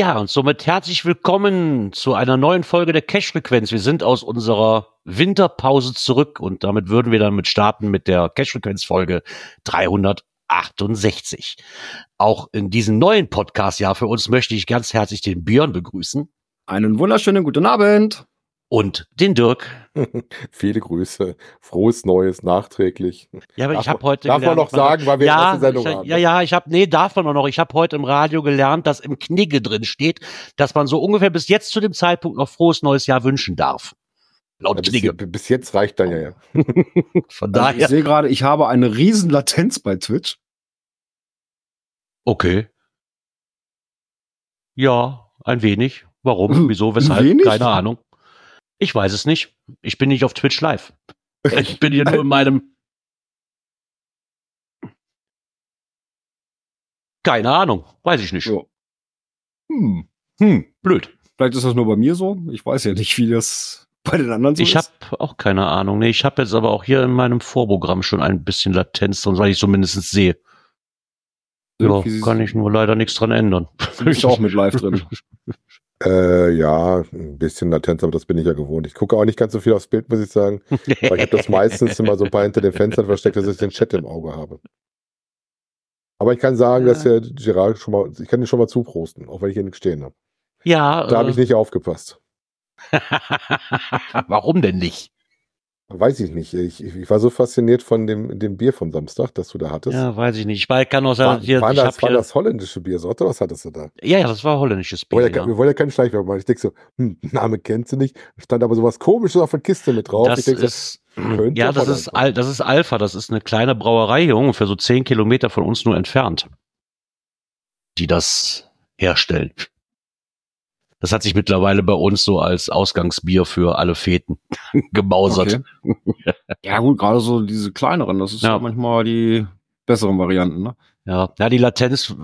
Ja, und somit herzlich willkommen zu einer neuen Folge der Cash-Frequenz. Wir sind aus unserer Winterpause zurück und damit würden wir dann mit starten mit der Cash-Frequenz-Folge 368. Auch in diesem neuen Podcast-Jahr für uns möchte ich ganz herzlich den Björn begrüßen. Einen wunderschönen guten Abend. Und den Dirk. Viele Grüße. Frohes Neues nachträglich. Ja, aber ich habe heute Darf man noch sagen, weil wir ja, erste Sendung ich, haben. Ja, ja, ich habe nee, darf man auch noch. Ich habe heute im Radio gelernt, dass im Knigge drin steht, dass man so ungefähr bis jetzt zu dem Zeitpunkt noch frohes neues Jahr wünschen darf. Laut Ja, Knigge. bis, bis jetzt reicht dann ja. ja. Von Also ich daher. sehe gerade, ich habe eine riesen Latenz bei Twitch. Okay. Ja, ein wenig. Warum? Wieso? Weshalb? wenig? Keine Ahnung. Ich weiß es nicht. Ich bin nicht auf Twitch live. Ich bin hier nur in meinem. Keine Ahnung. Weiß ich nicht. Ja. Hm. Hm, blöd. Vielleicht ist das nur bei mir so. Ich weiß ja nicht, wie das bei den anderen so Ich ist. habe auch keine Ahnung. Nee, ich habe jetzt aber auch hier in meinem Vorprogramm schon ein bisschen Latenz drin, weil ich zumindest sehe. Ja, kann ich nur leider nichts dran ändern. Du bist auch mit live drin. Äh, ja, ein bisschen Latenz, aber das bin ich ja gewohnt. Ich gucke auch nicht ganz so viel aufs Bild, muss ich sagen. Aber ich habe das meistens immer so ein paar hinter den Fenstern versteckt, dass ich den Chat im Auge habe. Aber ich kann sagen, dass der Gerard schon mal, ich kann ihn schon mal zuprosten, auch wenn ich hier nichts stehen habe. ja, Da habe äh, ich nicht aufgepasst. Warum denn nicht? Weiß ich nicht. Ich, ich war so fasziniert von dem, dem Bier vom Samstag, das du da hattest. Ja, weiß ich nicht. Ich war, kann auch sagen, war, hier, war, das, war das holländische Biersorte? Was hattest du da? ja, ja, das war holländisches Bier. ja, wir wollen ja keine Schleichwerbung machen. Ich denke so, hm, Name kennst du nicht. Stand aber sowas komisches auf der Kiste mit drauf. Das ich denk so, ist, könnte ja, das ist. Al das ist Alpha. Das ist eine kleine Brauerei hier ungefähr so zehn Kilometer von uns nur entfernt, die das herstellen. Das hat sich mittlerweile bei uns so als Ausgangsbier für alle Feten gemausert. Okay. ja gut, gerade so diese kleineren, das ist Ja. ja. manchmal die besseren Varianten. Ne? Ja, ja, die Latenz,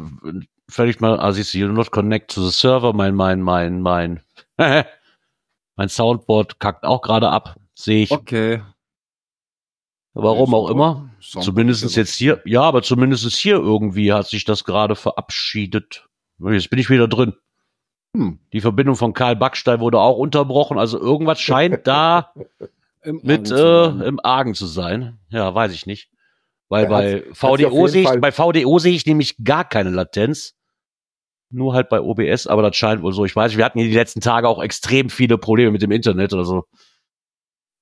völlig mal, also ich sehe not connect to the server, mein, mein, mein, mein, mein Soundboard kackt auch gerade ab, sehe ich. Okay. Warum auch immer. Zumindest jetzt hier, ja, aber zumindest hier irgendwie hat sich das gerade verabschiedet. Jetzt bin ich wieder drin. Hm. Die Verbindung von Karl Backstein wurde auch unterbrochen, also irgendwas scheint da Im mit Argen äh, im Argen zu sein. Ja, weiß ich nicht. Weil Ja, bei hat's- hat's VDO sehe ich, bei VDO sehe ich nämlich gar keine Latenz. Nur halt bei OBS, aber das scheint wohl so. Ich weiß, wir hatten hier die letzten Tage auch extrem viele Probleme mit dem Internet oder so.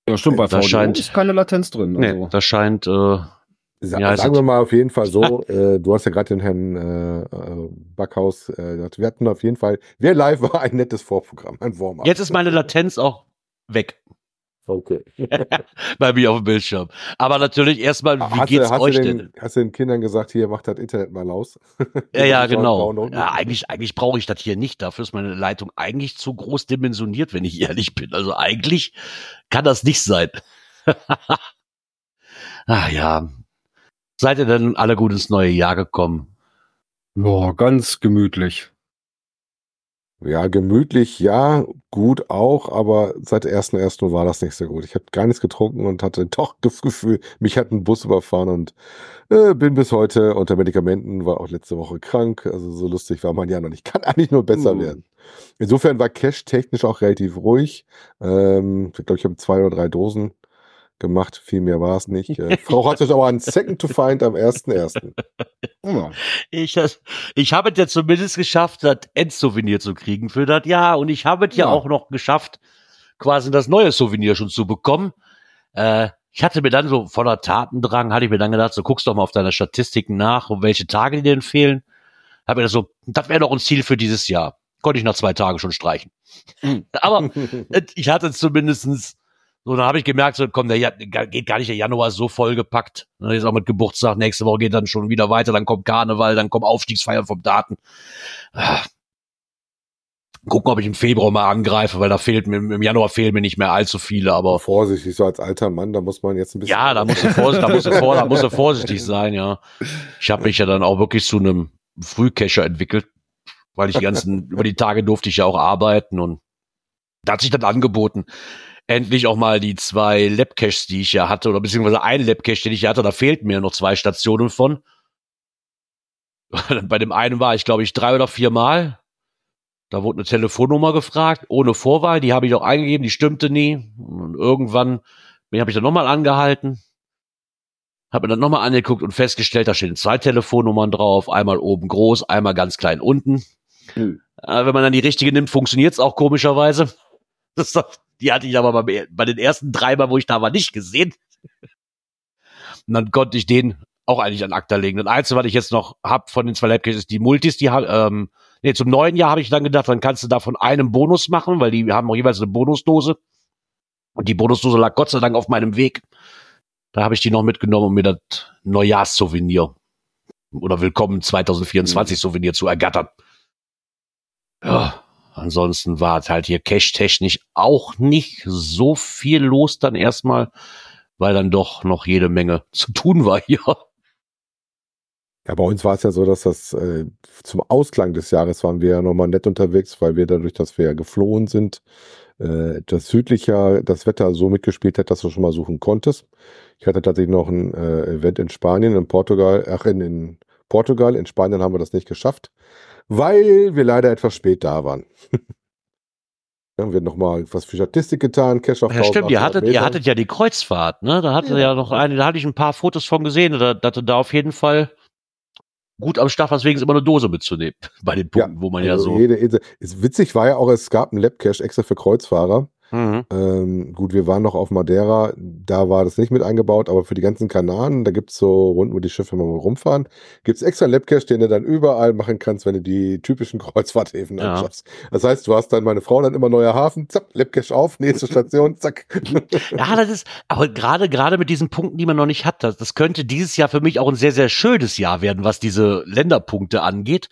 ja, stimmt, bei da VDO scheint- ist keine Latenz drin. Nee, Also. das scheint, äh, Ja, sagen wir mal auf jeden Fall so, äh, du hast ja gerade den Herrn äh, äh, Backhaus, äh, gesagt, wir hatten auf jeden Fall, wer live war, ein nettes Vorprogramm, ein Warm-up. jetzt ist meine Latenz auch weg Okay. bei mir auf dem Bildschirm. Aber natürlich erstmal, wie Hast, geht's du, hast, du euch den, denn? hast du den Kindern gesagt, hier macht das Internet mal aus? Ja, ja, genau. Ja, eigentlich, eigentlich brauche ich das hier nicht. Dafür ist meine Leitung eigentlich zu groß dimensioniert, wenn ich ehrlich bin. Also eigentlich kann das nicht sein. Ach ja. Seid ihr denn alle gut ins neue Jahr gekommen? Ja, ganz gemütlich. Ja, gemütlich, ja, gut auch, aber seit der ersten ersten war das nicht so gut. Ich habe gar nichts getrunken und hatte doch das Gefühl, mich hat ein Bus überfahren und äh, bin bis heute unter Medikamenten, war auch letzte Woche krank. Also so lustig war man ja noch nicht. Kann eigentlich nur besser Uh. werden. Insofern war Cash technisch auch relativ ruhig. Ähm, ich glaube, ich habe zwei oder drei Dosen gemacht. Viel mehr war es nicht. Äh, Frau hatte aber ein Second to Find am 1.1. Ja. Ich, ich habe es ja zumindest geschafft, das Endsouvenir zu kriegen für das Jahr. Und ich habe es ja. Ja. auch noch geschafft, quasi das neue Souvenir schon zu bekommen. Äh, ich hatte mir dann so voller Tatendrang, hatte ich mir dann gedacht, so guckst doch mal auf deine Statistiken nach, um welche Tage dir denn fehlen. Habe mir das so, das wäre doch ein Ziel für dieses Jahr. Konnte ich nach zwei Tagen schon streichen. Mhm. Aber ich hatte zumindestens So, dann habe ich gemerkt, so, komm, der Ja- geht gar nicht, der Januar ist so vollgepackt. Ne, Jetzt auch mit Geburtstag, nächste Woche geht dann schon wieder weiter, dann kommt Karneval, dann kommt Aufstiegsfeiern vom Daten. Ah. Gucken, ob ich im Februar mal angreife, weil da fehlt mir, im Januar fehlen mir nicht mehr allzu viele, aber Vorsichtig, so als alter Mann, da muss man jetzt ein bisschen. ja, da musst du vorsichtig, da musst du, vor, da musst du vorsichtig sein, ja. Ich habe mich ja dann auch wirklich zu einem Frühcacher entwickelt, weil ich die ganzen, über die Tage durfte ich ja auch arbeiten und da hat sich dann angeboten, endlich auch mal die zwei Labcaches, die ich ja hatte, oder beziehungsweise ein Labcache, den ich ja hatte, da fehlten mir noch zwei Stationen von. Bei dem einen war ich, glaube ich, drei oder vier Mal. Da wurde eine Telefonnummer gefragt, ohne Vorwahl, die habe ich auch eingegeben, die stimmte nie. Und irgendwann habe ich dann nochmal angehalten, habe mir dann nochmal angeguckt und festgestellt, da stehen zwei Telefonnummern drauf, einmal oben groß, einmal ganz klein unten. Hm. Äh, wenn man dann die richtige nimmt, funktioniert's auch komischerweise. Das, ist doch- die hatte ich aber bei, bei den ersten drei Mal, wo ich da war, nicht gesehen. Und dann konnte ich den auch eigentlich an Akta legen. Das Einzige, was ich jetzt noch hab von den zwei Labcaches, ist die Multis, die ähm, nee, zum neuen Jahr habe ich dann gedacht, dann kannst du davon einen Bonus machen, weil die haben auch jeweils eine Bonusdose. Und die Bonusdose lag Gott sei Dank auf meinem Weg. Da habe ich die noch mitgenommen, um mir das Neujahrssouvenir oder Willkommen 2024 Souvenir zu ergattern. Ja, ansonsten war es halt hier cash-technisch auch nicht so viel los dann erstmal, weil dann doch noch jede Menge zu tun war hier. Ja, bei uns war es ja so, dass das äh, zum Ausklang des Jahres waren wir ja nochmal nett unterwegs, weil wir dadurch, dass wir ja geflohen sind, äh, das südlicher das Wetter so mitgespielt hat, dass du schon mal suchen konntest. Ich hatte tatsächlich noch ein äh, Event in Spanien, in Portugal, ach, in, in Portugal. In Spanien haben wir das nicht geschafft, weil wir leider etwas spät da waren. Dann wird nochmal was für Statistik getan, Cash auf Ja, stimmt, ihr 1800 hattet, ihr hattet ja die Kreuzfahrt, ne? Da hatte ja, noch eine, da hatte ich ein paar Fotos von gesehen, da, da, da auf jeden Fall gut am Start, deswegen ist immer eine Dose mitzunehmen. Bei den Punkten, wo man ja also so. Jede Insel. Ist witzig war ja auch, es gab einen Labcache extra für Kreuzfahrer. Mhm. Ähm, gut, wir waren noch auf Madeira, da war das nicht mit eingebaut, aber für die ganzen Kanaren, da gibt's so rund wo die Schiffe mal rumfahren, gibt's extra einen Labcache, den du dann überall machen kannst, wenn du die typischen Kreuzfahrthäfen Ja. anschaffst. Das heißt, du hast dann meine Frau dann immer neuer Hafen, zack, Labcache auf, nächste Station, zack. Ja, das ist, aber gerade, gerade mit diesen Punkten, die man noch nicht hat, das, das könnte dieses Jahr für mich auch ein sehr, sehr schönes Jahr werden, was diese Länderpunkte angeht.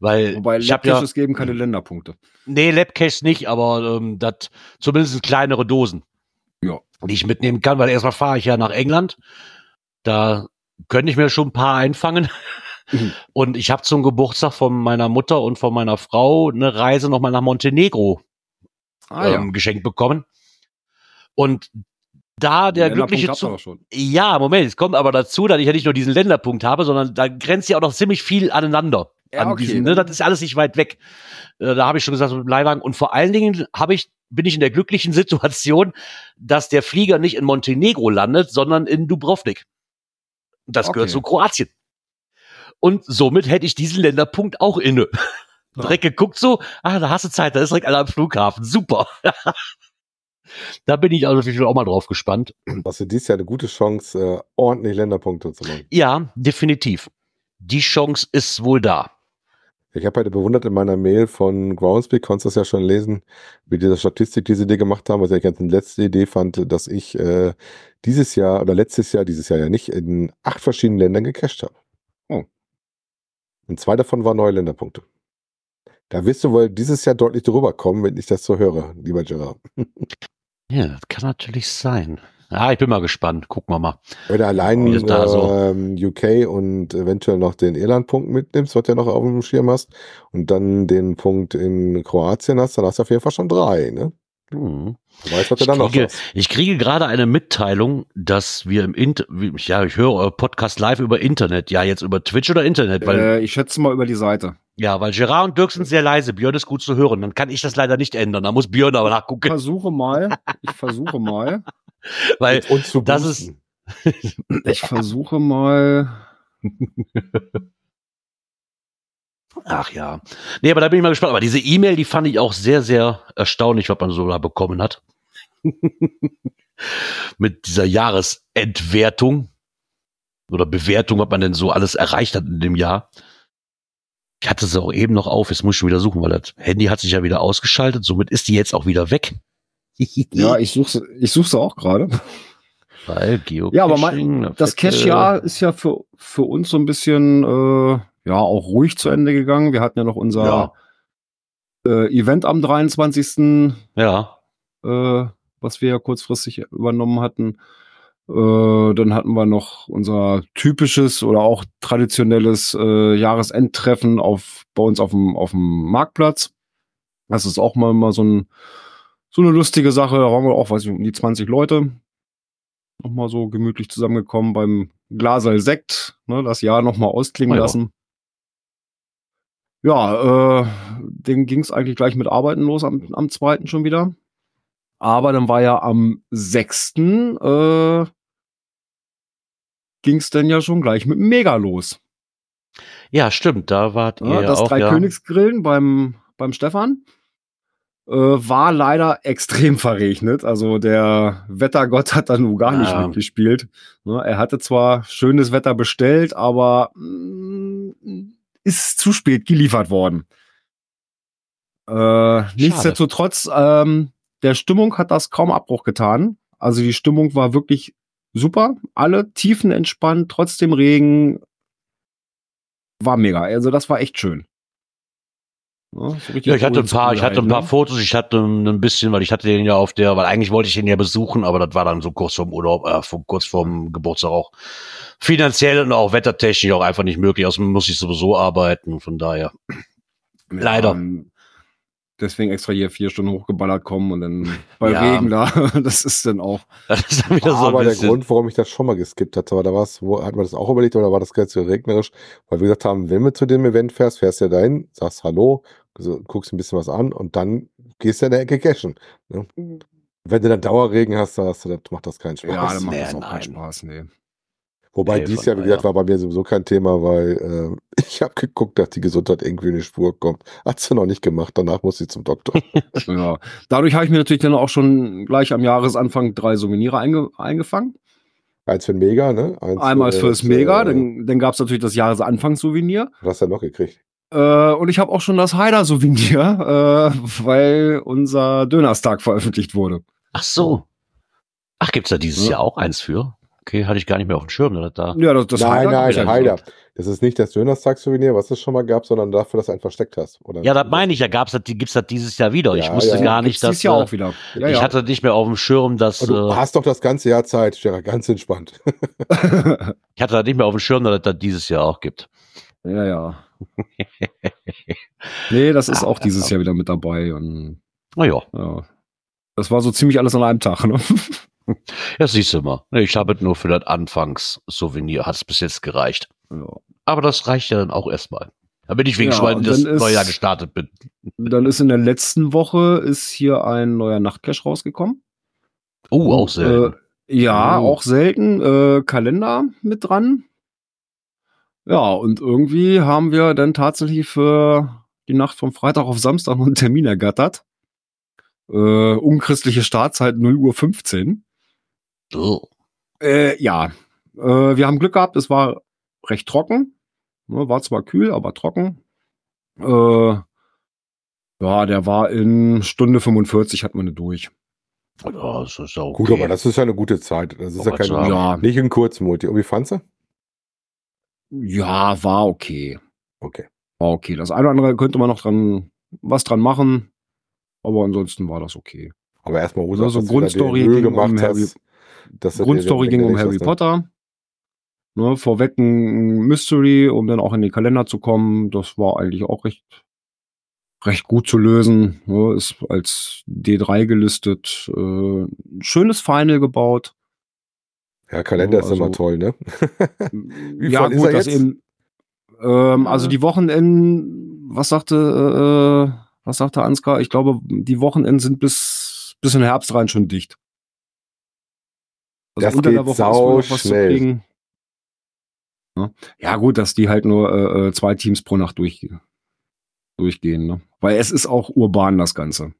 Weil Wobei ich habe ja, Labcaches geben keine Länderpunkte. Nee, Labcaches nicht, aber ähm, das zumindest kleinere Dosen. Ja. Die ich mitnehmen kann, weil erstmal fahre ich ja nach England. Da könnte ich mir schon ein paar einfangen. Mhm. Und ich habe zum Geburtstag von meiner Mutter und von meiner Frau eine Reise nochmal nach Montenegro Ah ja. ähm, geschenkt bekommen. Und da der glückliche Zug. Ja, Moment, es kommt aber dazu, dass ich ja nicht nur diesen Länderpunkt habe, sondern da grenzt ja auch noch ziemlich viel aneinander. Ja, an okay, diesen, ne? Das ist alles nicht weit weg. Äh, Da habe ich schon gesagt, mit dem Leihwagen. Und vor allen Dingen habe ich, bin ich in der glücklichen Situation, dass der Flieger nicht in Montenegro landet, sondern in Dubrovnik. Das gehört Okay. zu Kroatien. Und somit hätte ich diesen Länderpunkt auch inne. Direkt geguckt so, ah, da hast du Zeit, da ist direkt einer am Flughafen. Super. da bin ich also auch mal drauf gespannt. Was für dieses Jahr eine gute Chance, äh, ordentlich Länderpunkte zu machen. Ja, definitiv. Die Chance ist wohl da. Ich habe heute bewundert in meiner Mail von Groundspeak, konntest du das ja schon lesen, wie diese Statistik, die sie dir gemacht haben, was ich ganz letzte Idee fand, dass ich äh, dieses Jahr oder letztes Jahr, dieses Jahr ja nicht, in acht verschiedenen Ländern gecached habe. Oh. Und zwei davon waren neue Länderpunkte. Da wirst du wohl dieses Jahr deutlich drüber kommen, wenn ich das so höre, lieber Gerard. Ja, das kann natürlich sein. Ja, ich bin mal gespannt. Gucken wir mal. Wenn du allein da so? ähm, UK und eventuell noch den Irland-Punkt mitnimmst, was du ja noch auf dem Schirm hast, und dann den Punkt in Kroatien hast, dann hast du auf jeden Fall schon drei, ne? Hm. Du weißt, was du Ich dann noch kriege, hast. ich kriege gerade eine Mitteilung, dass wir im Inter ja, ich höre euer Podcast live über Internet. Ja, jetzt über Twitch oder Internet, weil, Äh, ich schätze mal über die Seite. ja, weil Gerard und Dirk sind sehr leise. Björn ist gut zu hören. Dann kann ich das leider nicht ändern. Da muss Björn aber Ich nachgucken, versuche mal. Ich versuche mal. weil, Und zu das boosten. Ich versuche mal. ach ja. Nee, aber da bin ich mal gespannt. Aber diese E-Mail, die fand ich auch sehr, sehr erstaunlich, was man so da bekommen hat. Mit dieser Jahresentwertung oder Bewertung, was man denn so alles erreicht hat in dem Jahr. Ich hatte sie auch eben noch auf, jetzt muss ich schon wieder suchen, weil das Handy hat sich ja wieder ausgeschaltet, somit ist die jetzt auch wieder weg. Ja, ich suche ich suche sie auch gerade. Weil Geocaching. Ja, aber mein, das Cache-Jahr ist ja für, für uns so ein bisschen äh, ja auch ruhig zu Ende gegangen. Wir hatten ja noch unser Ja. äh, Event am 23. Ja. Äh, was wir ja kurzfristig übernommen hatten. Äh, dann hatten wir noch unser typisches oder auch traditionelles äh, Jahresendtreffen auf, bei uns auf dem, auf dem Marktplatz. Das ist auch mal, mal so, ein, so eine lustige Sache. Da waren wir auch, weiß ich, um die 20 Leute. Nochmal so gemütlich zusammengekommen beim Glasal Sekt. Ne, das Jahr nochmal ausklingen ja. lassen. Ja, äh, den ging es eigentlich gleich mit Arbeiten los am, am zweiten schon wieder. Aber dann war ja am 6. Äh, ging es dann ja schon gleich mit Mega los. Ja, stimmt. Da wart Ja, ihr das auch, drei ja. Königsgrillen beim, beim Stefan äh, war leider extrem verregnet. Also der Wettergott hat da nun gar nicht Ja. mitgespielt. Ne, er hatte zwar schönes Wetter bestellt, aber mm, ist zu spät geliefert worden. Äh, nichtsdestotrotz, ähm, der Stimmung hat das kaum Abbruch getan. Also die Stimmung war wirklich super. Alle tiefenentspannt, trotzdem Regen. War mega. Also das war echt schön. Ja, so Ja, ich hatte ein paar, ich hatte ein paar ne? Fotos, ich hatte ein bisschen, weil ich hatte den ja auf der, weil eigentlich wollte ich ihn ja besuchen, aber das war dann so kurz vorm Urlaub, äh, vor- kurz vorm Geburtstag auch finanziell und auch wettertechnisch auch einfach nicht möglich. Außerdem muss ich sowieso arbeiten, von daher. Leider. ähm, deswegen extra hier vier Stunden hochgeballert kommen und dann bei Ja. Regen da. Das ist dann auch. Das ist dann wieder so aber der. Grund, warum ich das schon mal geskippt hatte, war da was, wo hat man das auch überlegt oder war das ganz regnerisch? Weil wir gesagt haben, wenn du zu dem Event fährst, fährst du ja dahin, sagst Hallo, so, guckst ein bisschen was an und dann gehst du in der Ecke cashen. Ne? Wenn du dann Dauerregen hast, dann, hast du, das macht das keinen Spaß. Ja, dann macht nee, das auch nein. keinen Spaß. Nee. Wobei Nee, dies Jahr, wie gesagt, war bei mir sowieso kein Thema, weil äh, ich habe geguckt, dass die Gesundheit irgendwie in die Spur kommt. Hat sie noch nicht gemacht, danach muss sie zum Doktor. Ja. Dadurch habe ich mir natürlich dann auch schon gleich am Jahresanfang drei Souvenire einge eingefangen. Eins für den Mega, ne? Eins Einmal für fürs das, Mega, Äh, dann, dann gab es natürlich das Jahresanfangssouvenir. was hast du noch gekriegt? Äh, und ich habe auch schon das Haider-Souvenir, äh, weil unser Dönerstag veröffentlicht wurde. Ach so. Ach, gibt's da dieses Ja. Jahr auch eins für? Okay, hatte ich gar nicht mehr auf dem Schirm, dass das da. Ja, das, das nein, ich nein, ja Heider. Das ist nicht das Dönerstag-Souvenir, was es schon mal gab, sondern dafür, dass du einen versteckt hast. Oder Ja, das meine ich, ja, gab's das, gibt's das dieses Jahr wieder. ich Ja, wusste ja. gar nicht, dass. dieses Jahr äh, auch wieder. Ja, ich ja. hatte nicht mehr auf dem Schirm, dass. Und du Äh, hast doch das ganze Jahr Zeit, Gerard, ganz entspannt. ich hatte nicht mehr auf dem Schirm, dass es das dieses Jahr auch gibt. ja, ja. nee, das ist Ah, auch dieses ja. Jahr wieder mit dabei. Und Naja, ja. Das war so ziemlich alles an einem Tag, ne? ja, siehst du mal. Ich habe es nur für das Anfangs-Souvenir, hat es bis jetzt gereicht. ja. Aber das reicht ja dann auch erstmal. Da bin ich wegen Ja, schon mal in und das ist- neue Jahr gestartet bin. Dann ist in der letzten Woche ist hier ein neuer Nachtcache rausgekommen. Oh, auch selten. Äh, ja, Oh. auch selten. Äh, Kalender mit dran. Ja, und irgendwie haben wir dann tatsächlich für die Nacht vom Freitag auf Samstag noch einen Termin ergattert. Äh, unchristliche Startzeit 0 Uhr 15. Oh. Äh, ja, äh, wir haben Glück gehabt, es war recht trocken. Ne, war zwar kühl, aber trocken. Äh, ja, der war in Stunde 45, hat man eine durch. Ja, das ist ja okay. Gut, aber das ist ja eine gute Zeit. Das ist ja Wollte kein. Ja, nicht ein Kurzmulti. Und wie fandst du? Ja, war okay. Okay. War okay. Das eine oder andere könnte man noch dran, was dran machen. Aber ansonsten war das okay. Aber erstmal, Rosa, Also Grundstory ging um Harry- hast. Grundstory ging um Harry? Potter. Ne, vorweg ein Mystery, um dann auch in den Kalender zu kommen. Das war eigentlich auch recht, recht gut zu lösen. Ne, ist als D3 gelistet. Äh, ein schönes Final gebaut. Ja, Kalender ist Also- immer toll, ne? Wie ja, voll ist gut, das eben. Ähm. Also die Wochenenden, was sagte, äh, was sagte Ansgar? Ich glaube, die Wochenenden sind bis, bis in den Herbst rein schon dicht. Das unter der geht Woche ist wohl noch sau schnell. Ja. ja, gut, dass die halt nur äh, äh, zwei Teams pro Nacht durch, durchgehen, ne? Weil es ist auch urban, das Ganze.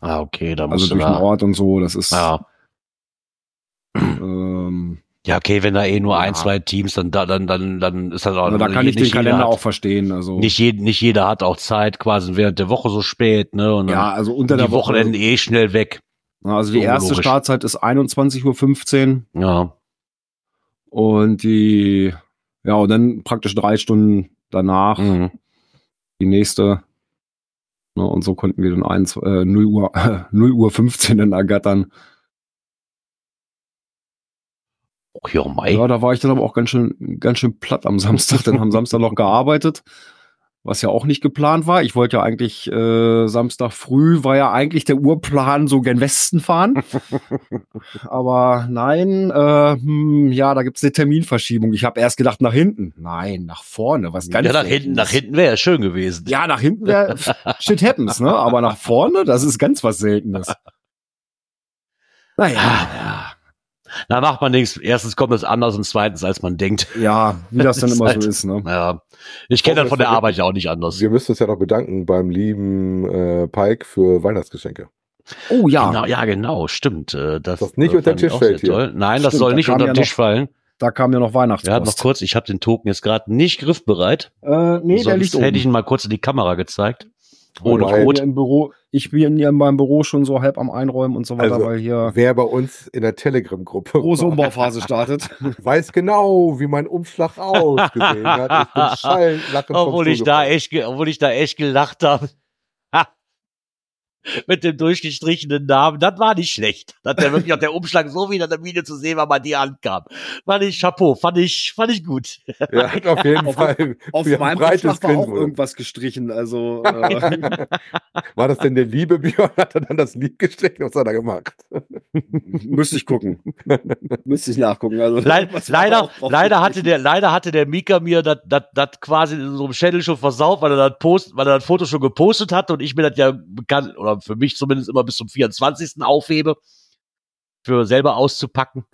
Ah, okay, da Also musst du durch den. Ort und so, das ist Ja, ähm, Ja, okay, wenn da eh nur Ja. ein, zwei Teams, dann, da- dann, dann, dann ist das auch Also da kann ich den Kalender jeder auch hat, verstehen. Also Nicht, je, nicht jeder hat auch Zeit, quasi während der Woche so spät, ne? Und ja, also unter die der Woche. Wochenenden eh schnell weg. Also die So erste logisch. Startzeit ist 21.15 Uhr Ja. und die, ja, und dann praktisch drei Stunden danach Mhm. die nächste. Ne, und so konnten wir dann 1, äh, 0 Uhr, 0 Uhr 15 dann ergattern. Oh, ja, Mai. Ja, da war ich dann aber auch ganz schön, ganz schön platt am Samstag, denn am Samstag noch gearbeitet, was ja auch nicht geplant war. Ich wollte ja eigentlich äh, Samstag früh, war ja eigentlich der Urplan so gen Westen fahren. aber nein, äh, hm, ja, da gibt's eine Terminverschiebung. Ich habe erst gedacht nach hinten. Nein, nach vorne, was ganz ja, nach hinten, nach hinten wäre ja schön gewesen. Ja, nach hinten wäre shit happens, ne? Aber nach vorne, das ist ganz was Seltenes. Naja, Ja. Da macht man nichts. Erstens kommt es anders und zweitens, als man denkt. ja, wie das dann Ist immer halt- so ist, ne? Ja. Ich kenne das von der Arbeit ja auch nicht anders. Wir müssen uns ja noch bedanken beim lieben äh, Pike für Weihnachtsgeschenke. Oh ja, Genau, ja, genau, stimmt. Äh, Das, Das nicht unter den Tisch fällt hier. toll. Nein, das Stimmt, soll da nicht unter ja den Tisch noch fallen. da kam ja noch Ja, noch Weihnachtspost. kurz, ich habe den Token jetzt gerade nicht griffbereit. Äh, nee, der Sonst liegt hätte oben. ich ihn mal kurz in die Kamera gezeigt. Ohne Weil- Rot. Im Büro, ich bin hier in meinem Büro schon so halb am Einräumen und so weiter, Also, weil hier Wer bei uns in der Telegram-Gruppe große Umbauphase startet. weiß genau, wie mein Umschlag ausgesehen hat. Ich bin schallend lachend Obwohl ich da echt, obwohl ich da echt gelacht habe. Mit dem durchgestrichenen Namen, das war nicht schlecht. Dass der wirklich auf der Umschlag so wieder in der Mine zu sehen war, mal die ankam. Fand ich Chapeau, fand ich, fand ich gut. Ja, hat auf jeden Auf- Fall Auf ein meinem Umschlag war auch irgendwas gestrichen, also äh, War das denn der liebe Björn? Hat er dann das Lied gestrichen? Was hat er gemacht? müsste ich gucken. müsste ich nachgucken. Also, da leider, auch leider hatte der, leider hatte der Mika mir das, das, das quasi in so einem Channel schon versaut, weil er das Post, weil er das Foto schon gepostet hatte und ich mir das ja bekannt, oder für mich zumindest immer bis zum 24. aufhebe, für selber auszupacken.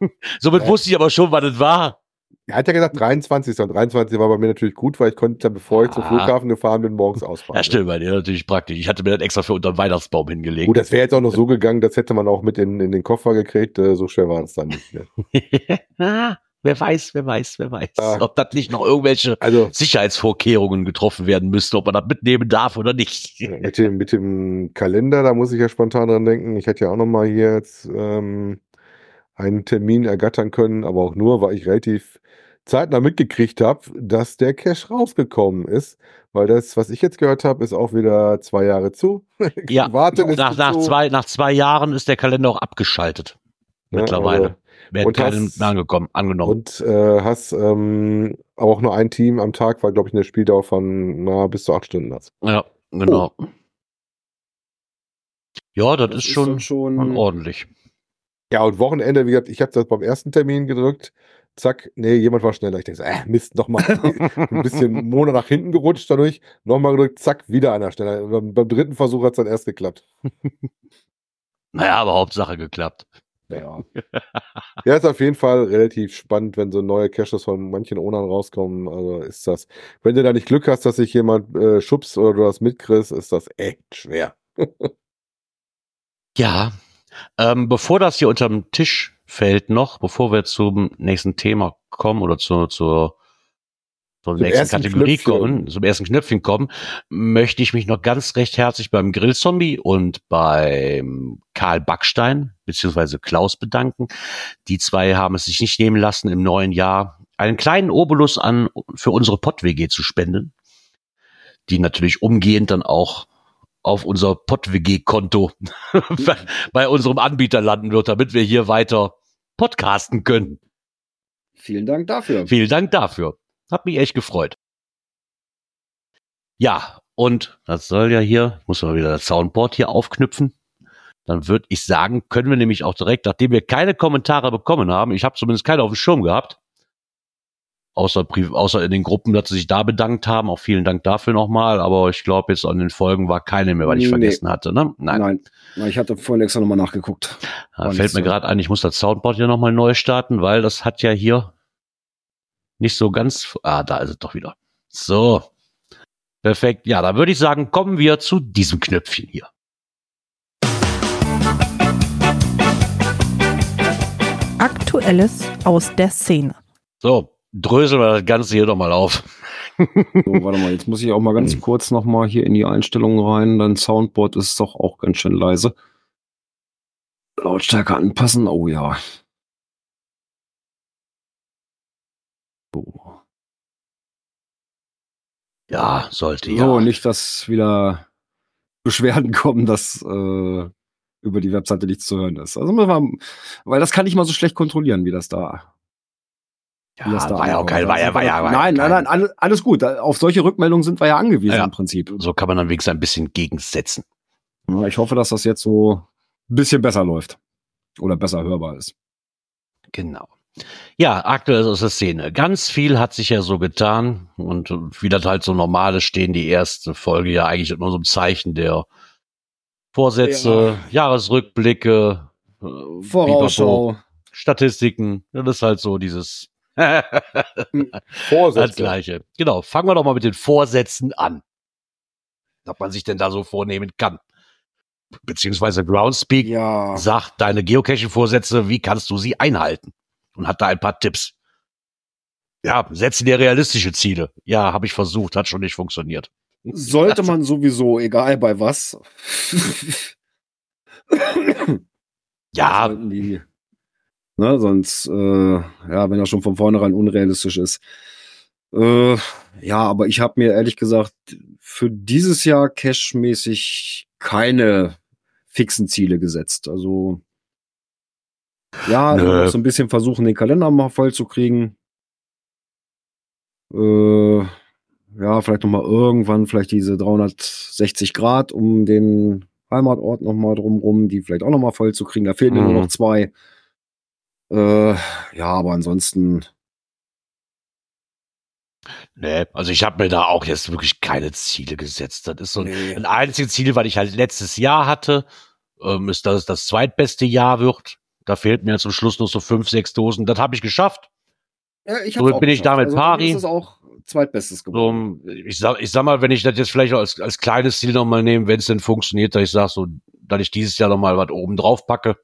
Somit Ja. wusste ich aber schon, was das war. Er hat ja gesagt 23. Und 23 war bei mir natürlich gut, weil ich konnte dann, bevor ich zum Ah. Flughafen gefahren bin, morgens ausfahren. Ja, stimmt, bei dir natürlich praktisch. Ich hatte mir das extra für unter den Weihnachtsbaum hingelegt. Gut, das wäre jetzt auch noch so gegangen, das hätte man auch mit in, in den Koffer gekriegt. Äh, so schwer war das dann nicht. Ne? wer weiß, wer weiß, wer weiß. Ja. Ob das nicht noch irgendwelche Also Sicherheitsvorkehrungen getroffen werden müssten, ob man das mitnehmen darf oder nicht. mit dem, mit dem Kalender, da muss ich ja spontan dran denken. Ich hätte ja auch noch mal hier jetzt ähm, einen Termin ergattern können, aber auch nur, weil ich relativ zeitnah mitgekriegt habe, dass der Cash rausgekommen ist. Weil das, was ich jetzt gehört habe, ist auch wieder zwei Jahre zu. Ja, Warten nach, nach, zu. zwei, nach zwei Jahren ist der Kalender auch abgeschaltet. Ja, Mittlerweile. also- Werden und keine hast- mehr angekommen, angenommen. Und äh, hast ähm, aber auch nur ein Team am Tag, weil, glaube ich, eine Spieldauer von na, bis zu acht Stunden hast. ja, genau. Ja, das, Das ist schon, dann schon schon ordentlich. Ja, und Wochenende, wie gesagt, ich habe das beim ersten Termin gedrückt. Zack, nee, jemand war schneller. Ich denke so, äh, Mist, nochmal ein bisschen Monat nach hinten gerutscht dadurch. Nochmal gedrückt, zack, wieder einer schneller. Beim, beim dritten Versuch hat es dann erst geklappt. Naja, aber Hauptsache geklappt. Ja. Ja, ist auf jeden Fall relativ spannend, wenn so neue Caches von manchen Ownern rauskommen. Also ist das, wenn du da nicht Glück hast, dass sich jemand äh, schubst oder du das mitkriegst, ist das echt schwer. Ja, ähm, bevor das hier unterm Tisch fällt noch, bevor wir zum nächsten Thema kommen oder zu, zur, zur nächsten ersten Kategorie Knöpfchen. kommen, zum ersten Knöpfchen kommen, möchte ich mich noch ganz recht herzlich beim Grillzombie und beim Karl Backstein beziehungsweise Klaus bedanken. Die zwei haben es sich nicht nehmen lassen, im neuen Jahr einen kleinen Obolus an für unsere Pott-WG zu spenden, die natürlich umgehend dann auch auf unser Pott-WG-Konto bei unserem Anbieter landen wird, damit wir hier weiter podcasten können. Vielen Dank dafür. Vielen Dank dafür. Hat mich echt gefreut. Ja, und das soll ja hier, muss mal wieder das Soundboard hier aufknüpfen. Dann würde ich sagen, können wir nämlich auch direkt, nachdem wir keine Kommentare bekommen haben, ich habe zumindest keine auf dem Schirm gehabt, außer, außer in den Gruppen, dass sie sich da bedankt haben. Auch vielen Dank dafür nochmal. Aber ich glaube, jetzt an den Folgen war keine mehr, weil ich Nee. vergessen hatte. Ne? Nein. Nein. Ich hatte vorhin extra nochmal nachgeguckt. Da fällt mir so. gerade ein, ich muss das Soundboard hier nochmal neu starten, weil das hat ja hier nicht so ganz. Ah, da ist es doch wieder. So. Perfekt. Ja, da würde ich sagen, kommen wir zu diesem Knöpfchen hier. Aktuelles aus der Szene. So, dröseln wir das Ganze hier doch mal auf. So, warte mal, jetzt muss ich auch mal ganz kurz noch mal hier in die Einstellungen rein. Dein Soundboard ist doch auch ganz schön leise. Lautstärke anpassen. Oh ja. Ja, sollte so ja. nicht, dass wieder Beschwerden kommen, dass äh, über die Webseite nichts zu hören ist. Also weil das kann ich mal so schlecht kontrollieren, wie das da. wie das ja, da war ja auch kein, war ja, war ja, war nein, ja nein, nein, alles, alles gut. Auf solche Rückmeldungen sind wir ja angewiesen Ja. im Prinzip. So kann man dann wenigstens ein bisschen gegensetzen. Ja, Ich hoffe, dass das jetzt so ein bisschen besser läuft. Oder besser hörbar ist. Genau. Ja, aktuell aus der Szene. Ganz viel hat sich ja so getan und wie das halt so normal ist, stehen die erste Folge ja eigentlich in unserem Zeichen der Vorsätze, Jahresrückblicke, äh, Vorausschau. Statistiken. Das ist halt so dieses das Vorsätze. Gleiche. Genau. Fangen wir doch mal mit den Vorsätzen an. Was man sich denn da so vornehmen kann. Beziehungsweise Groundspeak Ja. sagt deine Geocaching-Vorsätze, wie kannst du sie einhalten? Und hat da ein paar Tipps. Ja, setze dir realistische Ziele. Ja, habe ich versucht, hat schon nicht funktioniert. Sollte man sowieso, egal bei was. Ja, die, ne, sonst, äh, ja, wenn er schon von vornherein unrealistisch ist. Äh, ja, aber ich habe mir ehrlich gesagt für dieses Jahr cash-mäßig keine fixen Ziele gesetzt. Also ja, Nö. so ein bisschen versuchen, den Kalender mal voll zu kriegen. Äh, ja, vielleicht noch mal irgendwann vielleicht diese 360 Grad um den Heimatort noch mal drumrum, die vielleicht auch noch mal voll zu kriegen. Da fehlen mir Mhm. nur noch zwei. Äh, ja, aber ansonsten nee, also ich habe mir da auch jetzt wirklich keine Ziele gesetzt. Das ist so ein, Nee. ein einziges Ziel, was ich halt letztes Jahr hatte, ähm, ist, dass es das zweitbeste Jahr wird. Da fehlt mir zum Schluss noch so fünf, sechs Dosen. Das habe ich geschafft. Ja, ich So bin ich damit also, pari. Das ist auch zweitbestes So, geworden. ich, sag, ich sag mal, wenn ich das jetzt vielleicht als, als kleines Ziel nochmal nehme, wenn es denn funktioniert, dass ich sage, so, dass ich dieses Jahr nochmal was oben drauf packe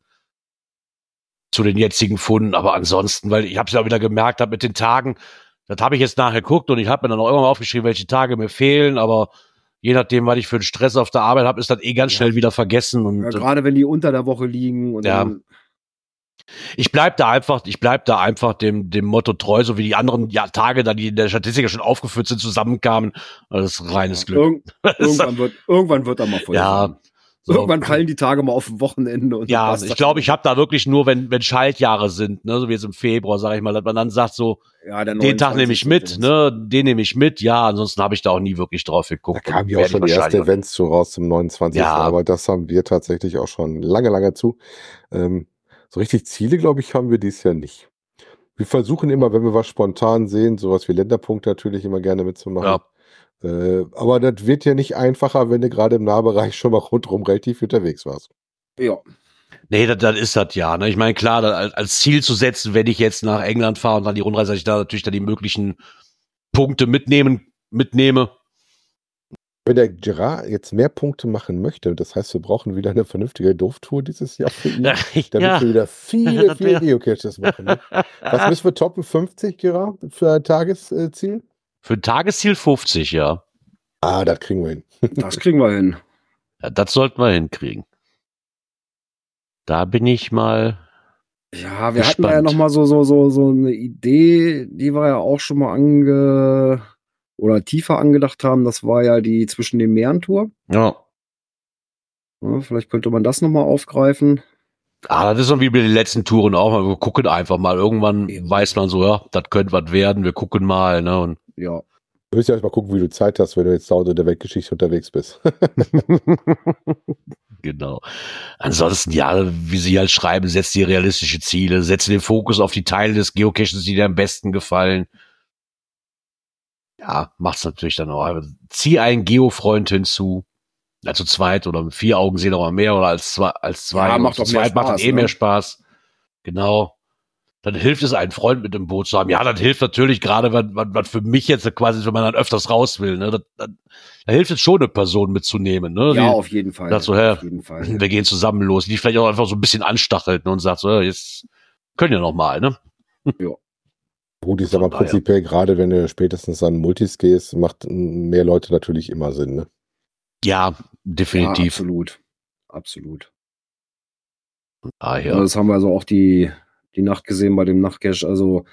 zu den jetzigen Funden. Aber ansonsten, weil ich habe es ja wieder gemerkt, hab mit den Tagen, das habe ich jetzt nachher geguckt und ich habe mir dann auch irgendwann aufgeschrieben, welche Tage mir fehlen, aber je nachdem, was ich für einen Stress auf der Arbeit habe, ist das eh ganz Ja. schnell wieder vergessen. Und ja, Gerade wenn die unter der Woche liegen und Ja. dann, ich bleib da einfach, ich bleib da einfach dem, dem Motto treu, so wie die anderen ja, Tage, da die in der Statistik ja schon aufgeführt sind, zusammenkamen. Das ist reines ja, Glück. irgend, irgendwann wird irgendwann wird er mal voll. Ja, sein. So. Irgendwann fallen die Tage mal auf ein Wochenende und Ja, ich glaube, ich habe da wirklich nur, wenn, wenn Schaltjahre sind, ne, so wie jetzt im Februar, sage ich mal, dass man dann sagt so, ja, der den Tag nehme ich 29. mit, ne, den nehme ich mit, ja, ansonsten habe ich da auch nie wirklich drauf Da geguckt. kamen Und ja auch schon die ersten Events zu raus zum 29. Ja. Aber das haben wir tatsächlich auch schon lange, lange zu. Ähm, so richtig Ziele, glaube ich, haben wir dieses Jahr nicht. Wir versuchen immer, wenn wir was spontan sehen, sowas wie Länderpunkte natürlich immer gerne mitzumachen. Ja. Äh, aber das wird ja nicht einfacher, wenn du gerade im Nahbereich schon mal rundherum relativ unterwegs warst. Ja, Nee, das, das ist das ja. Ne? Ich meine, klar, das als Ziel zu setzen, wenn ich jetzt nach England fahre und dann die Rundreise, dass ich da natürlich dann die möglichen Punkte mitnehmen, mitnehme. Wenn der Gerard jetzt mehr Punkte machen möchte, das heißt, wir brauchen wieder eine vernünftige Dorftour dieses Jahr für ihn, damit ja, wir wieder viele, viele Geocaches machen. Ne? Was müssen wir toppen? 50, Gerard, für ein Tagesziel? für ein Tagesziel 50, ja. Ah, das kriegen wir hin. das kriegen wir hin. ja. Das sollten wir hinkriegen. Da bin ich mal. Ja, wir hatten da ja Gespannt. noch mal so so so so eine Idee, die wir ja auch schon mal ange oder tiefer angedacht haben. Das war ja die zwischen den Meeren Tour. Ja. Ja, vielleicht könnte man das noch mal aufgreifen. Ah, das ist so wie bei den letzten Touren auch mal. Wir gucken einfach mal. Irgendwann weiß man so, ja, das könnte was werden. Wir gucken mal, ne? Und Ja, Du müsst ja mal gucken, wie du Zeit hast, wenn du jetzt dauernd in der Weltgeschichte unterwegs bist. genau. Ansonsten, ja, wie sie halt schreiben, setzt die realistische Ziele, setze den Fokus auf die Teile des Geocaches, die dir am besten gefallen. Ja, macht's natürlich dann auch. Also, Zieh einen Geofreund hinzu. Also zweit oder mit vier Augen sehen auch mal mehr oder als zwei, als zwei. Ja, macht zu zweit macht Spaß, eh ne? mehr Spaß. Genau. Dann hilft es, einen Freund mit im Boot zu haben. Ja, das hilft natürlich gerade, was, was, was für mich jetzt quasi, wenn man dann öfters raus will. Ne? Da hilft es schon, eine Person mitzunehmen. Ne? ja, Die- auf jeden Fall. Dazu, hä? auf jeden Fall. wir gehen zusammen los, die vielleicht auch einfach so ein bisschen anstachelt ne, und sagt so, ja, jetzt können ja noch mal, ne? Gut, ich sag mal prinzipiell, gerade wenn du spätestens an Multis gehst, macht mehr Leute natürlich immer Sinn, ne? Ja, Ja, definitiv. absolut. Absolut. Ah, Ja. ja. Das haben wir also auch die, die Nacht gesehen bei dem Nachtcash. Also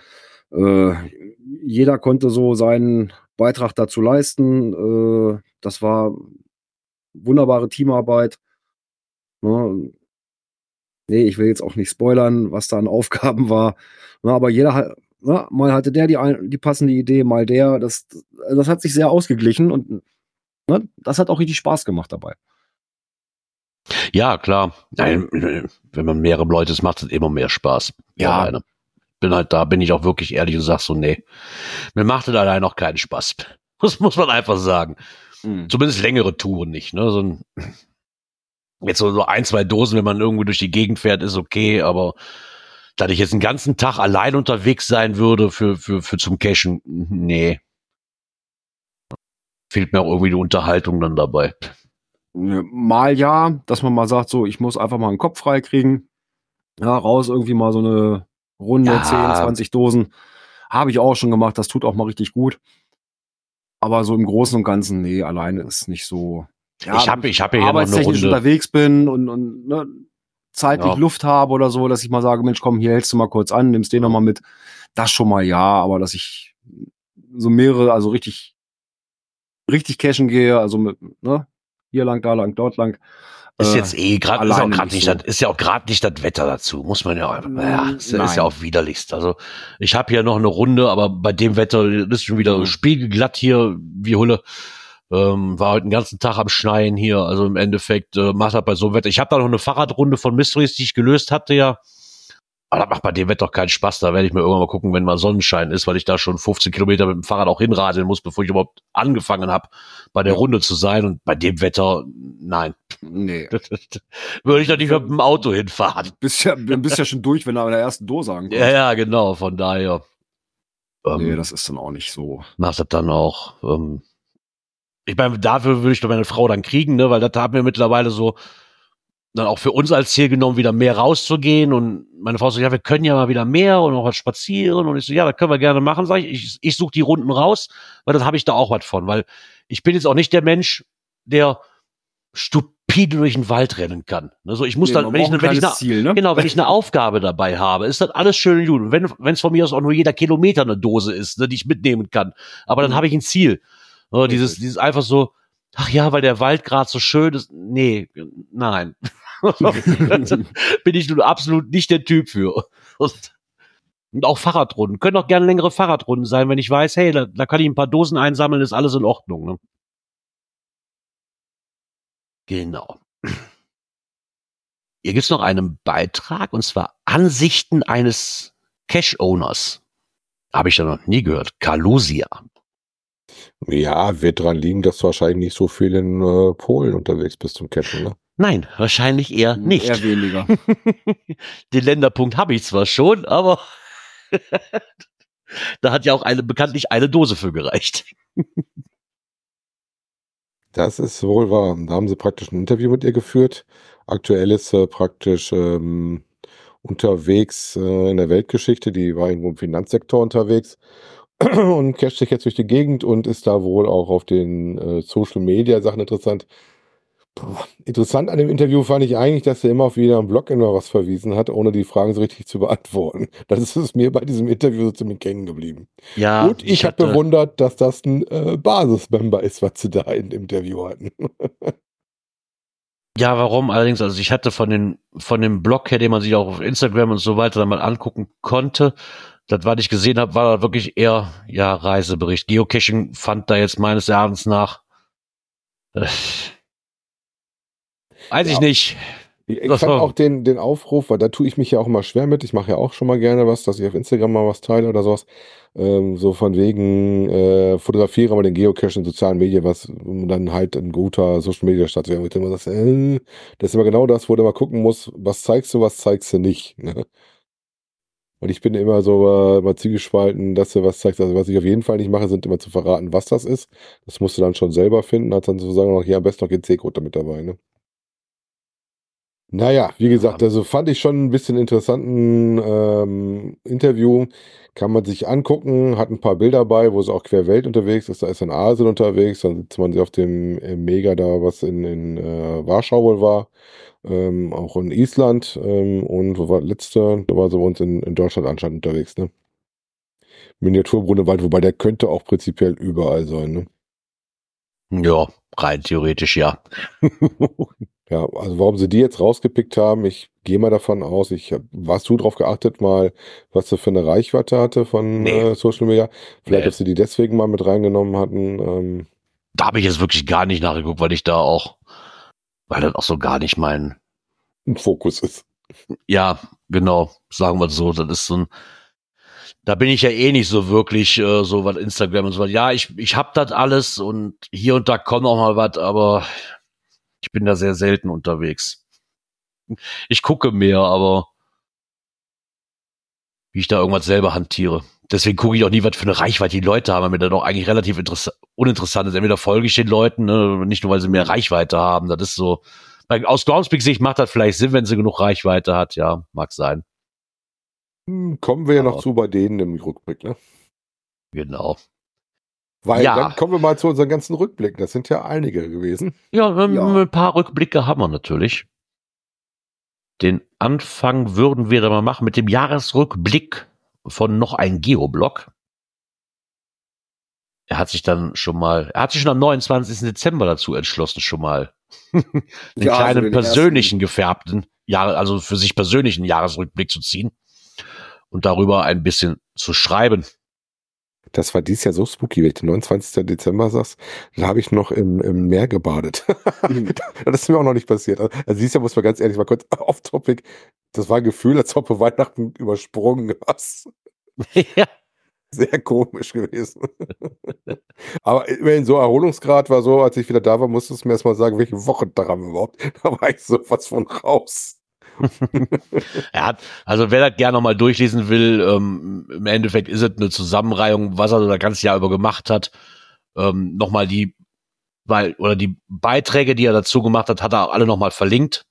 äh, jeder konnte so seinen Beitrag dazu leisten. Äh, das war wunderbare Teamarbeit. Ne? Nee, ich will jetzt auch nicht spoilern, was da an Aufgaben war. Ne, aber jeder hat, ne, mal hatte der die, die passende Idee, mal der. Das, das hat sich sehr ausgeglichen und ne, das hat auch richtig Spaß gemacht dabei. Ja, klar. Nein, wenn man mehrere Leute ist, macht es immer mehr Spaß. Ja. Alleine. Bin halt da, bin ich auch wirklich ehrlich und sag so, nee, mir macht es allein noch keinen Spaß. Das muss man einfach sagen. Zumindest längere Touren nicht. Ne? So ein, jetzt so, so ein, zwei Dosen, wenn man irgendwo durch die Gegend fährt, ist okay, aber dass ich jetzt einen ganzen Tag allein unterwegs sein würde für, für, für zum Cashen, nee. Fehlt mir auch irgendwie die Unterhaltung dann dabei. Mal ja, dass man mal sagt, so, ich muss einfach mal einen Kopf frei kriegen. Ja, raus irgendwie mal so eine Runde, Ja. 10, 20 Dosen. Habe ich auch schon gemacht, das tut auch mal richtig gut. Aber so im Großen und Ganzen, nee, alleine ist nicht so. Ja, ich habe ich hab ja hier noch eine Runde. unterwegs bin und, und ne, zeitlich Ja. Luft habe oder so, dass ich mal sage, Mensch, komm, hier hältst du mal kurz an, nimmst den noch mal mit. Das schon mal ja, aber dass ich so mehrere, also richtig, richtig cashen gehe, also mit, ne, hier lang, da lang, dort lang. Ist äh, jetzt eh gerade ist auch gerade nicht so. das ist ja auch gerade nicht das Wetter dazu, muss man ja auch, ja, ist, ist ja auch widerlichst. Also ich habe hier noch eine Runde, aber bei dem Wetter ist schon wieder Mhm. spiegelglatt hier, wie Hulle. Ähm, war heute den ganzen Tag am Schneien hier, also im Endeffekt äh, macht das bei so einem Wetter. Ich habe da noch eine Fahrradrunde von Mysteries, die ich gelöst hatte ja. Aber das macht bei dem Wetter keinen Spaß. Da werde ich mir irgendwann mal gucken, wenn mal Sonnenschein ist, weil ich da schon 15 Kilometer mit dem Fahrrad auch hinradeln muss, bevor ich überhaupt angefangen habe, bei der. Runde zu sein. Und bei dem Wetter, nein. Nee. Würde ich doch nicht mit dem Auto hinfahren. Bist ja, du bist ja schon durch, wenn du an der ersten Dose ankommst. Ja, ja, genau, von daher. Ähm, Nee, das ist dann auch nicht so. macht das dann auch. Ähm, ich meine, dafür würde ich doch meine Frau dann kriegen, ne, weil das haben wir mittlerweile so dann auch für uns als Ziel genommen, wieder mehr rauszugehen. Und meine Frau so, ja, wir können ja mal wieder mehr und auch was spazieren. Und ich so, ja, das können wir gerne machen, sag ich. Ich, ich suche die Runden raus, weil dann habe ich da auch was von. Weil ich bin jetzt auch nicht der Mensch, der stupide durch den Wald rennen kann. Also ich muss Nee, dann, wenn ich, ein wenn ich eine, Ziel, ne? Genau, wenn ich eine Aufgabe dabei habe, ist das alles schön und gut. Und wenn wenn es von mir aus auch nur jeder Kilometer eine Dose ist, ne, die ich mitnehmen kann. Aber dann Mhm. habe ich ein Ziel. Ne, dieses, Richtig. dieses einfach so, ach ja, weil der Wald gerade so schön ist. Nee, nein. Bin ich nun absolut nicht der Typ für. Und, und auch Fahrradrunden. Können auch gerne längere Fahrradrunden sein, wenn ich weiß, hey, da, da kann ich ein paar Dosen einsammeln, ist alles in Ordnung. Ne? Genau. Hier gibt's noch einen Beitrag, und zwar Ansichten eines Cash-Owners. Habe ich ja noch nie gehört. Kalusia. Ja, wird dran liegen, dass du wahrscheinlich nicht so viel in äh, Polen unterwegs bist zum Catchen, ne? Nein, wahrscheinlich eher nicht. Eher weniger. Den Länderpunkt habe ich zwar schon, aber da hat ja auch eine bekanntlich eine Dose für gereicht. Das ist wohl wahr. Da haben sie praktisch ein Interview mit ihr geführt. Aktuell ist sie praktisch ähm, unterwegs äh, in der Weltgeschichte. Die war irgendwo im Finanzsektor unterwegs und casht sich jetzt durch die Gegend und ist da wohl auch auf den äh, Social Media Sachen interessant. Puh, interessant an dem Interview fand ich eigentlich, dass er immer auf wieder einen Blog immer was verwiesen hat, ohne die Fragen so richtig zu beantworten. Das ist mir bei diesem Interview so ziemlich hängen geblieben. Ja, Und ich, habe hatte- bewundert, dass das ein äh, Basismember ist, was sie da in dem Interview hatten. Ja, warum allerdings? Also ich hatte von den von dem Blog her, den man sich auch auf Instagram und so weiter dann mal angucken konnte, das, was ich gesehen habe, war wirklich eher ja Reisebericht. Geocaching fand da jetzt meines Erachtens nach äh, weiß ich Ja. nicht. Ich, ich Das fand auch den, den Aufruf, weil da tue ich mich ja auch immer schwer mit. Ich mache ja auch schon mal gerne was, dass ich auf Instagram mal was teile oder sowas. Ähm, so von wegen, äh, fotografiere mal den Geocache in sozialen Medien, was um dann halt ein guter Social Media zu werden. Ich dann immer sage, äh, das ist immer genau das, wo du mal gucken musst, was zeigst du, was zeigst du nicht. Ne? Und ich bin immer so äh, immer zielgespalten, dass du was zeigst. Also was ich auf jeden Fall nicht mache, sind immer zu verraten, was das ist. Das musst du dann schon selber finden. Hat dann sozusagen noch hier am besten noch GC-Code damit dabei. Ne? Naja, wie gesagt, also fand ich schon ein bisschen interessanten ähm, Interview. Kann man sich angucken, hat ein paar Bilder bei, wo sie auch querwelt unterwegs ist. Da ist in Asien unterwegs, dann sitzt man sie auf dem äh, Mega da, was in, in äh, Warschau wohl war. Ähm, auch in Island ähm, und wo war das letzte? Da war sie bei uns in, in Deutschland anscheinend unterwegs, ne? Miniaturbrunnenwald, wobei der könnte auch prinzipiell überall sein, ne? Ja, rein theoretisch ja. Ja, also warum sie die jetzt rausgepickt haben, ich gehe mal davon aus, ich warst du drauf geachtet mal, was sie für eine Reichweite hatte von Nee. äh, Social Media? Vielleicht, Nee. dass sie die deswegen mal mit reingenommen hatten. Ähm, da habe ich jetzt wirklich gar nicht nachgeguckt, weil ich da auch, weil das auch so gar nicht mein, ein Fokus ist. ja, genau, sagen wir so, das ist so ein, da bin ich ja eh nicht so wirklich äh, so was Instagram und so was. Ja, ich, ich hab das alles und hier und da kommt noch mal was, aber ich bin da sehr selten unterwegs. Ich gucke mehr, aber wie ich da irgendwas selber hantiere. Deswegen gucke ich auch nie, was für eine Reichweite die Leute haben, weil mir das doch eigentlich relativ interess uninteressant ist. Entweder folge ich den Leuten, ne, nicht nur, weil sie mehr Reichweite haben. Das ist so, aus Groundspeak-Sicht macht das vielleicht Sinn, wenn sie genug Reichweite hat. Ja, mag sein. Hm, Kommen wir ja noch zu bei denen im Rückblick, ne? Genau. Weil Ja. dann kommen wir mal zu unseren ganzen Rückblicken. Das sind ja einige gewesen. Ja, Ja. ein paar Rückblicke haben wir natürlich. Den Anfang würden wir da mal machen mit dem Jahresrückblick von noch ein Geoblog. Er hat sich dann schon mal, er hat sich schon am 29. Dezember dazu entschlossen, schon mal einen Ja, also kleinen den persönlichen gefärbten Jahre, also für sich persönlichen Jahresrückblick zu ziehen und darüber ein bisschen zu schreiben. Das war dies Jahr so spooky, wenn ich den 29. Dezember sagst, da habe ich noch im, im Meer gebadet. das ist mir auch noch nicht passiert. Also dieses Jahr muss man ganz ehrlich mal kurz off-topic. Das war ein Gefühl, als ob du Weihnachten übersprungen hast. ja. Sehr komisch gewesen. Aber immerhin so Erholungsgrad war so, als ich wieder da war, musstest du mir erst mal sagen, welche Wochentag haben wir überhaupt. Da war ich sowas von raus. Hat, also wer das gerne nochmal durchlesen will, ähm, im Endeffekt ist es eine Zusammenreihung, was er so das ganze Jahr über gemacht hat. Ähm, nochmal die, weil, oder die Beiträge, die er dazu gemacht hat, hat er alle nochmal verlinkt.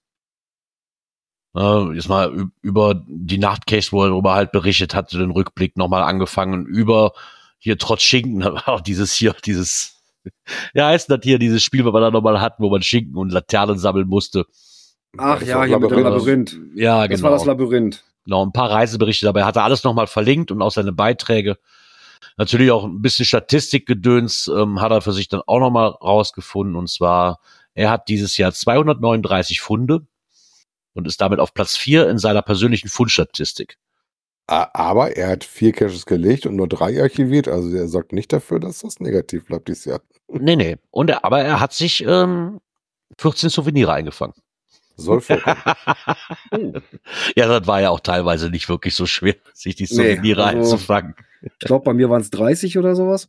Äh, jetzt mal über die Nachtcase, wo er darüber halt berichtet hat, den Rückblick nochmal angefangen, über hier trotz Schinken, auch dieses hier, dieses, ja, heißt das hier, dieses Spiel, was wir da nochmal hatten, wo man Schinken und Laternen sammeln musste. Ach Das ja, hier mit dem Labyrinth. Labyrinth. Ja, Das genau. war das Labyrinth. Genau, ein paar Reiseberichte dabei. Hat er alles nochmal verlinkt und auch seine Beiträge. Natürlich auch ein bisschen Statistikgedöns ähm, hat er für sich dann auch nochmal rausgefunden. Und zwar, er hat dieses Jahr 239 Funde und ist damit auf Platz 4 in seiner persönlichen Fundstatistik. Aber er hat vier Caches gelegt und nur drei archiviert. Also er sorgt nicht dafür, dass das negativ bleibt dieses Jahr. Nee, nee. Und er, aber er hat sich ähm, 14 Souvenire eingefangen. Soll vorkommen. ja, das war ja auch teilweise nicht wirklich so schwer, sich die Nee, Souvenire also- einzufangen. Ich glaube, bei mir waren es 30 oder sowas.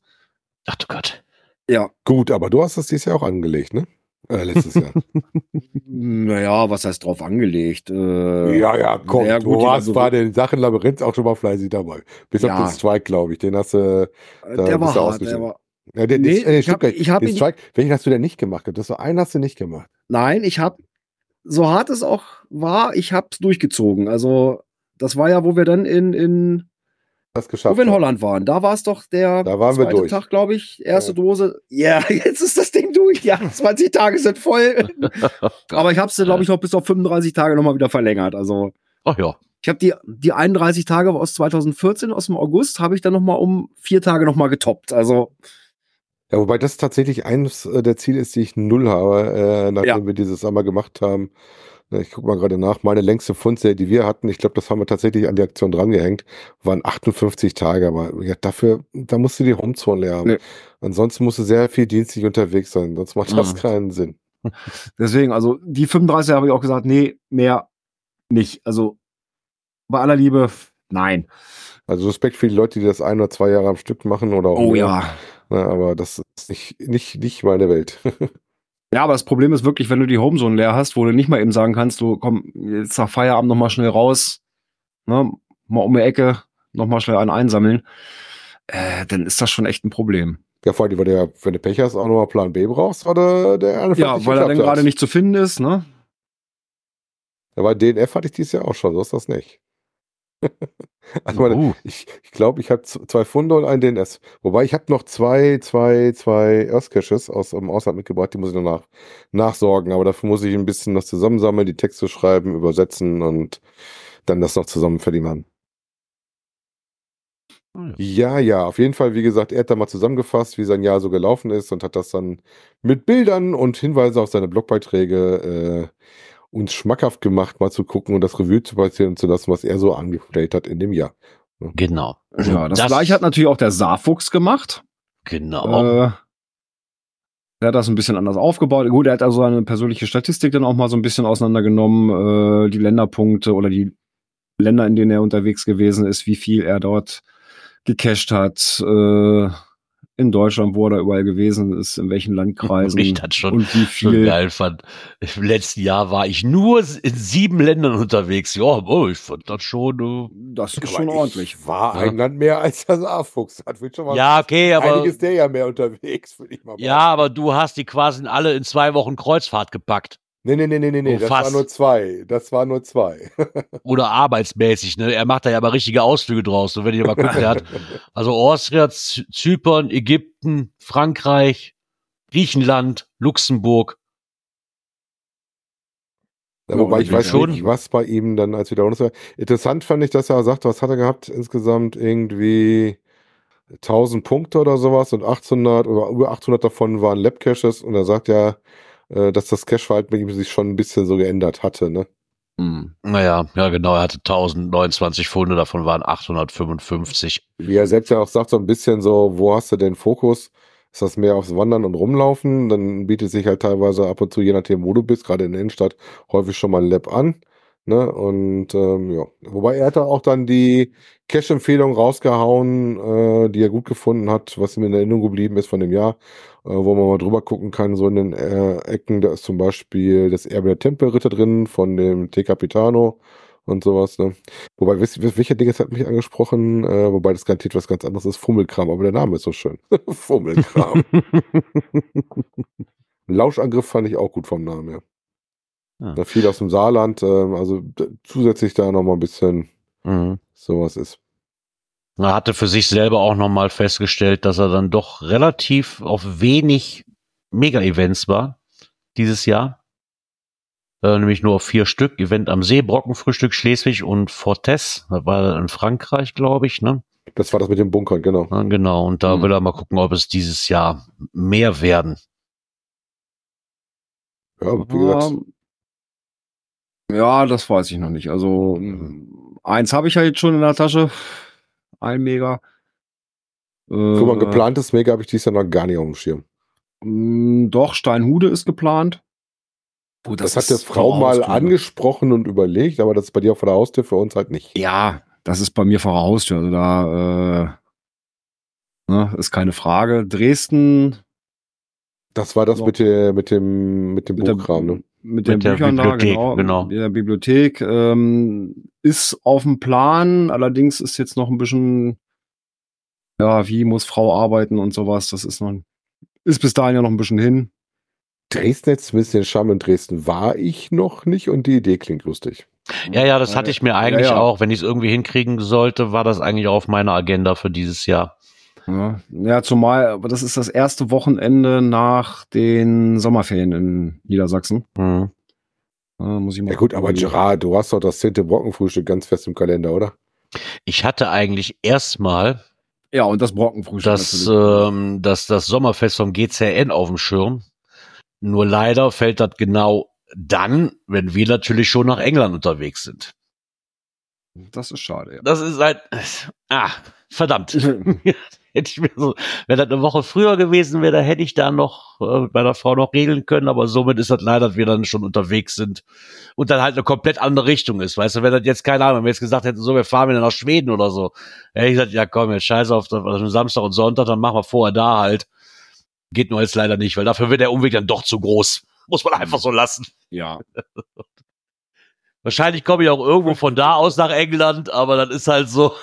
Ach du Gott. Ja. Gut, aber du hast das dieses Jahr auch angelegt, ne? Äh, letztes Jahr. Naja, was heißt drauf angelegt? Äh, ja, ja, komm, Ja, du gut, die warst Labyrinth- bei den Sachen Labyrinth auch schon mal fleißig dabei. Bis Ja. auf den Strike, glaube ich. Den hast du. der da war du hart. Der war, Ja, den, Nee, ich hab- ich hab den ihn- Strike, welchen hast du denn nicht gemacht? Das so einen hast du nicht gemacht. nein, ich habe, so hart es auch war, ich habe es durchgezogen. Also, das war ja, wo wir dann in, in Das wo geschafft. wir in. Holland waren. Da war es doch der Da waren wir zweite durch. Tag, glaube ich. Erste Ja. Dose. Ja, jetzt ist das Ding durch. Ja, 20 Tage sind voll. Aber ich habe es, glaube ich, noch bis auf 35 Tage nochmal wieder verlängert. Also, Ach ja. ich habe die, die 31 Tage aus 2014, aus dem August, habe ich dann nochmal um vier Tage nochmal getoppt. Also, Ja, wobei das tatsächlich eines äh, der Ziele ist, die ich null habe, äh, nachdem Ja. wir dieses einmal gemacht haben. Ich gucke mal gerade nach. Meine längste Fundserie, die wir hatten, ich glaube, das haben wir tatsächlich an die Aktion drangehängt, waren 58 Tage. Aber ja, dafür, da musst du die Homezone leer haben. Nee. Ansonsten musst du sehr viel dienstlich unterwegs sein. Sonst macht das Mhm. keinen Sinn. deswegen, also die 35 habe ich auch gesagt, nee, mehr nicht. Also, bei aller Liebe, nein. Also Respekt für die Leute, die das ein oder zwei Jahre am Stück machen oder auch Oh mehr. ja. Ne, aber das ist nicht, nicht, nicht meine Welt. Ja, aber das Problem ist wirklich, wenn du die Homezone leer hast, wo du nicht mal eben sagen kannst, du komm jetzt nach Feierabend noch mal schnell raus, ne, mal um die Ecke, noch mal schnell einen einsammeln, äh, dann ist das schon echt ein Problem. ja, vor allem, weil du, wenn du Pech hast, auch nochmal Plan B brauchst, oder der einfach Ja, weil er dann gerade nicht zu finden ist, ne? Aber DNF hatte ich dieses Jahr auch schon, so ist das nicht. also meine, Uh, ich glaube, ich, glaub, ich habe zwei Funde und ein DNS. Wobei ich habe noch zwei, zwei, zwei Earth Caches aus dem Ausland mitgebracht, die muss ich noch nach, nachsorgen. Aber dafür muss ich ein bisschen was zusammensammeln, die Texte schreiben, übersetzen und dann das noch zusammen verdienen. Ja, ja, auf jeden Fall, wie gesagt, er hat da mal zusammengefasst, wie sein Jahr so gelaufen ist und hat das dann mit Bildern und Hinweise auf seine Blogbeiträge äh, uns schmackhaft gemacht, mal zu gucken und das Revue zu passieren zu lassen, was er so angestellt hat in dem Jahr. genau. Ja, das, Das- gleiche hat natürlich auch der Saarfuchs gemacht. Genau. Äh, der hat das ein bisschen anders aufgebaut. Gut, er hat also seine persönliche Statistik dann auch mal so ein bisschen auseinandergenommen, äh, die Länderpunkte oder die Länder, in denen er unterwegs gewesen ist, wie viel er dort gecached hat, äh, in Deutschland, wo er da überall gewesen ist, in welchen Landkreisen Ich das schon, und wie schon viel. geil fand. Im letzten Jahr war ich nur in sieben Ländern unterwegs. Ja, oh, ich fand das schon. Äh, Das ist schon ordentlich. Ich war Ja. ein Land mehr als das A-Fuchs. Hat schon ja, okay, aber. einiges der ja mehr unterwegs, würde ich mal Ja, aber du hast die quasi alle in zwei Wochen Kreuzfahrt gepackt. Nee, nee, nee, nee, nee, nee. Oh, das fast. war nur zwei. Das war nur zwei. Oder arbeitsmäßig, ne? Er macht da ja aber richtige Ausflüge draus. Und wenn ihr mal guckt, er hat also Austria, Zypern, Ägypten, Frankreich, Griechenland, Luxemburg. Ja, wobei ich weiß schon- nicht, was bei ihm dann als war. Interessant fand ich, dass er sagt, was hat er gehabt? Insgesamt irgendwie 1000 Punkte oder sowas und 800 oder über 800 davon waren Lab Caches und er sagt ja, dass das Cache-Verhalten bei ihm sich schon ein bisschen so geändert hatte, ne? Hm. Naja, ja genau, er hatte 1029 Funde, davon waren 855. Wie er selbst ja auch sagt, so ein bisschen so, wo hast du den Fokus? Ist das mehr aufs Wandern und Rumlaufen? Dann bietet sich halt teilweise ab und zu, je nachdem, wo du bist, gerade in der Innenstadt, häufig schon mal ein Lab an. Ne? Und ähm, ja, wobei er hat da auch dann die Cache-Empfehlung rausgehauen, äh, die er gut gefunden hat, was ihm in Erinnerung geblieben ist von dem Jahr, äh, wo man mal drüber gucken kann, so in den äh, Ecken, da ist zum Beispiel das Erbe der Tempelritter drin von dem T. Capitano und sowas. Ne? Wobei, wisst ihr, welcher Ding hat mich angesprochen? Äh, wobei das garantiert was ganz anderes ist, Fummelkram, aber der Name ist so schön. Fummelkram. Lauschangriff fand ich auch gut vom Namen, ja. Ja. Da viel aus dem Saarland, ähm, also zusätzlich da nochmal ein bisschen Mhm. sowas ist. Er hatte für sich selber auch nochmal festgestellt, dass er dann doch relativ auf wenig Mega-Events war dieses Jahr. Äh, nämlich nur auf vier Stück. Event am See, Brockenfrühstück Schleswig und Fortes. Das war in Frankreich, glaube ich, ne? Das war das mit den Bunkern, genau. Ja, genau. Und da Mhm. will er mal gucken, ob es dieses Jahr mehr werden. Ja, wie gesagt, Ja, das weiß ich noch nicht. Also mm, eins habe ich ja jetzt schon in der Tasche. Ein Mega. Äh, für mein geplantes Mega habe ich dies Jahr noch gar nicht auf dem Schirm. Mm, Doch, Steinhude ist geplant. Gut, Das, hat der Frau mal angesprochen und überlegt, aber das ist bei dir vor der Haustür, für uns halt nicht. Ja, das ist bei mir vor der Haustür. Also da äh, ne, ist keine Frage. Dresden Das war das So. mit, der, mit dem, mit dem mit der, Buchkram, ne? Mit den Mit der Büchern da, Bibliothek, genau, genau. mit der Bibliothek ähm, ist auf dem Plan. Allerdings ist jetzt noch ein bisschen, ja, wie muss Frau arbeiten und sowas. Das ist noch, ist bis dahin ja noch ein bisschen hin. Dresden jetzt zumindest den Charme in Dresden war ich noch nicht und die Idee klingt lustig. Ja, ja, das hatte ich mir eigentlich ja, ja. auch. Wenn ich es irgendwie hinkriegen sollte, war das eigentlich auf meiner Agenda für dieses Jahr. Ja, ja, zumal, aber das ist das erste Wochenende nach den Sommerferien in Niedersachsen. Mhm. Ja, muss ich mal Ja gut, aber. Gerard, du hast doch das zehnte Brockenfrühstück ganz fest im Kalender, oder? Ich hatte eigentlich erstmal Ja, und das Brockenfrühstück. das, ähm, das, das Sommerfest vom GCN auf dem Schirm. Nur leider fällt das genau dann, wenn wir natürlich schon nach England unterwegs sind. das ist schade, ja. Das ist halt, ah, verdammt. hätte ich mir so, wenn das eine Woche früher gewesen wäre, da hätte ich da noch äh, mit meiner Frau noch regeln können, aber somit ist das leider, dass wir dann schon unterwegs sind und dann halt eine komplett andere Richtung ist. Weißt du, wenn das jetzt, keine Ahnung, wenn wir jetzt gesagt hätten, so, wir fahren wieder nach Schweden oder so, hätte ich gesagt, ja komm, jetzt scheiße auf, das- auf Samstag und Sonntag, dann machen wir vorher da halt. Geht nur jetzt leider nicht, weil dafür wird der Umweg dann doch zu groß. Muss man einfach so lassen. ja. Wahrscheinlich komme ich auch irgendwo von da aus nach England, aber das ist halt so.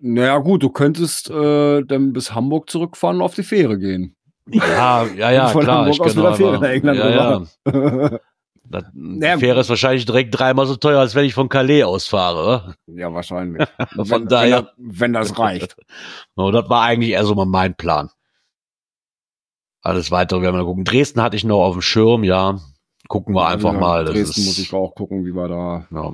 Naja, gut, du könntest äh, dann bis Hamburg zurückfahren und auf die Fähre gehen. Ja, ja, ja, Von klar. Hamburg ich aus genau, mit der Fähre nach England ja, rüber. Ja, die Fähre ist wahrscheinlich direkt dreimal so teuer, als wenn ich von Calais ausfahre. Ja, wahrscheinlich. Von wenn, daher- Wenn, das- wenn das reicht. So, das war eigentlich eher so mal mein Plan. Alles weitere werden wir gucken. Dresden hatte ich noch auf dem Schirm, ja. Gucken wir einfach Ja, mal. Das Dresden ist, muss ich auch gucken, wie wir da. Ja.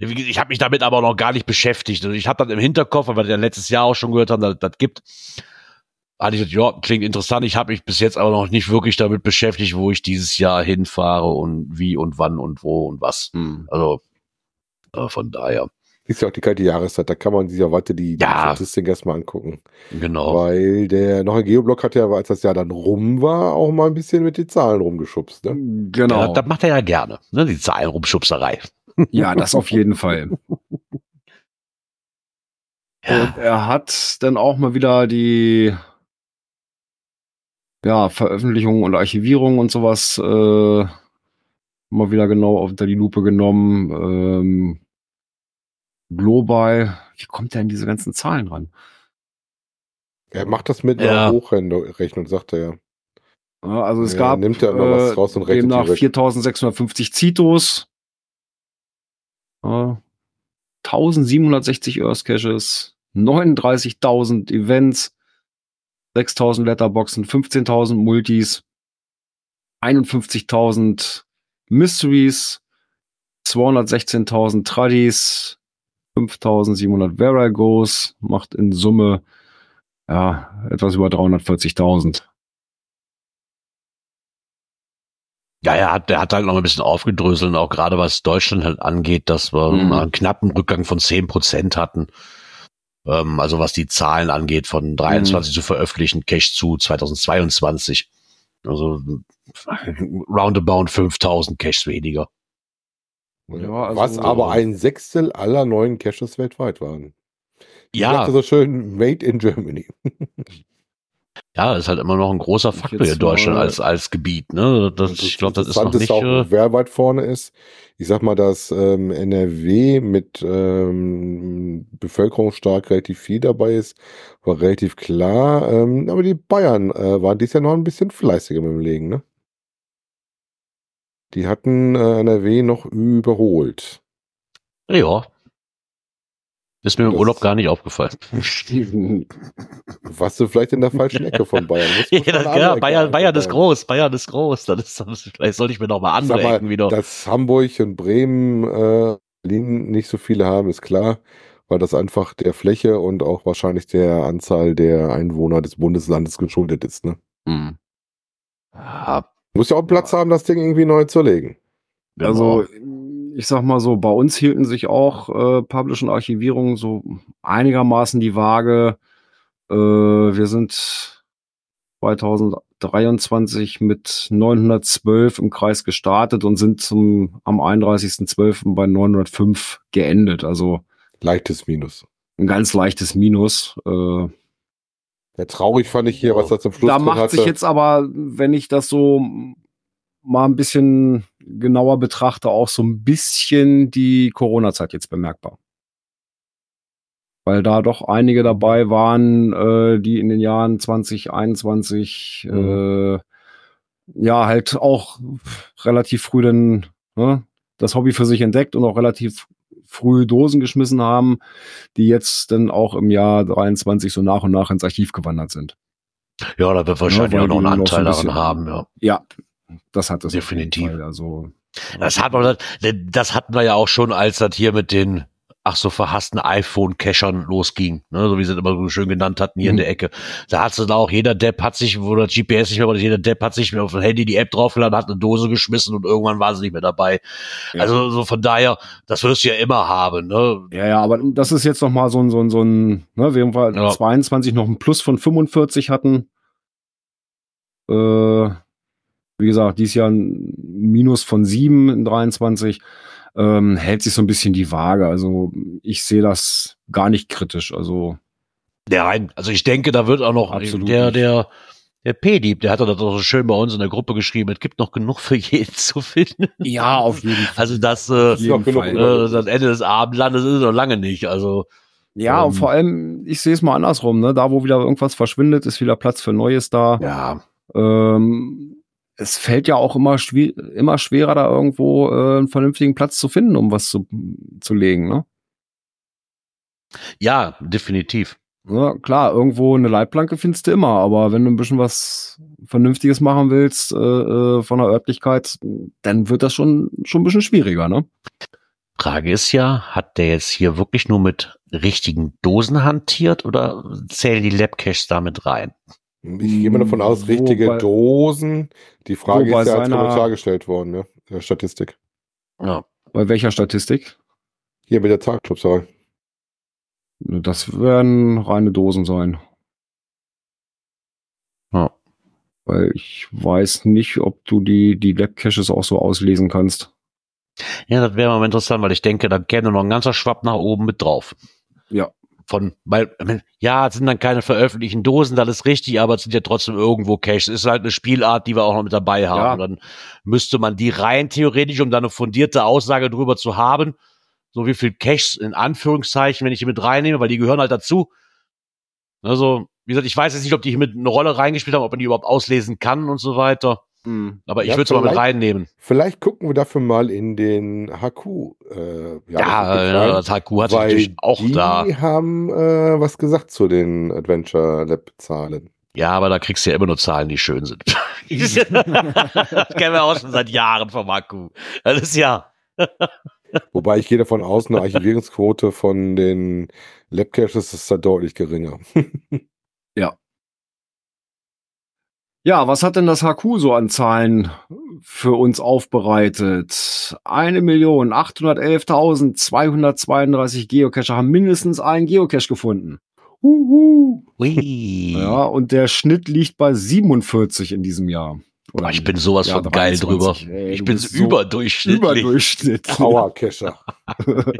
Ich habe mich damit aber noch gar nicht beschäftigt. Also Ich habe das im Hinterkopf, weil wir das ja letztes Jahr auch schon gehört haben, dass es das gibt. Hatte ich gesagt, ja, klingt interessant. Ich habe mich bis jetzt aber noch nicht wirklich damit beschäftigt, wo ich dieses Jahr hinfahre und wie und wann und wo und was. Hm. Also äh, von daher, Ist ja auch die kalte Jahreszeit, da kann man sich ja weiter die, die Ja. Statistik erstmal angucken. genau. Weil der neue Geoblock hat ja, als das Jahr dann rum war, auch mal ein bisschen mit den Zahlen rumgeschubst. Ne? Genau. Ja, das macht er ja gerne, ne? Die Zahlenrumschubserei. Ja, das auf jeden Fall. Ja. Und er hat dann auch mal wieder die ja, Veröffentlichung und Archivierung und sowas äh, mal wieder genau unter die Lupe genommen. Ähm, global, wie kommt er an diese ganzen Zahlen ran? Er macht das mit Ja. einer Hochrechnung, sagt er ja. Ja, also es Er gab nimmt ja immer was raus und rechnet demnach die weg. 4650 Zitos, äh, 1760 Earth Caches, 39.000 Events, 6.000 Letterboxen, 15.000 Multis, 51.000 Mysteries, 216.000 Tradis, 5.700 Veragos, macht in Summe ja etwas über 340.000. Ja, er hat, der hat halt noch ein bisschen aufgedröselt, und auch gerade was Deutschland halt angeht, dass wir Mhm. einen knappen Rückgang von 10 Prozent hatten. Ähm, also was die Zahlen angeht, von 23 zu veröffentlichen Cash zu 2022. Also roundabout 5000 Caches weniger. Ja, also- was aber ein Sechstel aller neuen Caches weltweit waren. Ich Ja, dachte so schön, made in Germany. ja, ist halt immer noch ein großer Faktor hier Deutschland mal- als, als Gebiet, ne? Das, ich glaube, das ist noch nicht, auch, äh, wer weit vorne ist. Ich sag mal, dass ähm, NRW mit ähm, bevölkerungsstark relativ viel dabei ist, war relativ klar. Ähm, aber die Bayern äh, waren dies Jahr noch ein bisschen fleißiger mit dem Legen, ne? Die hatten äh, NRW noch überholt. ja. Ist mir im Das- Urlaub gar nicht aufgefallen. Was du vielleicht in der falschen Ecke von Bayern. Ja, das, ja, Bayern, Bayern ist groß, Bayern ist groß. Das ist, das, vielleicht sollte ich mir noch mal andere mal, Ecken wieder. Dass Hamburg und Bremen, äh, Berlin nicht so viele haben, ist klar, weil das einfach der Fläche und auch wahrscheinlich der Anzahl der Einwohner des Bundeslandes geschuldet ist. Ne? Hm. Ja, Muss ja auch Platz haben, das Ding irgendwie neu zu legen. genau. Also, ich sag mal so, bei uns hielten sich auch äh, Publish und Archivierung so einigermaßen die Waage. Äh, wir sind 2023 mit 912 im Kreis gestartet und sind zum am 31.12. bei 905 geendet. Also Leichtes Minus. ein ganz leichtes Minus. Äh, Ja, traurig fand ich hier, was er zum Schluss da macht hatte. sich jetzt aber, wenn ich das so mal ein bisschen genauer betrachte, auch so ein bisschen die Corona-Zeit jetzt bemerkbar. Weil da doch einige dabei waren, äh, die in den Jahren 2021 äh, ja halt auch relativ früh dann ne, das Hobby für sich entdeckt und auch relativ früh Dosen geschmissen haben, die jetzt dann auch im Jahr 23 so nach und nach ins Archiv gewandert sind. ja, da wird wahrscheinlich weil auch noch einen noch so Anteil ein daran haben, ja. Ja, das hat es Definitiv. Also Das, hat man, das hatten wir ja auch schon, als das hier mit den ach so verhassten iPhone-Cachern losging, ne, so wie sie es immer so schön genannt hatten hier in Mhm. der Ecke. Da hat es auch, jeder Depp hat sich, wo das GPS nicht mehr, war, jeder Depp hat sich auf dem Handy die App draufgeladen, hat eine Dose geschmissen und irgendwann war sie nicht mehr dabei. Ja. Also so von daher, das wirst du ja immer haben, ne? ja, ja, aber das ist jetzt noch mal so ein so ein so ein, ne, wir haben Ja. 22 noch ein Plus von 45 hatten. Äh, wie gesagt, dieses Jahr ein Minus von 7 in 23. Ähm, hält sich so ein bisschen die Waage. Also ich sehe das gar nicht kritisch. Also Der rein, also ich denke, da wird auch noch Absolut der, nicht. der, der P-Dieb, der hat doch das so schön bei uns in der Gruppe geschrieben, es gibt noch genug für jeden zu finden. ja, auf jeden Fall. Also das, äh, genug äh, das Ende des Abendlandes ist es noch lange nicht. Also Ja, Ähm, und vor allem, ich sehe es mal andersrum, ne? Da, wo wieder irgendwas verschwindet, ist wieder Platz für Neues da. ja, Ähm, es fällt ja auch immer, immer schwerer, da irgendwo äh, einen vernünftigen Platz zu finden, um was zu, zu legen. Ne? Ja, definitiv. Ja, klar, irgendwo eine Leitplanke findest du immer, aber wenn du ein bisschen was Vernünftiges machen willst äh, äh, von der Örtlichkeit, dann wird das schon, schon ein bisschen schwieriger, ne? Frage ist ja, hat der jetzt hier wirklich nur mit richtigen Dosen hantiert oder zählen die Labcaches damit rein? Ich gehe mal davon aus, richtige Wobei- Dosen. Die Frage Wobei ist ja als seiner- Kommentar gestellt worden, ne? In der Statistik. Ja. Bei welcher Statistik? Hier mit der Tagclubsaal. Das werden reine Dosen sein. Ja. Weil ich weiß nicht, ob du die, die Lab-Caches auch so auslesen kannst. Ja, das wäre mal interessant, weil ich denke, da käme noch ein ganzer Schwapp nach oben mit drauf. Ja. Von, weil, ja, es sind dann keine veröffentlichten Dosen, das ist richtig, aber es sind ja trotzdem irgendwo Caches. Es ist halt eine Spielart, die wir auch noch mit dabei haben. Ja. Dann müsste man die rein theoretisch, um da eine fundierte Aussage drüber zu haben, so wie viel Caches in Anführungszeichen, wenn ich die mit reinnehme, weil die gehören halt dazu. Also, wie gesagt, ich weiß jetzt nicht, ob die hier mit eine Rolle reingespielt haben, ob man die überhaupt auslesen kann und so weiter. Aber ich Ja, würde es mal mit reinnehmen. Vielleicht gucken wir dafür mal in den HQ. Äh, Ja, ja, das HQ hat natürlich auch die da. haben äh, was gesagt zu den Adventure Lab Zahlen. Ja, aber da kriegst du ja immer nur Zahlen, die schön sind. das kennen wir auch schon seit Jahren vom Akku. Das ist ja. Wobei ich gehe davon aus, eine Archivierungsquote von den Lab Caches ist da deutlich geringer. Ja, was hat denn das HQ so an Zahlen für uns aufbereitet? 1.811.232 Geocacher haben mindestens einen Geocache gefunden. Huhu. Ui. Ja, und der Schnitt liegt bei 47 in diesem Jahr. Boah, ich bin sowas Ja, von geil 23. drüber. Ey, ich bin so überdurchschnittlich. Überdurchschnitt. Power Cacher.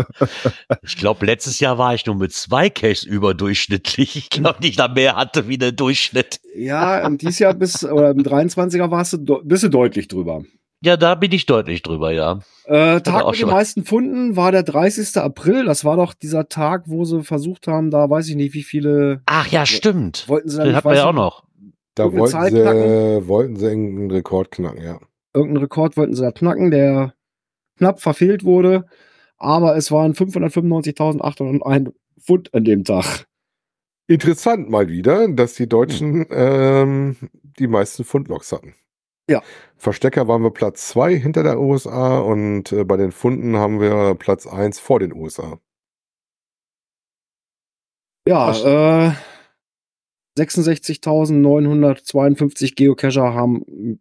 Ich glaube, letztes Jahr war ich nur mit zwei Caches überdurchschnittlich. Ich glaube nicht, da mehr hatte wie der Durchschnitt. Ja, und dieses Jahr bis, oder im 23er warst du, bist du deutlich drüber. Ja, da bin ich deutlich drüber, ja. Äh, Tag mit den meisten Funden war der 30. April. Das war doch dieser Tag, wo sie versucht haben, da weiß ich nicht, wie viele Ach ja, stimmt. wollten sie dann, Den ich hatten wir ja auch noch. Da wollten Zahl sie, knacken? wollten sie einen Rekord knacken, ja. irgendeinen Rekord wollten sie da knacken, der knapp verfehlt wurde. Aber es waren 595.801 Pfund an dem Tag. Interessant mal wieder, dass die Deutschen ähm, die meisten Fundlogs hatten. Ja. Verstecker waren wir Platz zwei hinter der USA und äh, bei den Funden haben wir Platz eins vor den USA. Ja, äh, 66.952 Geocacher haben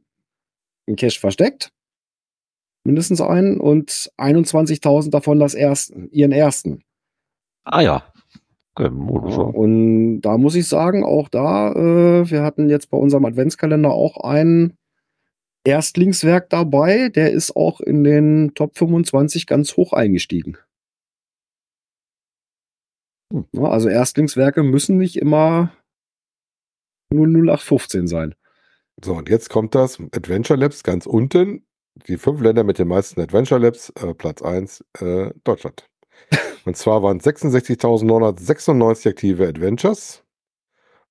einen Cache versteckt. Mindestens einen und 21.000 davon das ersten, ihren ersten. Ah ja. Okay, und da muss ich sagen, auch da, äh, wir hatten jetzt bei unserem Adventskalender auch ein Erstlingswerk dabei, der ist auch in den Top 25 ganz hoch eingestiegen. Hm. Also Erstlingswerke müssen nicht immer nur 0815 sein. So, und jetzt kommt das Adventure Labs ganz unten. Die fünf Länder mit den meisten Adventure Labs, äh, Platz eins äh, Deutschland. Und zwar waren 66.996 aktive Adventures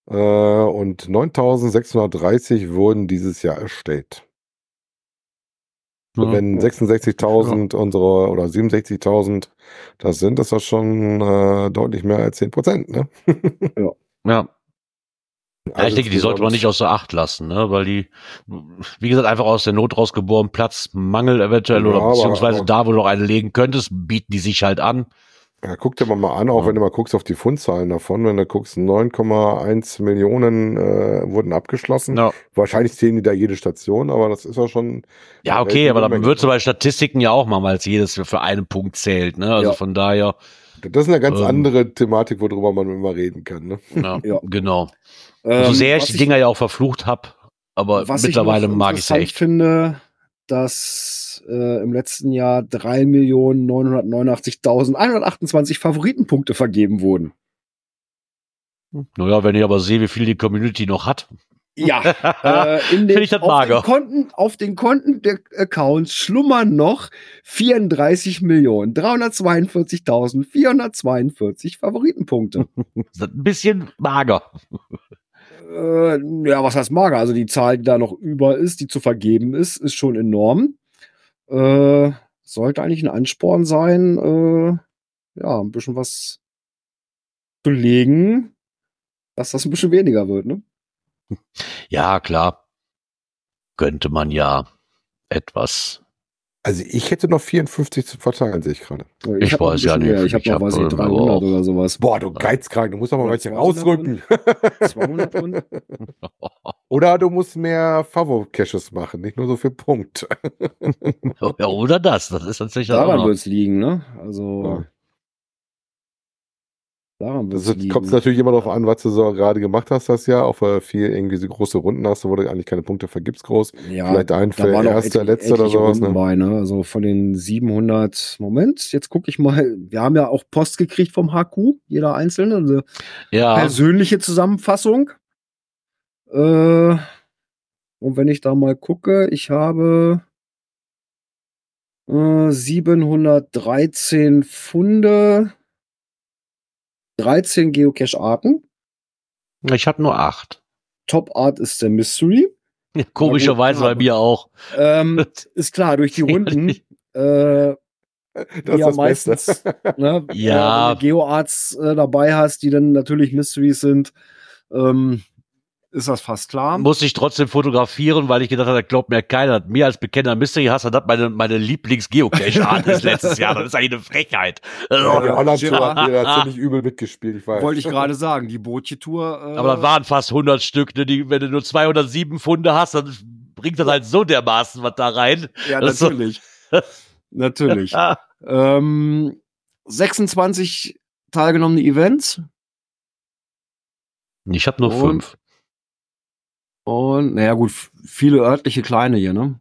äh, und 9.630 wurden dieses Jahr erstellt. Ja. Wenn 66.000 unsere oder 67.000 das sind, ist das schon äh, deutlich mehr als 10 Prozent. Ne? Ja. Ja, Also ich denke, die sollte man nicht außer Acht lassen, ne? weil die, wie gesagt, einfach aus der Not rausgeboren, Platzmangel eventuell Ja, oder beziehungsweise aber- da, wo du noch eine legen könntest, bieten die sich halt an. Ja, guck dir mal, mal an, auch Ja. wenn du mal guckst auf die Fundzahlen davon, wenn du guckst, 9,1 Millionen äh, wurden abgeschlossen. Ja, Wahrscheinlich zählen die da jede Station, aber das ist ja schon. ja okay, aber dann würdest du bei Statistiken ja auch machen, weil es jedes für einen Punkt zählt. Ne? Also von daher, Das ist eine ganz Ähm. andere Thematik, worüber man immer reden kann. Ne? ja, Ja. genau. Ähm, so sehr ich die Dinger ja auch verflucht habe, aber was mittlerweile ich mag ich sie echt. finde, dass äh, im letzten Jahr 3.989.128 Favoritenpunkte vergeben wurden. Naja, wenn ich aber sehe, wie viel die Community noch hat. Ja, äh, in den, ich das auf, den Konten, auf den Konten der Accounts schlummern noch 34 Millionen 342.442 Favoritenpunkte. Das ist ein bisschen mager. Äh, ja, was heißt mager? Also die Zahl, die da noch über ist, die zu vergeben ist, ist schon enorm. Äh, sollte eigentlich ein Ansporn sein, äh, ja, ein bisschen was zu legen, dass das ein bisschen weniger wird, ne? Ja, klar. Könnte man ja etwas. Also ich hätte noch 54 zu verteilen, sehe ich gerade. Ich ein weiß ja nicht. mehr. Ich habe Ich noch, hab, weiß ich, äh, 300 auch- oder sowas. Boah, du Geizkragen, du musst doch mal welche 200 rausrücken. 200 und? Oder du musst mehr Favo-Caches machen, nicht nur so viel Punkt. Ja, oder das. Das ist tatsächlich auch Daran wird es liegen, ne? Also. Ja. Daran es liegen. kommt natürlich immer darauf an, was du so gerade gemacht hast das Jahr. Auch weil viel irgendwie so große Runden hast, wo du eigentlich keine Punkte vergibst groß. ja, Vielleicht ein da für waren auch erste, etlich- letzte oder sowas. Ne? bei, ne? Also von den 700, Moment, jetzt gucke ich mal. Wir haben ja auch Post gekriegt vom HQ, jeder Einzelne. Also Ja, persönliche Zusammenfassung. Äh, und wenn ich da mal gucke, ich habe äh, 713 Funde, 13 Geocache-Arten. ich habe nur acht. Top Art ist der Mystery. Komischerweise Ja, bei mir auch. Ähm, ist klar, durch die Runden, äh, Das ja das meistens, Beste. ne, Ja. wenn du Geoarts äh, dabei hast, die dann natürlich Mysteries sind, ähm, ist das fast klar. Muss ich trotzdem fotografieren, weil ich gedacht habe, das glaubt mir keiner. Mir als bekennender Mystery-Hasser, das meine, meine Lieblings-Geocache-Art ist letztes Jahr. Das ist eigentlich eine Frechheit. Ja, die Holland-Tour hat mir da ziemlich übel mitgespielt, ich weiß. Wollte ich gerade sagen, die Bootje-Tour. Äh, aber das waren fast 100 Stück. Ne? Die, wenn du nur 207 Funde hast, dann bringt das halt so dermaßen was da rein. Ja, das ist so- natürlich. natürlich. Ähm, 26 teilgenommene Events Ich habe nur Und- fünf. Und, naja, gut, viele örtliche kleine hier, ne?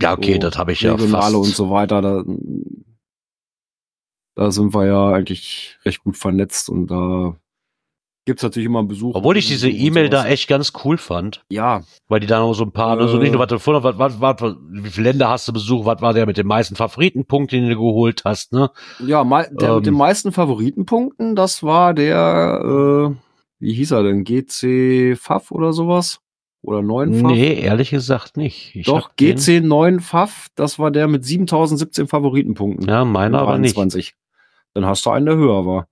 Ja, okay, so das habe ich ja Regionale fast. und so weiter. Da, da sind wir ja eigentlich recht gut vernetzt und da gibt's natürlich immer Besuch. Obwohl ich diese E-Mail da echt ganz cool fand, Ja, weil die da noch so ein paar, Äh. nicht nur was hast, was, was, was, wie viele Länder hast du besucht, was war der mit den meisten Favoritenpunkten, den du geholt hast, ne? ja, der mit den Ähm. meisten Favoritenpunkten, das war der, äh, wie hieß er denn? GC Pfaff oder sowas? Oder 9 Pfaff? Nee, ehrlich gesagt nicht. Ich Doch, GC 9 Pfaff, das war der mit 7017 Favoritenpunkten. Ja, meiner aber nicht. 23. Dann hast du einen, der höher war.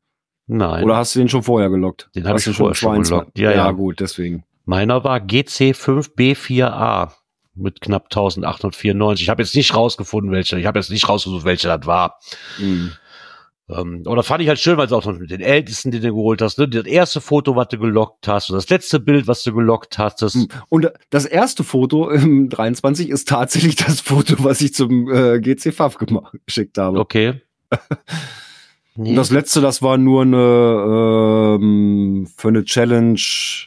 Nein. Oder hast du den schon vorher gelockt? Den hab Hast ich du vorher schon 22? gelockt. Ja, ja. gut, deswegen. Meiner war GC5B4A mit knapp 1894. Ich habe jetzt nicht rausgefunden, welcher. Ich habe jetzt nicht rausgesucht, welcher das war. Mhm. Ähm, aber das fand ich halt schön, weil es auch noch mit den ältesten, die du geholt hast. Ne? Das erste Foto, was du gelockt hast und das letzte Bild, was du gelockt hast. Das, Mhm. Und das erste Foto im 23 ist tatsächlich das Foto, was ich zum äh, GC Pfaff geschickt habe. Okay. Nee. Und das letzte, das war nur eine ähm, für eine Challenge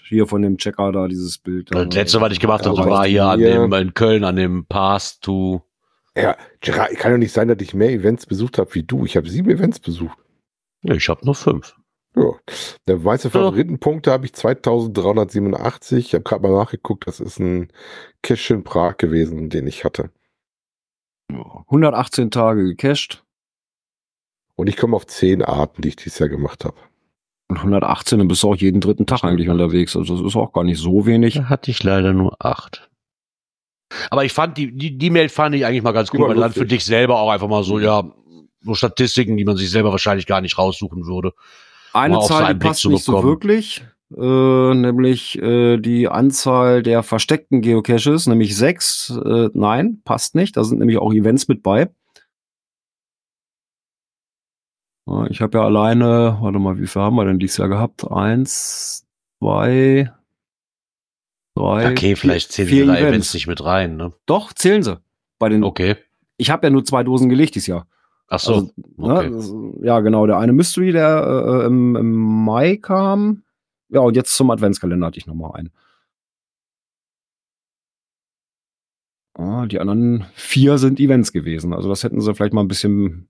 hier von dem Checker da, dieses Bild. da. das letzte, was ich gemacht habe, war hier an dem, in Köln an dem Pass to. Ja, Gerard, kann doch nicht sein, dass ich mehr Events besucht habe wie du. Ich habe sieben Events besucht. Ja, ich habe nur fünf. Ja. Der meiste Favoritenpunkte habe ich 2387. Ich habe gerade mal nachgeguckt, das ist ein Cache in Prag gewesen, den ich hatte. 118 Tage gecached Und ich komme auf zehn Arten, die ich dieses Jahr gemacht habe. und 118, dann bist du auch jeden dritten Tag eigentlich unterwegs. Also das ist auch gar nicht so wenig. Da hatte ich leider nur acht. Aber ich fand, die, die, die Mail fand ich eigentlich mal ganz war weil dann für dich selber auch einfach mal so, ja, so Statistiken, die man sich selber wahrscheinlich gar nicht raussuchen würde. Eine Um Zahl, die passt nicht so wirklich, äh, nämlich äh, die Anzahl der versteckten Geocaches, nämlich sechs. Äh, nein, passt nicht. Da sind nämlich auch Events mit bei. Ich habe ja alleine, warte mal, wie viel haben wir denn dieses Jahr gehabt? Eins, zwei, drei. Okay, vielleicht zählen sie da Events. Events nicht mit rein, ne? Doch, zählen sie. Bei den, Okay. Ich habe ja nur zwei Dosen gelegt dieses Jahr. Ach so. Also, okay. Ne, ja, genau. Der eine Mystery, der äh, im, im Mai kam. Ja, und jetzt zum Adventskalender hatte ich noch mal einen. Ah, die anderen vier sind Events gewesen. Also das hätten sie vielleicht mal ein bisschen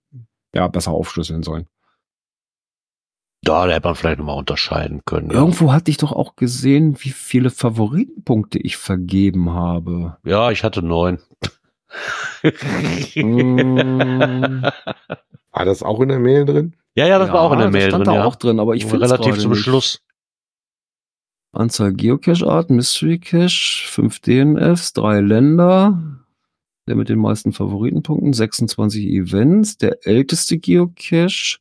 ja, besser aufschlüsseln sollen. Da, da hätte man vielleicht nochmal unterscheiden können. Ja. Irgendwo hatte ich doch auch gesehen, wie viele Favoritenpunkte ich vergeben habe. ja, ich hatte neun. War das auch in der Mail drin? ja, ja, das war auch in der das Mail stand drin, da ja. auch drin, aber ich finde Relativ zum Schluss. Anzahl Geocache-Arten, Mystery Cache, 5 DNFs, drei Länder. Der mit den meisten Favoritenpunkten, 26 Events, der älteste Geocache.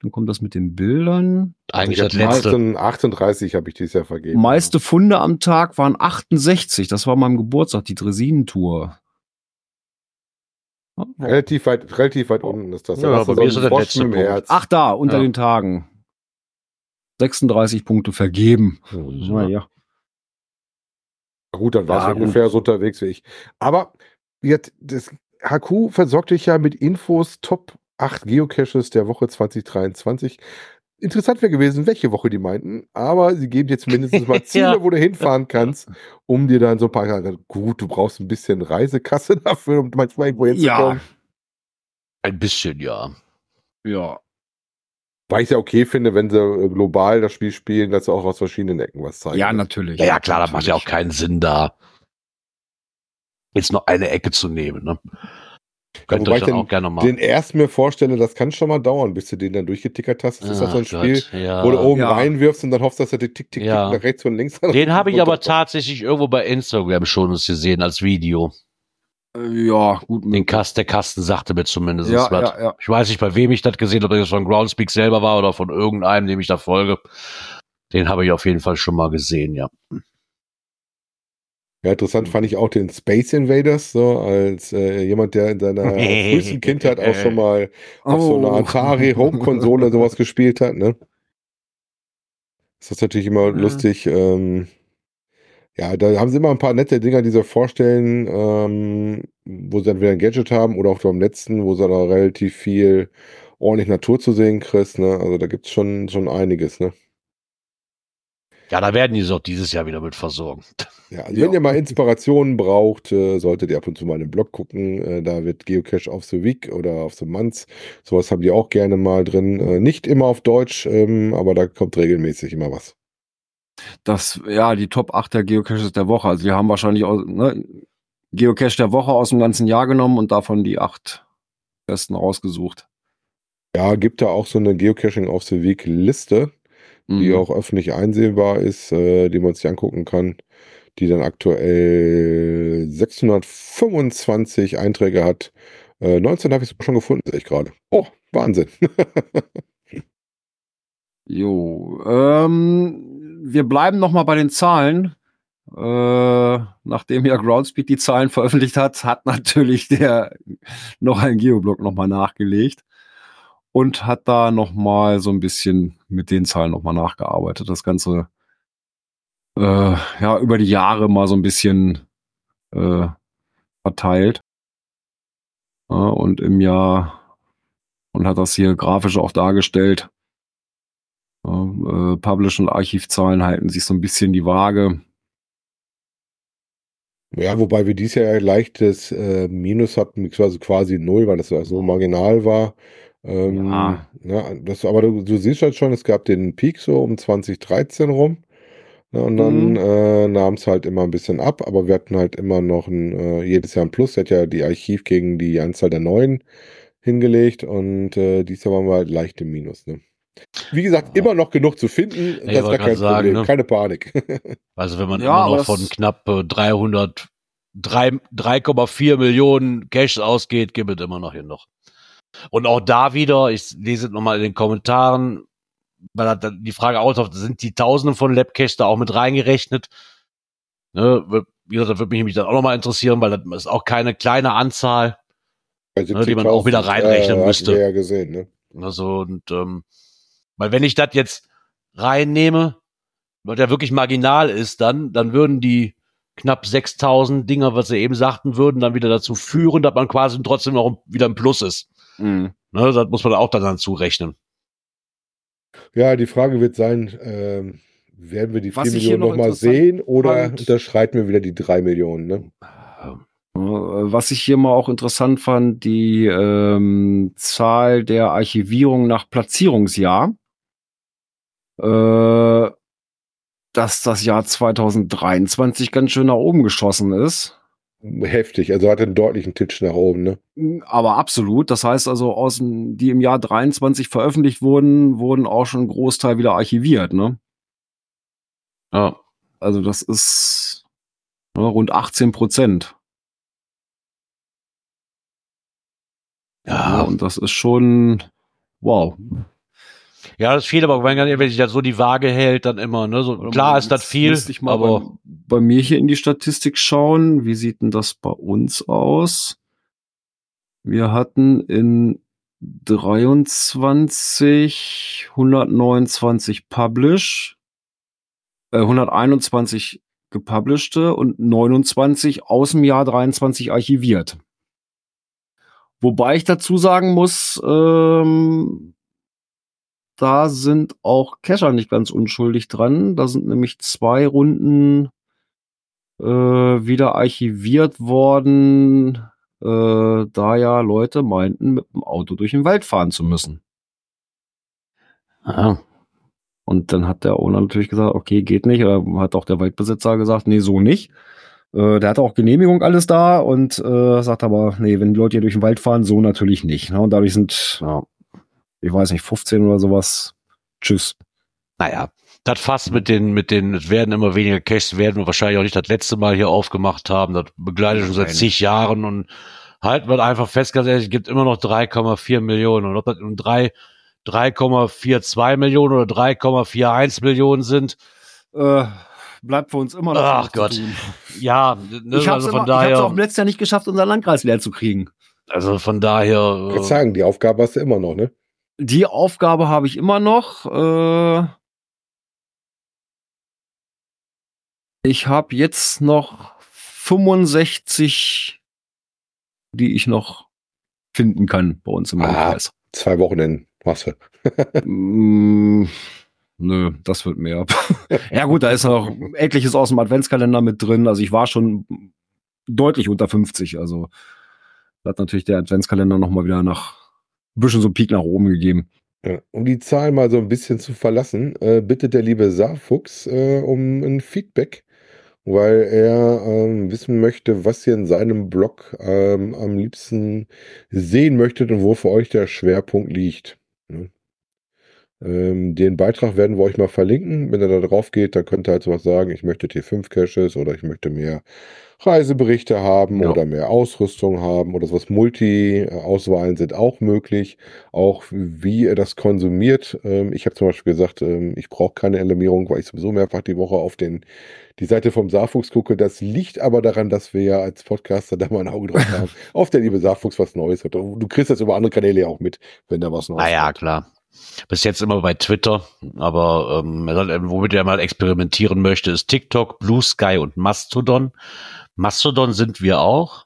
Dann kommt das mit den Bildern. Eigentlich ich das letzte. 18, 38 habe ich dieses Jahr vergeben. Meiste Funde am Tag waren 68. Das war meinem Geburtstag, die Dresinentour. Ja, Relativ weit, relativ weit unten ist das. Ja, Da du bei mir ist das der letzte im Punkt. Ach da, unter Ja. den Tagen. 36 Punkte vergeben. Naja. Gut, dann war es Ja, ungefähr so unterwegs wie ich. Aber jetzt, das HQ versorgt dich ja mit Infos Top 8 Geocaches der Woche 2023. Interessant wäre gewesen, welche Woche die meinten, aber sie geben jetzt mindestens mal Ziele, Ja. wo du hinfahren kannst, um dir dann so ein paar, gut, du brauchst ein bisschen Reisekasse dafür, um manchmal irgendwo Ja. hinzukommen. Ein bisschen, ja. Ja. Weil ich ja okay finde, wenn sie äh, global das Spiel spielen, dass sie auch aus verschiedenen Ecken was zeigen. Ja, natürlich. Ja, ja klar, das macht ja auch keinen Sinn, da jetzt noch eine Ecke zu nehmen. Ne? Könnt ihr wobei euch ich dann den- auch gerne mal. Den ersten mir vorstelle, das kann schon mal dauern, bis du den dann durchgetickert hast. Das ist doch so ein Ach Spiel, Gott, ja. wo du oben Ja. reinwirfst und dann hoffst, dass er tick, tick, tick, Ja. tick nach rechts und links Den habe ich aber tatsächlich irgendwo bei Instagram schon gesehen als Video. Äh, Ja, gut. Den Kast, der Kasten sagte mir zumindest ja, was. ja, ja. Ich weiß nicht, bei wem ich das gesehen habe, ob das von Groundspeak selber war oder von irgendeinem, dem ich da folge. Den habe ich auf jeden Fall schon mal gesehen, ja. Ja, interessant fand ich auch den Space Invaders, so als äh, jemand, der in seiner frühesten Kindheit auch schon mal auf so einer Oh. Atari Home-Konsole sowas gespielt hat, ne? Das ist natürlich immer Mhm. lustig. Ähm, ja, da haben sie immer ein paar nette Dinger, die sie vorstellen, ähm, wo sie dann wieder ein Gadget haben oder auch beim letzten, wo sie da relativ viel ordentlich Natur zu sehen kriegst, ne? Also da gibt's schon, schon einiges, ne? Ja, da werden die sich auch dieses Jahr wieder mit versorgen. Ja, also Ja. wenn ihr mal Inspirationen braucht, äh, solltet ihr ab und zu mal in den Blog gucken. Äh, da wird Geocache auf the Week oder auf the Month. Sowas haben die auch gerne mal drin. Äh, nicht immer auf Deutsch, ähm, aber da kommt regelmäßig immer was. Das, ja, die Top 8 der Geocaches der Woche. Also die haben wahrscheinlich auch, ne, Geocache der Woche aus dem ganzen Jahr genommen und davon die acht besten rausgesucht. Ja, gibt da auch so eine Geocaching auf the Week Liste, die Mhm. auch öffentlich einsehbar ist, äh, die man sich angucken kann, die dann aktuell 625 Einträge hat. Äh, 19 habe ich schon gefunden, sehe ich gerade. Oh, Wahnsinn. Jo, ähm, wir bleiben noch mal bei den Zahlen. Äh, nachdem ja Groundspeak die Zahlen veröffentlicht hat, hat natürlich der noch ein Geoblog noch mal nachgelegt und hat da noch mal so ein bisschen mit den Zahlen noch mal nachgearbeitet. Das Ganze äh, ja über die Jahre mal so ein bisschen äh, verteilt. Ja, und im Jahr und hat das hier grafisch auch dargestellt. Ja, äh, Publish- und Archivzahlen halten sich so ein bisschen die Waage. Ja, wobei wir dieses Jahr ein leichtes äh, Minus hatten, quasi, quasi null, weil das so marginal war. Ähm, Ja. ja, das, aber du, du siehst halt schon, es gab den Peak so um 2013 rum. Ja, und dann Mhm. äh, nahm es halt immer ein bisschen ab, aber wir hatten halt immer noch ein, äh, jedes Jahr ein Plus. Er hat ja die Archiv gegen die Anzahl der neuen hingelegt und äh, dieses Jahr waren wir halt leicht im Minus. Ne? Wie gesagt, Ja. immer noch genug zu finden. ich das ist gar kein sagen, Problem. ne? Keine Panik. Also wenn man Ja, immer noch von knapp äh, 300, drei- 3,4 Millionen Cash ausgeht, gibt es immer noch hin noch. Und auch da wieder, ich lese es nochmal in den Kommentaren, weil dann die Frage auftaucht, sind die Tausende von Labcaches da auch mit reingerechnet? Ne, wie gesagt, das würde mich nämlich dann auch nochmal interessieren, weil das ist auch keine kleine Anzahl. Bei die man auch wieder 70.000, reinrechnen hatten müsste. ja gesehen, ne? Also, und, ähm, weil wenn ich das jetzt reinnehme, was ja wirklich marginal ist, dann, dann würden die knapp 6000 Dinger, was sie eben sagten, würden dann wieder dazu führen, dass man quasi trotzdem noch wieder im Plus ist. Mhm. Ne, das muss man auch dann dazu rechnen. Ja, die Frage wird sein, ähm, werden wir die Was 4 ich hier Millionen noch nochmal interessant sehen oder fand- unterschreiten wir wieder die 3 Millionen? Ne? Äh, Was ich hier mal auch interessant fand, die ähm, Zahl der Archivierung nach Platzierungsjahr. Äh, dass das Jahr 2023 ganz schön nach oben geschossen ist. Heftig, also hat einen deutlichen Titsch nach oben. Ne? Aber absolut. Das heißt also, aus die im Jahr 23 veröffentlicht wurden, wurden auch schon ein Großteil wieder archiviert, ne? Ja. Also das ist ne, rund 18 Prozent. Ja, Ja, und das ist schon wow. ja, das ist viel, aber wenn, wenn sich das so die Waage hält, dann immer, ne? So, klar ist das viel, aber bei mir hier in die Statistik schauen. Wie sieht denn das bei uns aus? Wir hatten in 23 129 Publish, äh, 121 gepublished und 29 aus dem Jahr 23 archiviert. Wobei ich dazu sagen muss, ähm, da sind auch Cacher nicht ganz unschuldig dran. Da sind nämlich zwei Runden äh, wieder archiviert worden, äh, da ja Leute meinten, mit dem Auto durch den Wald fahren zu müssen. ja. Und dann hat der Owner natürlich gesagt, okay, geht nicht. Oder hat auch der Waldbesitzer gesagt, nee, so nicht. Äh, der hatte auch Genehmigung alles da und äh, sagt aber, nee, wenn die Leute hier durch den Wald fahren, so natürlich nicht. Ne? Und dadurch sind, ja, ich weiß nicht, 15 oder sowas. Tschüss. Naja, das Fass mit den, mit den, es werden immer weniger Caches, werden wir wahrscheinlich auch nicht das letzte Mal hier aufgemacht haben. Das begleitet schon seit zig Jahren und halten wir einfach fest, ganz ehrlich, es gibt immer noch 3,4 Millionen. Und ob das nun drei 3,42 Millionen oder 3,41 Millionen sind, Äh, bleibt für uns immer noch Ach Gott. tun. ja, ne, Ich habe es also von auch im letzten Jahr nicht geschafft, unseren Landkreis leer zu kriegen. also von daher, Ich kann äh, sagen, die Aufgabe hast du immer noch, ne? Die Aufgabe habe ich immer noch. Äh, ich habe jetzt noch 65, die ich noch finden kann bei uns im Ah. Landkreis. Zwei Wochenenden hast du. Mm, nö, das wird mehr. ja gut, da ist noch etliches aus dem Adventskalender mit drin. Also ich war schon deutlich unter 50. Also hat natürlich der Adventskalender noch mal wieder nach ein bisschen so einen Peak nach oben gegeben. Ja, um die Zahl mal so ein bisschen zu verlassen, äh, bittet der liebe Saarfuchs äh, um ein Feedback, weil er ähm, wissen möchte, was ihr in seinem Blog ähm, am liebsten sehen möchtet und wo für euch der Schwerpunkt liegt. Ne? Ähm, den Beitrag werden wir euch mal verlinken. Wenn ihr da drauf geht, da könnt ihr halt sowas sagen, ich möchte T5 Caches oder ich möchte mehr Reiseberichte haben Ja. oder mehr Ausrüstung haben oder sowas. Multi-Auswahlen sind auch möglich. Auch wie ihr das konsumiert. Ähm, ich habe zum Beispiel gesagt, ähm, ich brauche keine Alarmierung, weil ich sowieso mehrfach die Woche auf den, die Seite vom Saarfuchs gucke. Das liegt aber daran, dass wir ja als Podcaster da mal ein Auge drauf haben, auf der liebe Saarfuchs was Neues hat. Du kriegst das über andere Kanäle ja auch mit, wenn da was Neues naja, kommt. klar. Bis jetzt immer bei Twitter, aber ähm, womit er mal experimentieren möchte, ist TikTok, Blue Sky und Mastodon. Mastodon sind wir auch.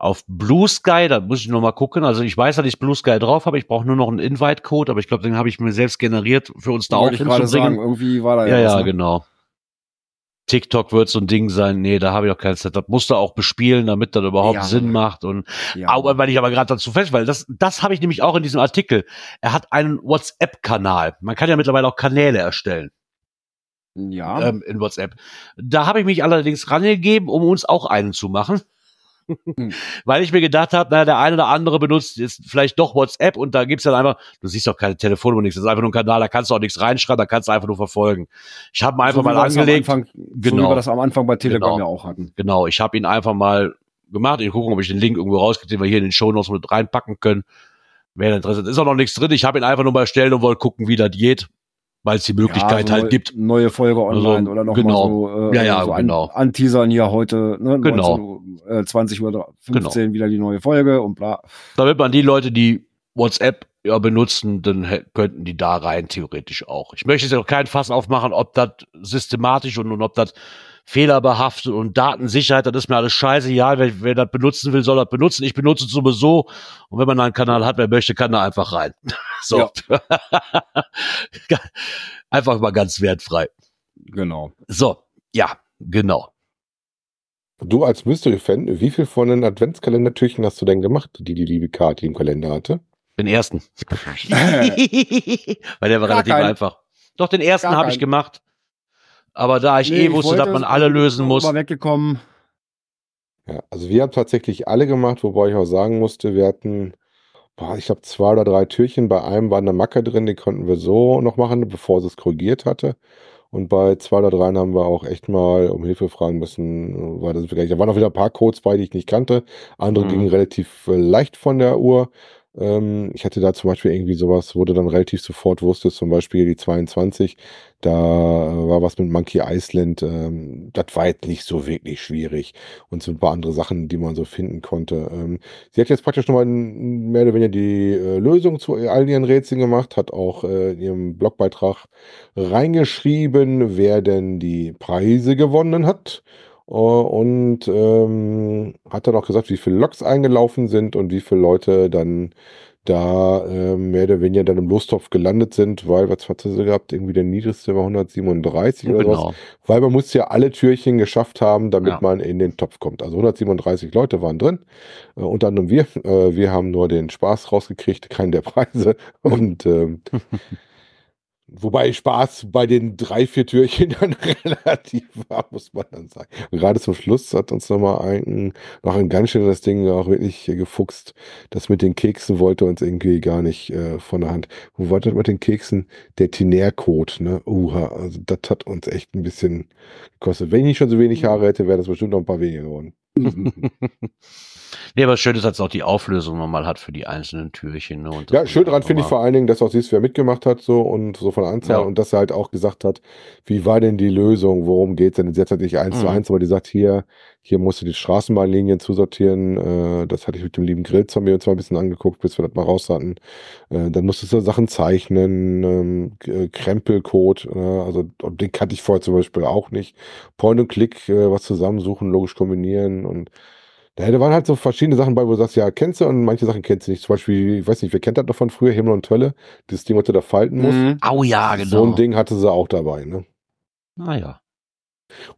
Auf Blue Sky, da muss ich noch mal gucken. Also ich weiß, dass ich Blue Sky drauf habe. Ich brauche nur noch einen Invite-Code, aber ich glaube, den habe ich mir selbst generiert, für uns da auch ich gerade sagen, hinzubringen. irgendwie war da Ja, was, ja, ne? genau. TikTok wird so ein Ding sein. Nee, da habe ich auch kein Setup. Musste auch bespielen, damit das überhaupt Ja. Sinn macht. Und Ja. aber weil ich aber gerade dazu fest, weil das, das habe ich nämlich auch in diesem Artikel. Er hat einen WhatsApp-Kanal. Man kann ja mittlerweile auch Kanäle erstellen ja. ähm, in WhatsApp. Da habe ich mich allerdings rangegeben, um uns auch einen zu machen. Hm. Weil ich mir gedacht habe, naja, der eine oder andere benutzt jetzt vielleicht doch WhatsApp und da gibt's dann einfach, du siehst doch keine Telefonnummer, nichts, das ist einfach nur ein Kanal, da kannst du auch nichts reinschreiben, da kannst du einfach nur verfolgen. Ich habe ihn einfach so mal angelegt. Anfang, So wie Genau. wir das am Anfang bei Telegram Genau. ja auch hatten. Genau, ich habe ihn einfach mal gemacht. Ich gucke, ob ich den Link irgendwo rauskriege, den wir hier in den Shownotes mit reinpacken können. Wer Interesse hat, ist auch noch nichts drin. Ich habe ihn einfach nur mal erstellt und wollte gucken, wie das geht, weil es die Möglichkeit so halt neu- gibt. Neue Folge online Also, oder noch genau. so, äh, Ja, ja, so genau. an, anteasern hier heute, ne, Genau. 19 Uhr, äh, 20 Uhr 15 wieder die neue Folge und bla. Damit man die Leute, die WhatsApp ja benutzen, dann könnten die da rein theoretisch auch. Ich möchte jetzt auch kein Fass aufmachen, ob das systematisch und, und ob das fehlerbehaftet und Datensicherheit, das ist mir alles scheiße. Ja, wer, wer das benutzen will, soll das benutzen. Ich benutze es sowieso. Und wenn man einen Kanal hat, wer möchte, kann da einfach rein. so. einfach mal ganz wertfrei. Genau. So, ja, genau. Du als Mystery-Fan, wie viel von den Adventskalendertürchen hast du denn gemacht, die die liebe Kati im Kalender hatte? Den ersten. Weil der war Gar relativ keinen. einfach. Doch, den ersten habe ich gemacht. Aber da ich Nee, eh wusste, dass wollte man alle lösen muss. Mal weggekommen. Ja, also wir haben tatsächlich alle gemacht, wobei ich auch sagen musste, wir hatten, boah, ich glaube, zwei oder drei Türchen. Bei einem war eine Macke drin, die konnten wir so noch machen, bevor sie es korrigiert hatte. Und bei zwei oder dreien haben wir auch echt mal um Hilfe fragen müssen, weil das da waren auch wieder ein paar Codes bei, die ich nicht kannte. Andere Mhm. gingen relativ äh, leicht von der Uhr. Ähm, ich hatte da zum Beispiel irgendwie sowas, wo du dann relativ sofort wusstest, zum Beispiel die 22, da äh, war was mit Monkey Island, ähm, das war jetzt nicht so wirklich schwierig und so ein paar andere Sachen, die man so finden konnte. Ähm, sie hat jetzt praktisch nochmal mehr oder weniger die äh, Lösung zu all ihren Rätseln gemacht, hat auch äh, in ihrem Blogbeitrag reingeschrieben, wer denn die Preise gewonnen hat. Äh, Und ähm, hat dann auch gesagt, wie viele Loks eingelaufen sind und wie viele Leute dann da äh, mehr oder weniger dann im Lostopf gelandet sind, weil, was hat sie gehabt? Irgendwie der niedrigste war 137 oder was. Genau. Weil man muss ja alle Türchen geschafft haben, damit Ja. man in den Topf kommt. Also 137 Leute waren drin, äh, unter anderem wir. Äh, wir haben nur den Spaß rausgekriegt, keinen der Preise. Und ähm, wobei Spaß bei den drei, vier Türchen dann relativ war, muss man dann sagen. Und gerade zum Schluss hat uns nochmal ein, noch ein ganz schönes Ding auch wirklich gefuchst. Das mit den Keksen wollte uns irgendwie gar nicht äh, von der Hand. Wo war das mit den Keksen? Der Tinär-Code, ne? Uha, also das hat uns echt ein bisschen gekostet. Wenn ich nicht schon so wenig Haare hätte, wäre das bestimmt noch ein paar weniger geworden. Nee, aber schön ist, dass es auch die Auflösung nochmal hat für die einzelnen Türchen. Ne? Ja, schön da dran finde ich vor allen Dingen, dass auch siehst, wer mitgemacht hat so und so von Anzahl Ja. und dass er halt auch gesagt hat, wie war denn die Lösung, worum geht's denn? Sie hat halt nicht eins zu Mhm. eins, aber die sagt hier, hier musst du die Straßenbahnlinien zusortieren. Äh, das hatte ich mit dem lieben Grillzombie uns mal ein bisschen angeguckt, bis wir das mal raus hatten. Äh, dann musstest du Sachen zeichnen, ähm, äh, Krempelcode, äh, also den kannte ich vorher zum Beispiel auch nicht. Point und Click, äh, was zusammensuchen, logisch kombinieren und da waren halt so verschiedene Sachen bei, wo du sagst, ja, kennst du und manche Sachen kennst du nicht. Zum Beispiel, ich weiß nicht, wer kennt das noch von früher, Himmel und Hölle, dieses Ding, was du da falten musst. Mhm. Au ja, genau. So ein Ding hatte sie auch dabei, ne? Naja.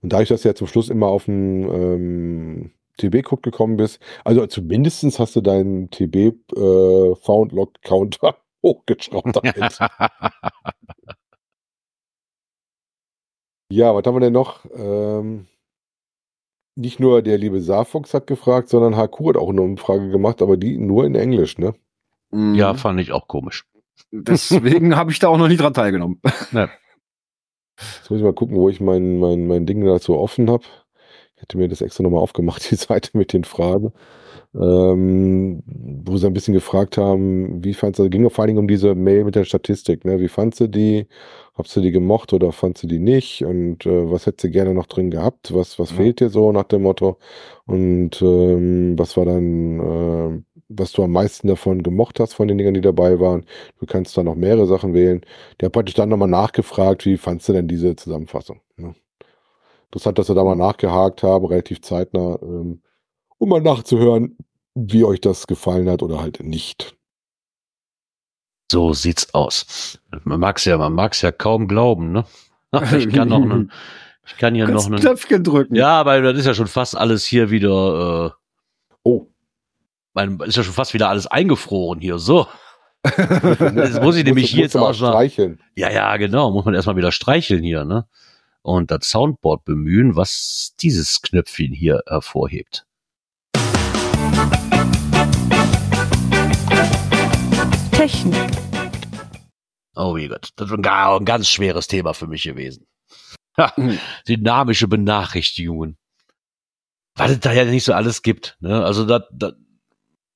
Und dadurch, dass du ja zum Schluss immer auf den ähm, TB-Code gekommen bist, also zumindestens hast du deinen TB äh, Found Log Counter hochgeschraubt damit. ja, was haben wir denn noch? Ähm, nicht nur der liebe Saarfuchs hat gefragt, sondern HQ hat auch eine Umfrage gemacht, aber die nur in Englisch, ne? Mhm. ja, fand ich auch komisch. Deswegen habe ich da auch noch nie dran teilgenommen. Jetzt muss ich mal gucken, wo ich mein, mein, mein Ding dazu offen habe. Ich hätte mir das extra nochmal aufgemacht, die Seite mit den Fragen. Ähm, wo sie ein bisschen gefragt haben, wie fandst du, ging vor allen Dingen um diese Mail mit der Statistik, ne? Wie fandst du die? Hast du die gemocht oder fandst du die nicht? Und äh, was hättest du gerne noch drin gehabt? Was, was Ja. fehlt dir so nach dem Motto? Und ähm, was war dann, äh, was du am meisten davon gemocht hast von den Dingern, die dabei waren? Du kannst da noch mehrere Sachen wählen. Der hat praktisch dann nochmal nachgefragt, wie fandst du denn diese Zusammenfassung? Ne? Interessant, dass wir da mal nachgehakt haben, relativ zeitnah, ähm, um mal nachzuhören, wie euch das gefallen hat oder halt nicht. So sieht's aus. Man mag's ja, man mag's ja kaum glauben, ne? Ich kann noch einen, ich kann hier noch einen, Knöpfchen drücken. ja, aber das ist ja schon fast alles hier wieder, Oh, äh, mein, ist ja schon fast wieder alles eingefroren hier, so. Jetzt muss ich nämlich hier jetzt auch schon, streicheln. ja, ja, genau, muss man erstmal wieder streicheln hier, ne? Und das Soundboard bemühen, was dieses Knöpfchen hier hervorhebt. Technik. Oh wie Gott, das ist ein, ga- ein ganz schweres Thema für mich gewesen. Mhm. dynamische Benachrichtigungen. Was es da ja nicht so alles gibt. Ne? Also das, das,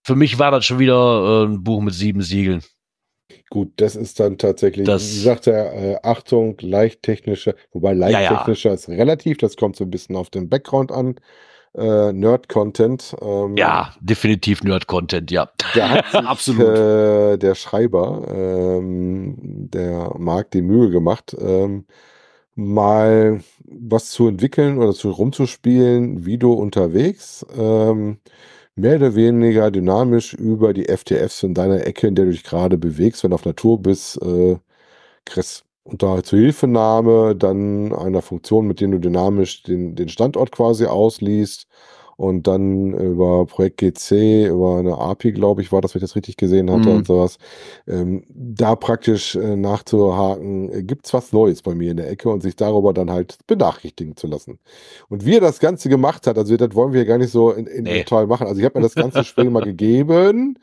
für mich war das schon wieder äh, ein Buch mit sieben Siegeln. Gut, das ist dann tatsächlich, Das- wie sagt er, äh, Achtung, leicht technischer, wobei leicht Ja, ja. technischer ist relativ, das kommt so ein bisschen auf den Background an. Äh, Nerd-Content. Ähm, Ja, definitiv Nerd-Content, ja. Da hat sich Absolut. Äh, der Schreiber, ähm, der Marc, die Mühe gemacht, ähm, mal was zu entwickeln oder zu rumzuspielen, wie du unterwegs, ähm, mehr oder weniger dynamisch über die FTFs in deiner Ecke, in der du dich gerade bewegst, wenn du auf Natur bist, äh, kriegst. Unter Zuhilfenahme dann einer Funktion, mit der du dynamisch den, den Standort quasi ausliest und dann über Projekt GC, über eine API, glaube ich, war das, wenn ich das richtig gesehen hatte Mhm. und sowas, ähm, da praktisch äh, nachzuhaken, äh, gibt's was Neues bei mir in der Ecke und sich darüber dann halt benachrichtigen zu lassen. Und wie er das Ganze gemacht hat, also das wollen wir gar nicht so in, in Nee. Detail machen. Also ich habe mir das ganze Spiel mal gegeben,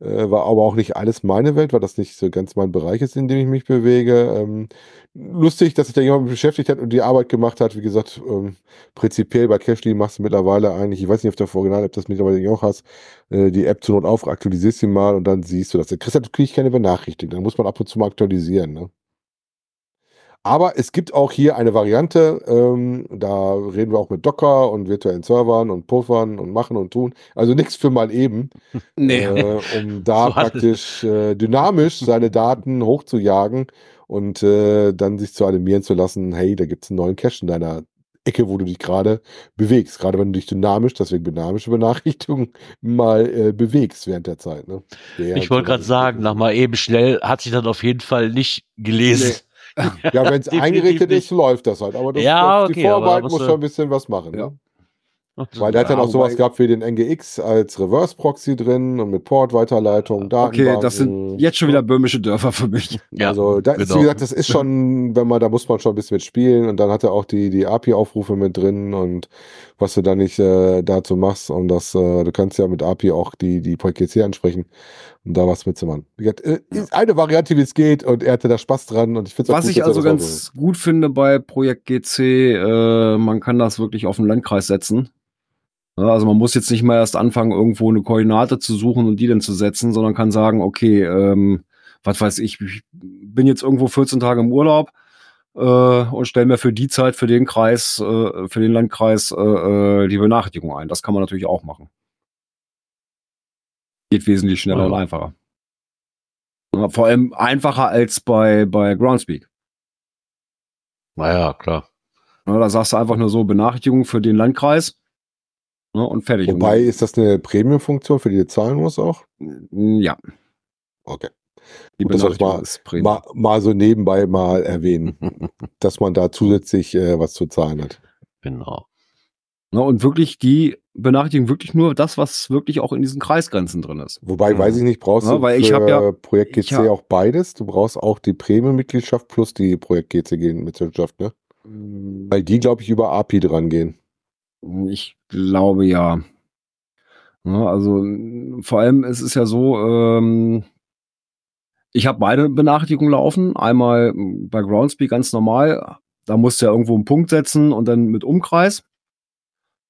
Äh, war aber auch nicht alles meine Welt, weil das nicht so ganz mein Bereich ist, in dem ich mich bewege. Ähm, lustig, dass sich da jemand beschäftigt hat und die Arbeit gemacht hat. Wie gesagt, ähm, prinzipiell bei Cashly machst du mittlerweile eigentlich, ich weiß nicht, auf der Original-App das mittlerweile auch hast, äh, die App zur Not auf, aktualisierst sie mal und dann siehst du das. Da kriegst du natürlich keine Benachrichtigung. Dann muss man ab und zu mal aktualisieren. Ne? Aber es gibt auch hier eine Variante, ähm, da reden wir auch mit Docker und virtuellen Servern und Puffern und machen und tun. Also nichts für mal eben, Nee. äh, um da So praktisch äh, dynamisch seine Daten hochzujagen und äh, dann sich zu animieren zu lassen, hey, da gibt es einen neuen Cache in deiner Ecke, wo du dich gerade bewegst. Gerade wenn du dich dynamisch, deswegen dynamische Benachrichtigung, mal äh, bewegst während der Zeit. Ne? Während Ich wollte gerade sagen, nach mal eben schnell hat sich das auf jeden Fall nicht gelesen. Ja, wenn es eingerichtet ist, läuft das halt. Aber das, Ja, das, okay, die aber Vorarbeit muss schon ein bisschen was machen. Ja. Ne? Weil der hat dann Ja, auch sowas gehabt wie den NGX als Reverse-Proxy drin und mit Port-Weiterleitung, Datenbanken. Okay, das sind jetzt schon wieder böhmische Dörfer für mich. Ja, also da ist, genau. wie gesagt, das ist schon, wenn man, da muss man schon ein bisschen mit spielen und dann hat er auch die, die API-Aufrufe mit drin und was du da nicht äh, dazu machst und das, äh, du kannst ja mit API auch die, die PGC ansprechen und da was mitzumachen. Äh, eine Variante, wie es geht und er hatte da Spaß dran und ich finde Was ich also ganz gut finde bei Projekt GC, äh, man kann das wirklich auf den Landkreis setzen. Ja, also man muss jetzt nicht mal erst anfangen, irgendwo eine Koordinate zu suchen und die dann zu setzen, sondern kann sagen, okay, ähm, was weiß ich, ich bin jetzt irgendwo 14 Tage im Urlaub äh, und stelle mir für die Zeit, für den Kreis, äh, für den Landkreis die Benachrichtigung ein. Das kann man natürlich auch machen. Geht wesentlich schneller Ja. und einfacher. Vor allem einfacher als bei, bei Groundspeak. naja, klar. Ja, da sagst du einfach nur so Benachrichtigung für den Landkreis ne, und fertig. Wobei, ist das eine Premium-Funktion, für die du zahlen musst auch? ja, Okay. die Gut, das soll ich Benachrichtigung mal-. Mal, mal so nebenbei mal erwähnen, dass man da zusätzlich äh, was zu zahlen hat. Genau. Ne, und wirklich die Benachrichtigung wirklich nur das, was wirklich auch in diesen Kreisgrenzen drin ist. Wobei, Mhm. weiß ich nicht, brauchst Ja, du weil für ich hab ja- Projekt GC hab- auch beides? Du brauchst auch die Premium-Mitgliedschaft plus die Projekt GC-Mitgliedschaft, ne? Weil die, glaube ich, über API dran gehen. Ich glaube ja. Ja, also vor allem es ist ja so, ähm, ich habe beide Benachrichtigungen laufen. Einmal bei Groundspeak ganz normal. Da musst du ja irgendwo einen Punkt setzen und dann mit Umkreis.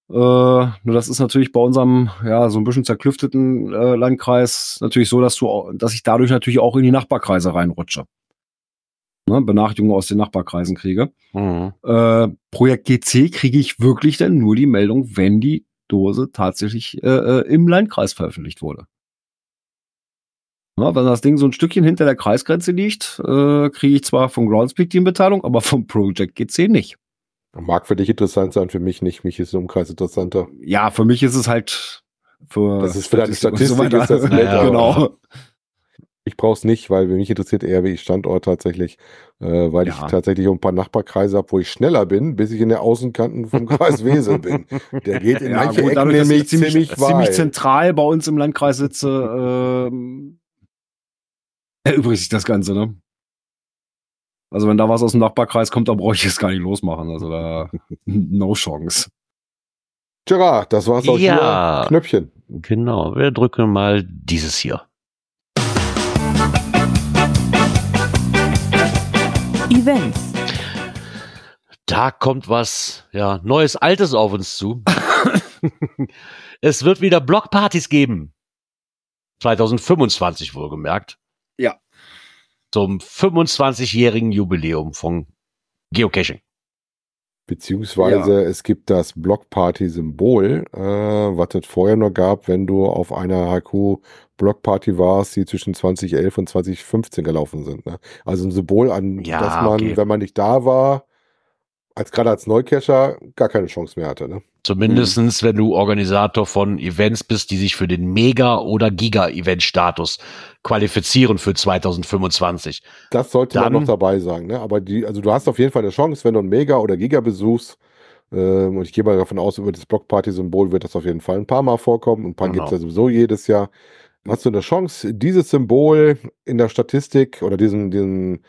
Äh, nur das ist natürlich bei unserem ja so ein bisschen zerklüfteten äh, Landkreis natürlich so, dass du, dass ich dadurch natürlich auch in die Nachbarkreise reinrutsche. Ne, Benachrichtigungen aus den Nachbarkreisen kriege. Mhm. Äh, Projekt GC kriege ich wirklich dann nur die Meldung, wenn die Dose tatsächlich äh, äh, im Landkreis veröffentlicht wurde. Ja, wenn das Ding so ein Stückchen hinter der Kreisgrenze liegt, äh, kriege ich zwar vom Groundspeak die Mitteilung, aber vom Project GC nicht. Mag für dich interessant sein, für mich nicht. Mich ist der Umkreis interessanter. Ja, für mich ist es halt für Das ist für deine Statistik Statistik ist das nett, aber- genau. Ich brauche es nicht, weil mich interessiert eher, wie ich Standort tatsächlich, äh, weil ich Ja. tatsächlich auch ein paar Nachbarkreise habe, wo ich schneller bin, bis ich in der Außenkanten vom Kreis Wesel bin. Der geht in Ja, manche gut, Ecken nämlich ich ziemlich, ziemlich, ziemlich zentral bei uns im Landkreis sitze, ähm, erübrigt sich das Ganze, ne? Also wenn da was aus dem Nachbarkreis kommt, dann brauche ich es gar nicht losmachen. Also da no Chance. Gerard, das war's auch Ja. hier. Knöpfchen. Genau. Wir drücken mal dieses hier. Events, Da kommt was, ja, Neues, Altes auf uns zu. es wird wieder Blockpartys geben. 2025 wohlgemerkt. Ja. Zum 25-jährigen Jubiläum von Geocaching. Beziehungsweise es gibt das Blockparty-Symbol, äh, was es vorher noch gab, wenn du auf einer HQ-Blockparty warst, die zwischen 2011 und 2015 gelaufen sind. Ne? Also ein Symbol, an Ja, das man, okay. wenn man nicht da war, als gerade als Neucacher gar keine Chance mehr hatte. Ne? Zumindestens, wenn du Organisator von Events bist, die sich für den Mega- oder Giga-Event-Status qualifizieren für 2025. Das sollte man Dann- noch dabei sagen. Ne? Aber die, also du hast auf jeden Fall eine Chance, wenn du ein Mega oder Giga besuchst. Ähm, und ich gehe mal davon aus, über das Blockparty-Symbol wird das auf jeden Fall ein paar Mal vorkommen. Ein paar Genau. gibt es ja sowieso jedes Jahr. Hast du eine Chance, dieses Symbol in der Statistik oder diesen, diesen,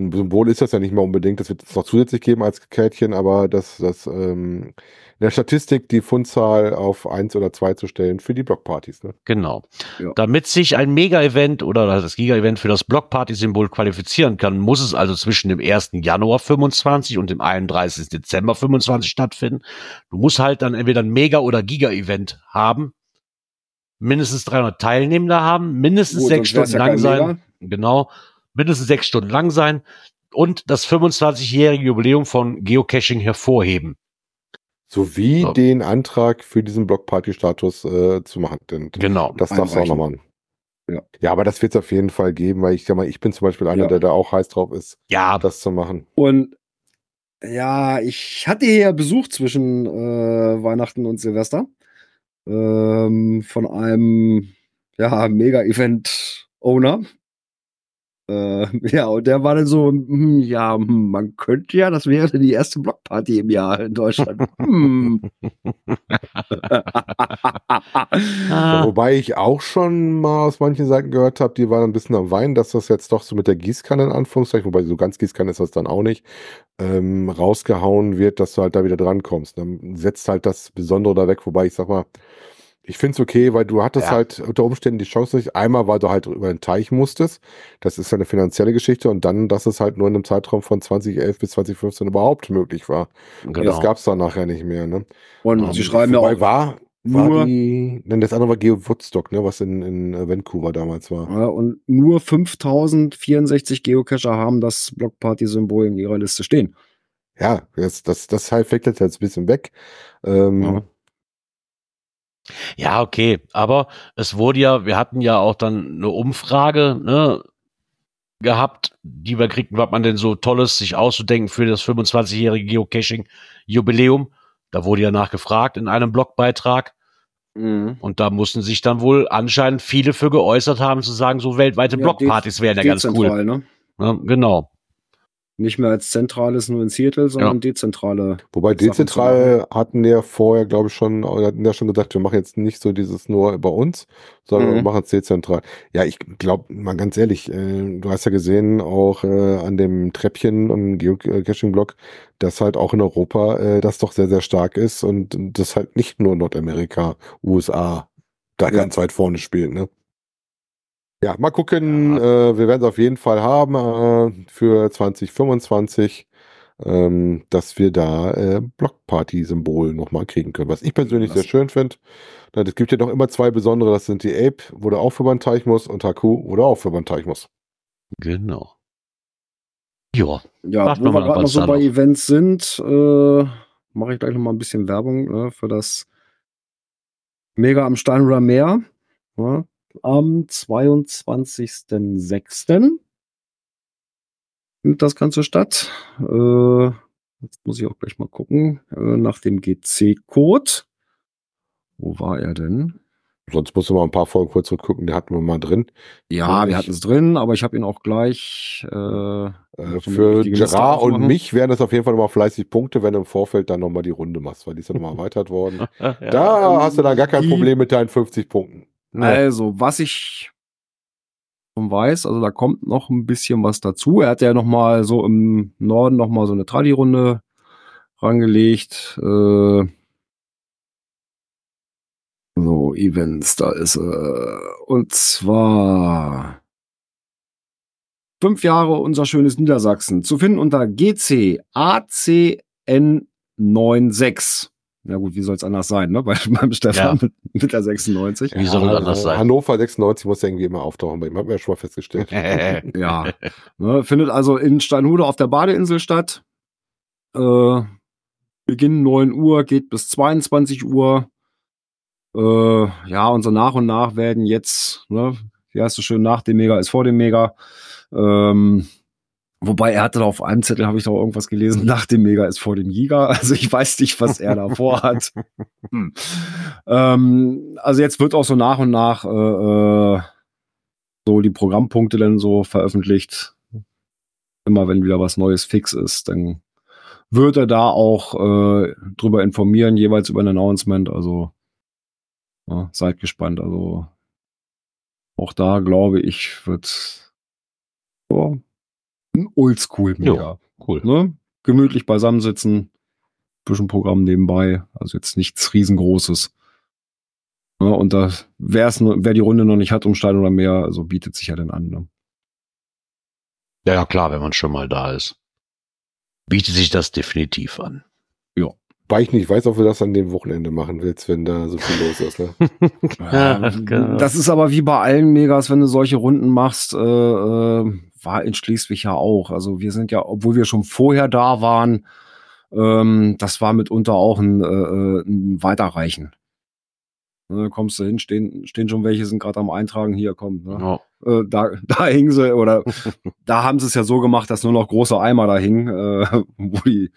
ein Symbol ist das ja nicht mehr unbedingt. Das wird es noch zusätzlich geben als Kärtchen, aber das, das ähm, in der Statistik die Fundzahl auf eins oder zwei zu stellen für die Blockpartys. Ne? Genau. Ja. Damit sich ein Mega-Event oder das Giga-Event für das Blockparty-Symbol qualifizieren kann, muss es also zwischen dem 1. Januar 25 und dem 31. Dezember 25 stattfinden. Du musst halt dann entweder ein Mega- oder Giga-Event haben, mindestens 300 Teilnehmende haben, mindestens Gut, sechs Stunden ja lang sein. Mega. Genau. Mindestens sechs Stunden lang sein und das 25-jährige Jubiläum von Geocaching hervorheben. Sowie So. den Antrag für diesen Blockparty-Status äh, zu machen. Denn Genau. das darfst du auch noch machen. Ja. ja, aber das wird es auf jeden Fall geben, weil ich sag mal, ich bin zum Beispiel einer, Ja. der da auch heiß drauf ist, Ja, das zu machen. Und ja, ich hatte hier Besuch zwischen äh, Weihnachten und Silvester ähm, von einem ja, Mega-Event-Owner. Äh, ja, und der war dann so, hm, ja, hm, man könnte ja, das wäre die erste Blockparty im Jahr in Deutschland. hm. Ah. Wobei ich auch schon mal aus manchen Seiten gehört habe, die waren ein bisschen am Weinen, dass das jetzt doch so mit der Gießkanne in Anführungszeichen, wobei so ganz Gießkanne ist das dann auch nicht, ähm, rausgehauen wird, dass du halt da wieder drankommst. Dann setzt halt das Besondere da weg, wobei ich sag mal, ich finde es okay, weil du hattest Ja. halt unter Umständen die Chance nicht. Einmal, weil du halt über den Teich musstest. Das ist ja eine finanzielle Geschichte. Und dann, dass es halt nur in einem Zeitraum von 2011 bis 2015 überhaupt möglich war. genau. Das gab es dann nachher nicht mehr. Ne? Und Ähm, sie schreiben ja auch, war, war nur- die, nein, das andere war Geo Woodstock, ne, was in, in äh, Vancouver damals war. ja, und nur 5064 Geocacher haben das Blockparty-Symbol in ihrer Liste stehen. Ja, das, das, das halt fällt jetzt ein bisschen weg. Ähm, Ja. Ja, okay, aber es wurde ja, wir hatten ja auch dann eine Umfrage ne, gehabt, die wir kriegten, was man denn so Tolles sich auszudenken für das 25-jährige Geocaching-Jubiläum. Da wurde ja nachgefragt in einem Blogbeitrag. Und da mussten sich dann wohl anscheinend viele für geäußert haben, zu sagen, so weltweite Ja, Blockpartys wären ja ganz cool. Ne? Ja, genau. Nicht mehr als zentrales nur in Seattle, sondern dezentrale. Wobei dezentral hatten wir vorher, glaube ich, schon, oder hatten ja schon gesagt, wir machen jetzt nicht so dieses nur bei uns, sondern Mhm. wir machen es dezentral. Ja, ich glaube, mal ganz ehrlich, äh, du hast ja gesehen, auch äh, an dem Treppchen am Geocaching-Blog, dass halt auch in Europa äh, das doch sehr, sehr stark ist und das halt nicht nur Nordamerika, USA da Ja. ganz weit vorne spielt, ne? Ja, mal gucken. Äh, wir werden es auf jeden Fall haben äh, für 2025, ähm, dass wir da äh, Blockparty-Symbol nochmal kriegen können. Was ich persönlich sehr schön finde. Es gibt ja noch immer zwei besondere, das sind die Ape, wo du auch für den Teich muss, und Haku, wo du auch für den Teich muss. Genau. Ja, Ja, Warten wo wir gerade noch so bei noch- Events sind, äh, mache ich gleich noch mal ein bisschen Werbung äh, für das Mega am Steinhuder Meer. Ja, am 22.06. findet das Ganze statt. Äh, jetzt muss ich auch gleich mal gucken äh, nach dem GC-Code. Wo war er denn? Sonst musst du mal ein paar Folgen kurz zurückgucken, die hatten wir mal drin. Ja, Ja, wir ich- hatten es drin, aber ich habe ihn auch gleich. Äh, Äh, für Gerard und mich wären das auf jeden Fall nochmal fleißig Punkte, wenn du im Vorfeld dann nochmal die Runde machst, weil die ist ja nochmal erweitert worden. Da ähm, hast du dann gar kein die- Problem mit deinen 50 Punkten. Also, was ich schon weiß, also da kommt noch ein bisschen was dazu. Er hat ja noch mal so im Norden noch mal so eine Tradi-Runde rangelegt. Äh, so, Events, da ist äh, und zwar fünf Jahre unser schönes Niedersachsen zu finden unter GC ACN96. Ja gut, wie soll es anders sein, ne? Bei, beim Stefan mit, mit der 96. Wie soll es anders sein? Hannover 96 muss ja irgendwie immer auftauchen bei ihm, haben wir ja schon mal festgestellt. Ja. Ne, findet also in Steinhude auf der Badeinsel statt. Äh, Beginn 9 Uhr, geht bis 22 Uhr. Äh, ja, und so nach und nach werden jetzt, ne, wie heißt es schön, nach dem Mega ist vor dem Mega. Ähm, wobei er hatte da auf einem Zettel, habe ich da irgendwas gelesen, nach dem Mega ist vor dem Giga. Also ich weiß nicht, was er da vorhat. Hm. Ähm, also jetzt wird auch so nach und nach äh, äh, so die Programmpunkte dann so veröffentlicht. Immer wenn wieder was Neues fix ist, dann wird er da auch äh, drüber informieren, jeweils über ein Announcement. Also ja, seid gespannt. Also auch da glaube ich, wird ja, Ein Oldschool-Mega. Cool. Ne? Gemütlich beisammensitzen, bisschen Programm nebenbei, also jetzt nichts riesengroßes. Ne? Und da, wer's, nur- wer die Runde noch nicht hat um Stein oder mehr, also bietet sich ja dann an. Ne? Ja, ja, klar, wenn man schon mal da ist. Bietet sich das definitiv an. Weil ich nicht weiß, ob du das an dem Wochenende machen willst, wenn da so viel los ist. Ne? Ja. Das ist aber wie bei allen Megas, wenn du solche Runden machst, äh, äh, war in Schleswig ja auch. Also wir sind ja, obwohl wir schon vorher da waren, ähm, das war mitunter auch ein, äh, äh, ein Weiterreichen. Ne, kommst du hin, stehen, stehen schon welche, sind gerade am Eintragen, hier kommt. Ne? Ja. Äh, da, da hingen sie, oder da haben sie es ja so gemacht, dass nur noch große Eimer da hingen, äh, wo die,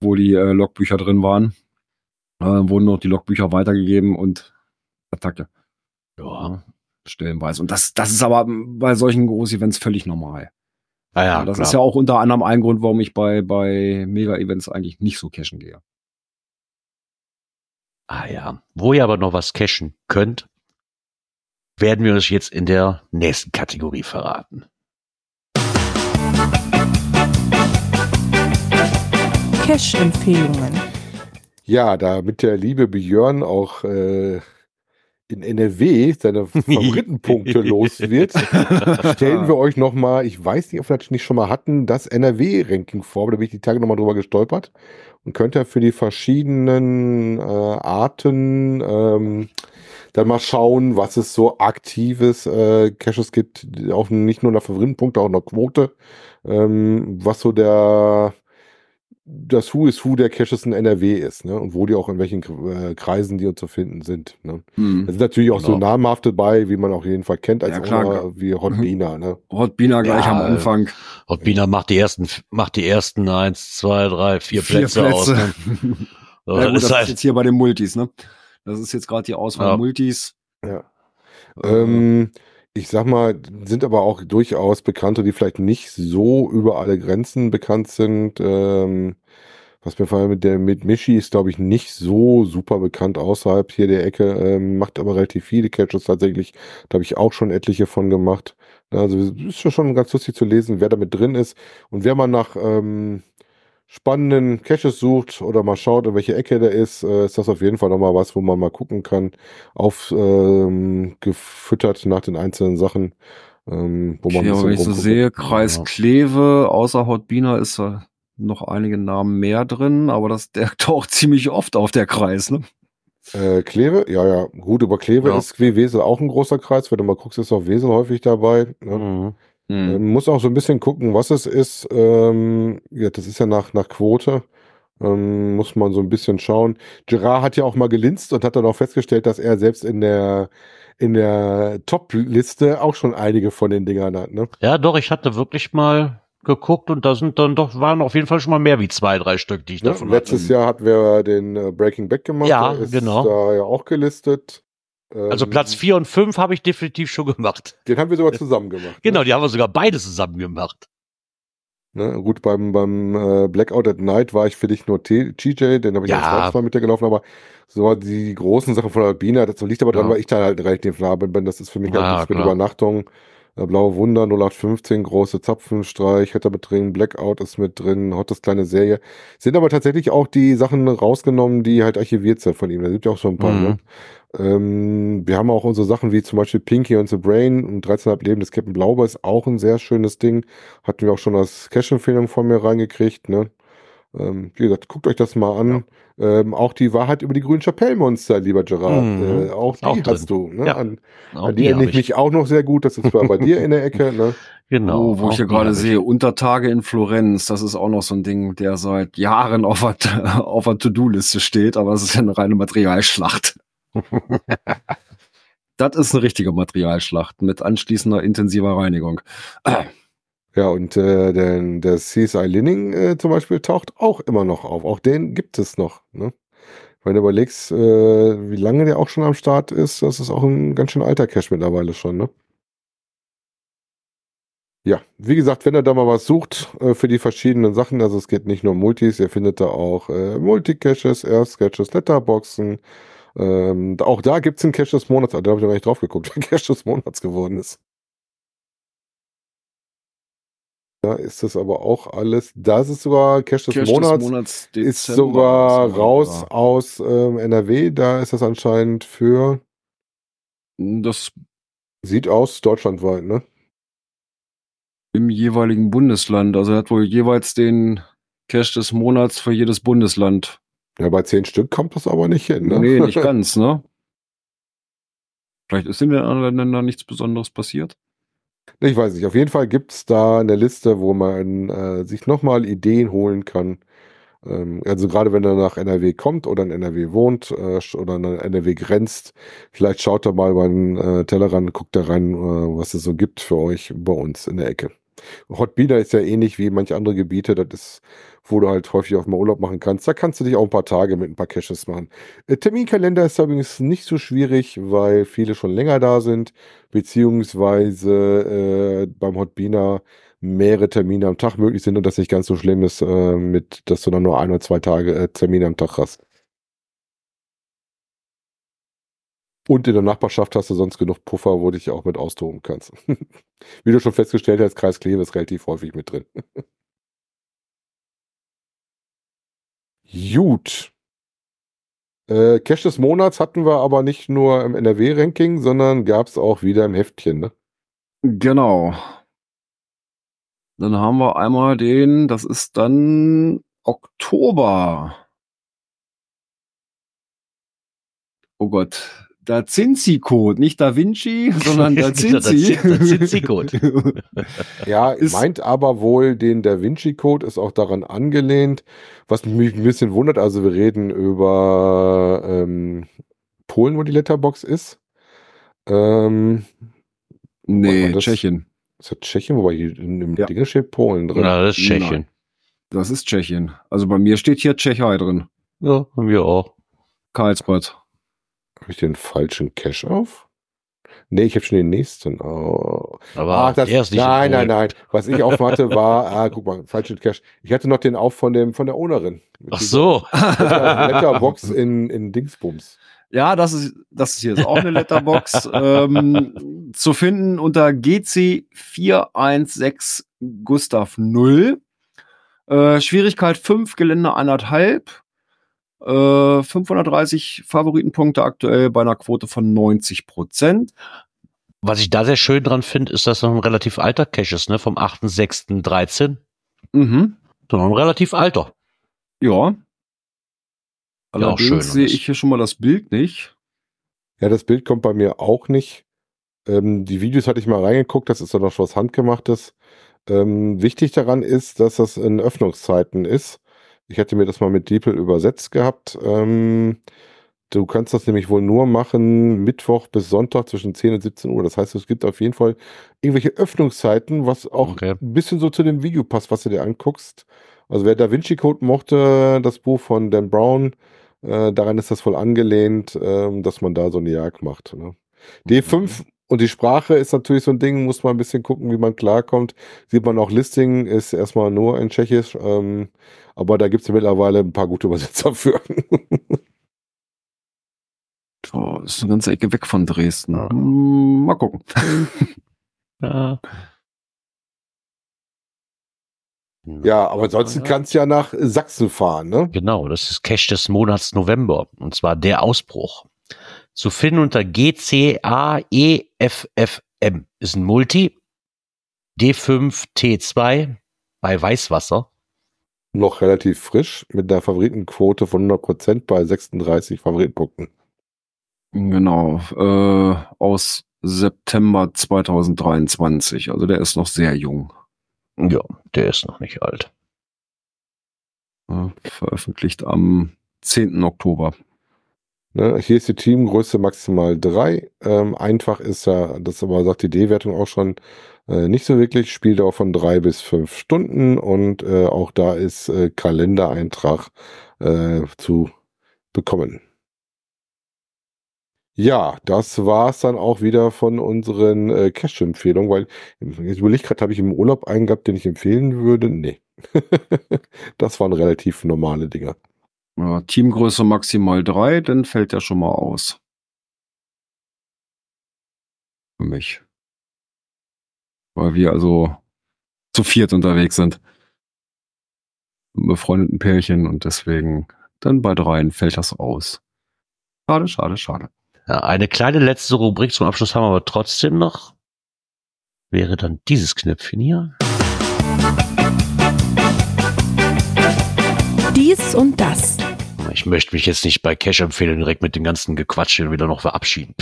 wo die äh, Logbücher drin waren. Äh, wurden noch die Logbücher weitergegeben und Attacke. Ja. Stellenweise. Und das, das ist aber bei solchen Groß-Events völlig normal. Ah, ja, das klar. ist ja auch unter anderem ein Grund, warum ich bei, bei Mega-Events eigentlich nicht so cashen gehe. Ah ja. Wo ihr aber noch was cashen könnt, werden wir euch jetzt in der nächsten Kategorie verraten. Cash-Empfehlungen. Ja, damit der liebe Björn auch äh, in NRW seine Favoritenpunkte los wird, stellen wir euch nochmal, ich weiß nicht, ob wir das nicht schon mal hatten, das NRW-Ranking vor. Da bin ich die Tage nochmal drüber gestolpert und könnt ihr für die verschiedenen äh, Arten ähm, dann mal schauen, was es so aktives äh, Caches gibt, auch nicht nur nach Favoritenpunkte, auch nach Quote, ähm, was so der das Who is Who der Caches in NRW ist, ne? Und wo die auch in welchen äh, Kreisen die zu finden sind. Ne? Da sind natürlich auch so Genau. namhafte bei, wie man auch jeden Fall kennt, als Ja, klar. Owner, wie Hot Mhm. Bina, ne? Hot Bina gleich Ja, am Anfang. Und Bina macht die ersten, macht die ersten eins, zwei, drei, vier, Plätze, aus. Ne? So, ja, gut, das ist halt, jetzt hier bei den Multis, ne? Das ist jetzt gerade die Auswahl Ja. Multis. Ja. Äh, Ähm, ich sag mal, sind aber auch durchaus Bekannte, die vielleicht nicht so über alle Grenzen bekannt sind. Ähm, was mir vor allem mit der mit Michi ist, glaube ich, nicht so super bekannt außerhalb hier der Ecke, ähm, macht aber relativ viele Catches tatsächlich. Da habe ich auch schon etliche von gemacht. Also ist schon ganz lustig zu lesen, wer da mit drin ist. Und wer mal nach ähm, spannenden Caches sucht oder mal schaut, in welche Ecke der ist, äh, ist das auf jeden Fall nochmal was, wo man mal gucken kann, auf ähm, nach den einzelnen Sachen, ähm, wo man Okay, ein aber wenn ich so sehe, Kreis Ja. Kleve, außer Hot Bina ist da noch einige Namen mehr drin, aber das, der taucht ziemlich oft auf der Kreis, ne? Äh, Kleve, ja, ja, gut, über Kleve Ja. ist wie Wesel auch ein großer Kreis. Wenn du mal guckst, ist auch Wesel häufig dabei. Ne? Mhm. Ähm, muss auch so ein bisschen gucken, was es ist. Ähm, ja, das ist ja nach, nach Quote. Ähm, muss man so ein bisschen schauen. Gerard hat ja auch mal gelinst und hat dann auch festgestellt, dass er selbst in der in der Top-Liste auch schon einige von den Dingern hat. Ne? Ja, doch, ich hatte wirklich mal geguckt und da sind dann doch, waren auf jeden Fall schon mal mehr wie zwei, drei Stück, die ich Ja, davon letztes hatte. Jahr hatten wir den äh, Breaking Back gemacht. Ja, genau. Da ja auch gelistet. Also Ähm, Platz vier und fünf habe ich definitiv schon gemacht. Den haben wir sogar zusammen gemacht. Genau, Ne? die haben wir sogar beide zusammen gemacht. Ne? Gut, beim, beim äh, Blackout at Night war ich für dich nur T TJ, den habe ich Ja. Mal mit dir gelaufen, aber so die großen Sachen von Albina, das liegt aber dran, Ja. weil ich da halt relativ nah bin. Das ist für mich Ja, halt nichts mit. Übernachtung. Äh, Blaue Wunder, 0815, große Zapfenstreich, hat da mit drin, Blackout ist mit drin, Hottes kleine Serie. Sind aber tatsächlich auch die Sachen rausgenommen, die halt archiviert sind von ihm. Da gibt ja auch so ein paar. Mhm. Ne? Ähm, wir haben auch unsere Sachen wie zum Beispiel Pinky und The Brain und 13,5 Leben des Captain Blauber ist auch ein sehr schönes Ding. Hatten wir auch schon als Cash-Empfehlung von mir reingekriegt. Ne? Ähm, wie gesagt, guckt euch das mal an. Ähm, auch die Wahrheit über die grünen Chapelle-Monster, lieber Gerard. Mhm. Äh, auch die Auch hast du. Ne? Ja. An, an die die erinnere ich mich auch noch sehr gut. Das ist zwar bei dir in der Ecke. Ne? Genau. Oh, wo ich hier gerade sehe, Untertage in Florenz, das ist auch noch so ein Ding, der seit Jahren auf der, auf der To-Do-Liste steht, aber es ist ja eine reine Materialschlacht. das ist eine richtige Materialschlacht mit anschließender intensiver Reinigung. Ja, und äh, der, der CSI Linning äh, zum Beispiel taucht auch immer noch auf. Auch den gibt es noch. Ne? Wenn du überlegst, äh, wie lange der auch schon am Start ist, das ist auch ein ganz schön alter Cache mittlerweile schon. Ne? Ja, wie gesagt, wenn ihr da mal was sucht äh, für die verschiedenen Sachen, also es geht nicht nur um Multis, ihr findet da auch äh, Multicaches, Erstcaches, Letterboxen. Ähm, auch da gibt's einen Cache des Monats, da habe ich noch gar nicht drauf geguckt, wer Cache des Monats geworden ist. Da ist das aber auch alles. Das ist sogar Cash des Cash Monats. des Monats ist sogar raus war aus ähm, NRW. Da ist das anscheinend für, da? Das sieht aus, deutschlandweit, ne? im jeweiligen Bundesland. Also er hat wohl jeweils den Cash des Monats für jedes Bundesland. Ja, bei zehn Stück kommt das aber nicht hin, ne? Nee, nicht ganz, ne? Vielleicht ist in den anderen Ländern nichts Besonderes passiert. Ich weiß nicht. Auf jeden Fall gibt es da eine Liste, wo man äh, sich nochmal Ideen holen kann. Ähm, also gerade wenn er nach NRW kommt oder in NRW wohnt äh, oder in NRW grenzt, vielleicht schaut er mal den äh, Tellerrand, guckt da rein, äh, was es so gibt für euch bei uns in der Ecke. Hotbina ist ja ähnlich wie manche andere Gebiete, das ist, wo du halt häufig auch mal Urlaub machen kannst. Da kannst du dich auch ein paar Tage mit ein paar Caches machen. Äh, Terminkalender ist übrigens nicht so schwierig, weil viele schon länger da sind, beziehungsweise äh, beim Hotbina mehrere Termine am Tag möglich sind und das nicht ganz so schlimm ist, äh, mit, dass du dann nur ein oder zwei Tage äh, Termine am Tag hast. Und in der Nachbarschaft hast du sonst genug Puffer, wo du dich auch mit austoben kannst. Wie du schon festgestellt hast, Kreis Kleve ist relativ häufig mit drin. Gut. Äh, Cash des Monats hatten wir aber nicht nur im NRW-Ranking, sondern gab es auch wieder im Heftchen. Ne? Genau. Dann haben wir einmal den, das ist dann Oktober. Oh Gott. Da Cinci-Code, nicht Da Vinci, sondern Da. Da Cinci-Code. Ja, Ist- meint aber wohl den Da Vinci Code, ist auch daran angelehnt. Was mich ein bisschen wundert, also wir reden über ähm, Polen, wo die Letterbox ist. Ähm, nee, das- Tschechien. ist das Tschechien, wobei hier in dem Ja. Ding steht Polen drin. Na, das ist Tschechien. Das ist Tschechien. Also bei mir steht hier Tschechei drin. Ja, haben wir auch. Karlsbad. Habe ich den falschen Cache auf? Nee, ich habe schon den nächsten. Oh. Aber Ach, das, der ist nicht in nein, nein, nein. Was ich auf hatte, war, ah, guck mal, falschen Cache. Ich hatte noch den auf von dem von der Ownerin. Ach so. Letterbox in, in Dingsbums. Ja, das ist, das ist hier ist auch eine Letterbox. ähm, zu finden unter GC416 Gustav 0. Äh, Schwierigkeit 5, Gelände 1,5. Äh, 530 Favoritenpunkte aktuell bei einer Quote von 90 Prozent. Was ich da sehr schön dran finde, ist, dass noch ein relativ alter Cache ist, ne? Vom 8.6.13. Mhm. So noch ein relativ alter. Ja. Ja, auch Allerdings schön. sehe ich hier schon mal das Bild nicht. Ja, das Bild kommt bei mir auch nicht. Ähm, die Videos hatte ich mal reingeguckt, das ist ja noch schon was Handgemachtes. Ähm, wichtig daran ist, dass das in Öffnungszeiten ist. Ich hatte mir das mal mit DeepL übersetzt gehabt. Ähm, du kannst das nämlich wohl nur machen Mittwoch bis Sonntag zwischen 10 und 17 Uhr. Das heißt, es gibt auf jeden Fall irgendwelche Öffnungszeiten, was auch Okay. ein bisschen so zu dem Video passt, was du dir anguckst. Also wer Da Vinci Code mochte, das Buch von Dan Brown, äh, daran ist das voll angelehnt, ähm, dass man da so eine Jagd macht. Ne? D5 und die Sprache ist natürlich so ein Ding, muss man ein bisschen gucken, wie man klarkommt. Sieht man auch, Listing ist erstmal nur in Tschechisch, ähm, aber da gibt es ja mittlerweile ein paar gute Übersetzer für. Oh, ist eine ganze Ecke weg von Dresden. Ja. Hm, mal gucken. Ja. ja, aber ansonsten kannst du ja nach Sachsen fahren, ne? Genau, das ist Cache des Monats November. Und zwar der Ausbruch. Zu finden unter GCAEFFM. Ist ein Multi. D5T2 bei Weißwasser. Noch relativ frisch mit einer Favoritenquote von 100% bei 36 Favoritenpunkten. Genau, äh, aus September 2023. Also der ist noch sehr jung. Ja, der ist noch nicht alt. Veröffentlicht am 10. Oktober. Ne, hier ist die Teamgröße maximal drei. Ähm, einfach ist ja, das aber sagt die D-Wertung auch schon, äh, nicht so wirklich. Spieldauer von drei bis fünf Stunden und äh, auch da ist äh, Kalendereintrag äh, zu bekommen. Ja, das war's dann auch wieder von unseren äh, Cash-Empfehlungen, weil jetzt überlege ich gerade, habe ich im Urlaub einen gehabt, den ich empfehlen würde? Nee. das waren relativ normale Dinger. Ja, Teamgröße maximal drei, dann fällt der schon mal aus. Für mich. Weil wir also zu viert unterwegs sind. Mit befreundeten Pärchen und deswegen dann bei dreien fällt das aus. Schade, schade, schade. Ja, eine kleine letzte Rubrik zum Abschluss haben wir aber trotzdem noch. Wäre dann dieses Knöpfchen hier. Dies und das. Ich möchte mich jetzt nicht bei Cash-Empfehlungen direkt mit dem ganzen Gequatsch hier wieder noch verabschieden.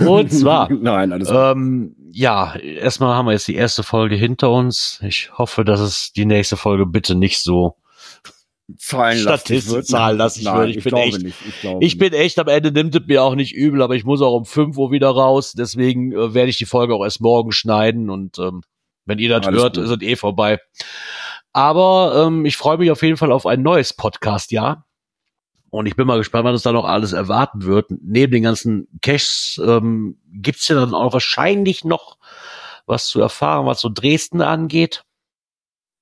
Und zwar, Nein, alles ähm, ja, erstmal haben wir jetzt die erste Folge hinter uns. Ich hoffe, dass es die nächste Folge bitte nicht so zahlenlastig Statistiken zahlenlastig Nein, wird. Ich ich, bin glaube echt- nicht. Ich, glaube Ich bin echt am Ende nimmt es mir auch nicht übel, aber ich muss auch um 5 Uhr wieder raus. Deswegen äh, werde ich die Folge auch erst morgen schneiden und ähm, wenn ihr das Alles hört, gut. ist es eh vorbei. Aber ähm, ich freue mich auf jeden Fall auf ein neues Podcast-Jahr. Und ich bin mal gespannt, was uns da noch alles erwarten wird. Neben den ganzen Caches ähm, gibt's ja dann auch wahrscheinlich noch was zu erfahren, was so Dresden angeht.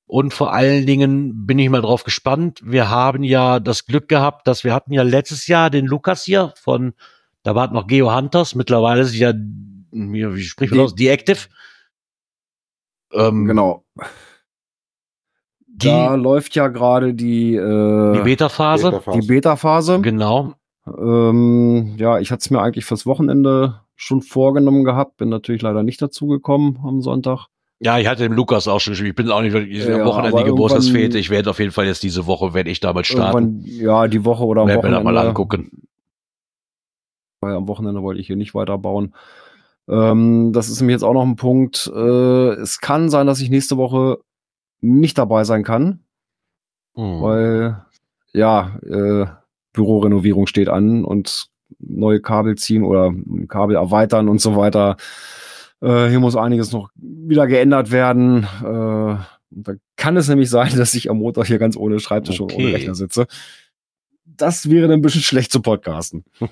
Und vor allen Dingen bin ich mal drauf gespannt. Wir haben ja das Glück gehabt, dass wir hatten ja letztes Jahr den Lukas hier von, da war noch Geo Hunters, mittlerweile ist ja, wie spricht man Die- aus, Deactive. Ähm, Genau. Die, da läuft ja gerade die, äh, die Beta-Phase. Beta-Phase. die Beta-Phase. Genau. Ähm, ja, ich hatte es mir eigentlich fürs Wochenende schon vorgenommen gehabt, bin natürlich leider nicht dazu gekommen am Sonntag. Ja, ich hatte dem Lukas auch schon geschrieben. Ich bin auch nicht, ich Ja, am Wochenende die Geburtstagsfete. Ich werde auf jeden Fall jetzt diese Woche, werde ich damit starten. Ja, die Woche oder am Werden wir da Wochenende. mal angucken. weil am Wochenende wollte ich hier nicht weiterbauen. Ähm, das ist nämlich jetzt auch noch ein Punkt. Äh, es kann sein, dass ich nächste Woche nicht dabei sein kann, Hm. weil ja, äh, Bürorenovierung steht an und neue Kabel ziehen oder Kabel erweitern und so weiter. Äh, hier muss einiges noch wieder geändert werden. Äh, da kann es nämlich sein, dass ich am Montag hier ganz ohne Schreibtisch und Okay. ohne Rechner sitze. Das wäre dann ein bisschen schlecht zum Podcasten.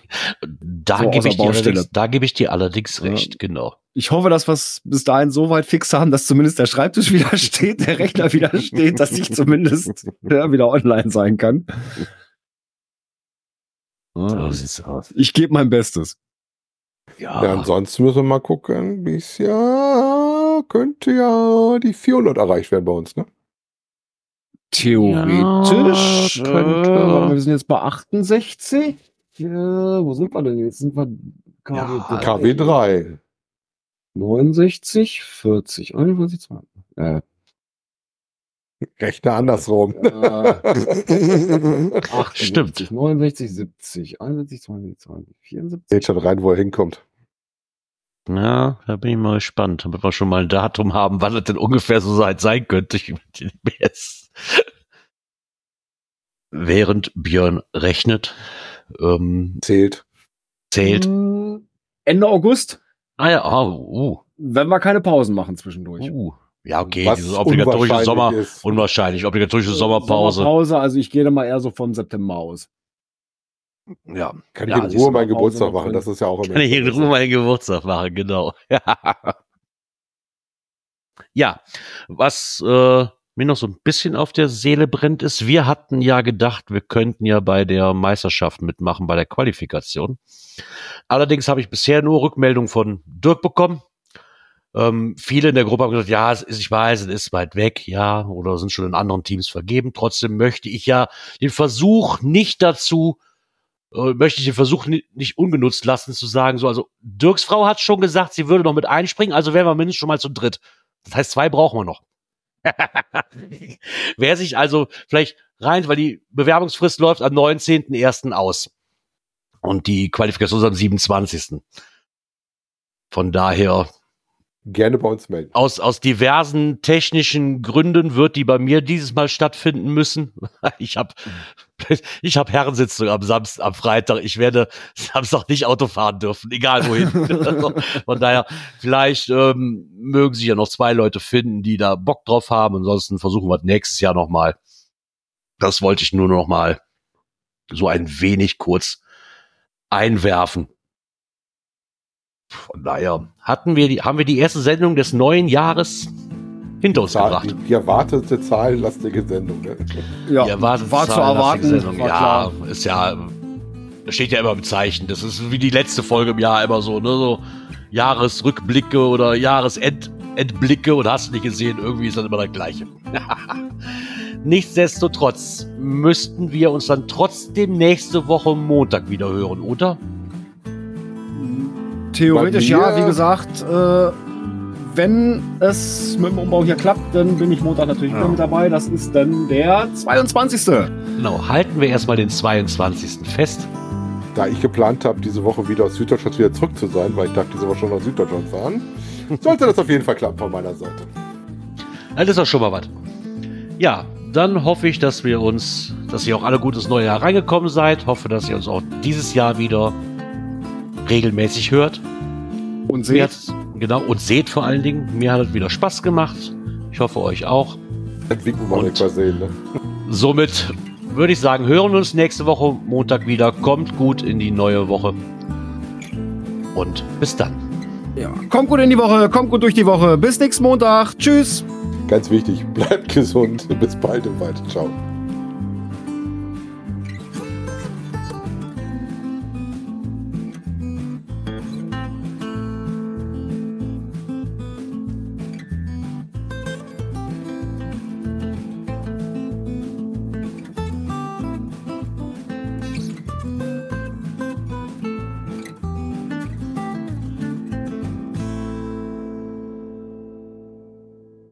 Da so gebe ich, gebe ich dir allerdings Ja. recht, genau. Ich hoffe, dass wir es bis dahin so weit fix haben, dass zumindest der Schreibtisch wieder steht, der Rechner wieder steht, dass ich zumindest ja, wieder online sein kann. So sieht's aus. Ich gebe mein Bestes. Ja, Ja, ansonsten müssen wir mal gucken, wie es ja könnte ja die 400 erreicht werden bei uns, ne? Theoretisch. Ja, könnte. wir sind jetzt bei 68. Äh, wo sind wir denn jetzt? Sind wir KW Ja, KW 3. 69, 40, 41, 20. Äh, Rechne andersrum. äh, 68, Stimmt. 69, 70, 71, 72, 72, 74. Seht schon rein, wo er hinkommt. ja, da bin ich mal gespannt, damit wir schon mal ein Datum haben, wann es denn ungefähr so sein, sein könnte. Ich bin jetzt während Björn rechnet, ähm, Zählt. zählt. Mm, Ende August, Ah ja, oh, wenn wir keine Pausen machen zwischendurch. uh, uh. Ja, okay, Was diese obligatorische unwahrscheinlich Sommer, ist. unwahrscheinlich, obligatorische Sommerpause. Sommerpause, also ich gehe da mal eher so von September aus. Ja, Kann Ja, ich in Ruhe meinen Geburtstag machen, drin. das ist ja auch immer kann ich in Ruhe meinen Geburtstag machen, genau. ja, was äh, mir noch so ein bisschen auf der Seele brennt, ist, wir hatten ja gedacht, wir könnten ja bei der Meisterschaft mitmachen, bei der Qualifikation. Allerdings habe ich bisher nur Rückmeldung von Dirk bekommen. Ähm, viele in der Gruppe haben gesagt, ja, es ist, ich weiß, es ist weit weg, ja, oder sind schon in anderen Teams vergeben. Trotzdem möchte ich ja den Versuch nicht dazu, äh, möchte ich den Versuch ni- nicht ungenutzt lassen, zu sagen, so, also Dirks Frau hat schon gesagt, sie würde noch mit einspringen, also wären wir mindestens schon mal zu dritt. Das heißt, zwei brauchen wir noch. Wer sich also vielleicht rein, weil die Bewerbungsfrist läuft am 19.01. aus. Und die Qualifikation ist am 27. Von daher, Gerne bei uns melden. aus, aus diversen technischen Gründen wird die bei mir dieses Mal stattfinden müssen. Ich habe ich hab Herrensitzung am Samstag, am Freitag. Ich werde Samstag nicht Auto fahren dürfen, egal wohin. Von daher, vielleicht ähm, mögen sich ja noch zwei Leute finden, die da Bock drauf haben. Ansonsten versuchen wir es nächstes Jahr nochmal. Das wollte ich nur noch mal so ein wenig kurz einwerfen. Von daher hatten wir die, haben wir die erste Sendung des neuen Jahres hinter uns Zahl, gebracht. die, die erwartete zahlenlastige Sendung. Ne? Ja, Ihr wartet war zu erwarten. Sendung. war ja, klar. ist ja, steht ja immer im Zeichen. Das ist wie die letzte Folge im Jahr immer so, ne, so Jahresrückblicke oder Jahresend entblicke und hast nicht gesehen, irgendwie ist das immer das Gleiche. Nichtsdestotrotz müssten wir uns dann trotzdem nächste Woche Montag wieder hören, oder? Theoretisch ja, wie gesagt, äh, wenn es mit dem Umbau hier klappt, dann bin ich Montag natürlich Ja. wieder mit dabei. Das ist dann der 22. Genau, halten wir erstmal den 22. fest. Da ich geplant habe, diese Woche wieder aus Süddeutschland wieder zurück zu sein, weil ich darf diese Woche schon nach Süddeutschland fahren, sollte das auf jeden Fall klappen von meiner Seite. Das ist doch schon mal was. Ja, dann hoffe ich, dass wir uns, dass ihr auch alle gut ins neue Jahr reingekommen seid. Hoffe, dass ihr uns auch dieses Jahr wieder regelmäßig hört. Und seht, genau, und seht vor allen Dingen, mir hat es wieder Spaß gemacht. Ich hoffe euch auch. Das winken wir mal Und- mal sehen. Ne? Somit würde ich sagen, hören wir uns nächste Woche Montag wieder. Kommt gut in die neue Woche. Und bis dann. ja, kommt gut in die Woche, kommt gut durch die Woche. Bis nächsten Montag. Tschüss. Ganz wichtig, bleibt gesund. Bis bald im Wald. Ciao.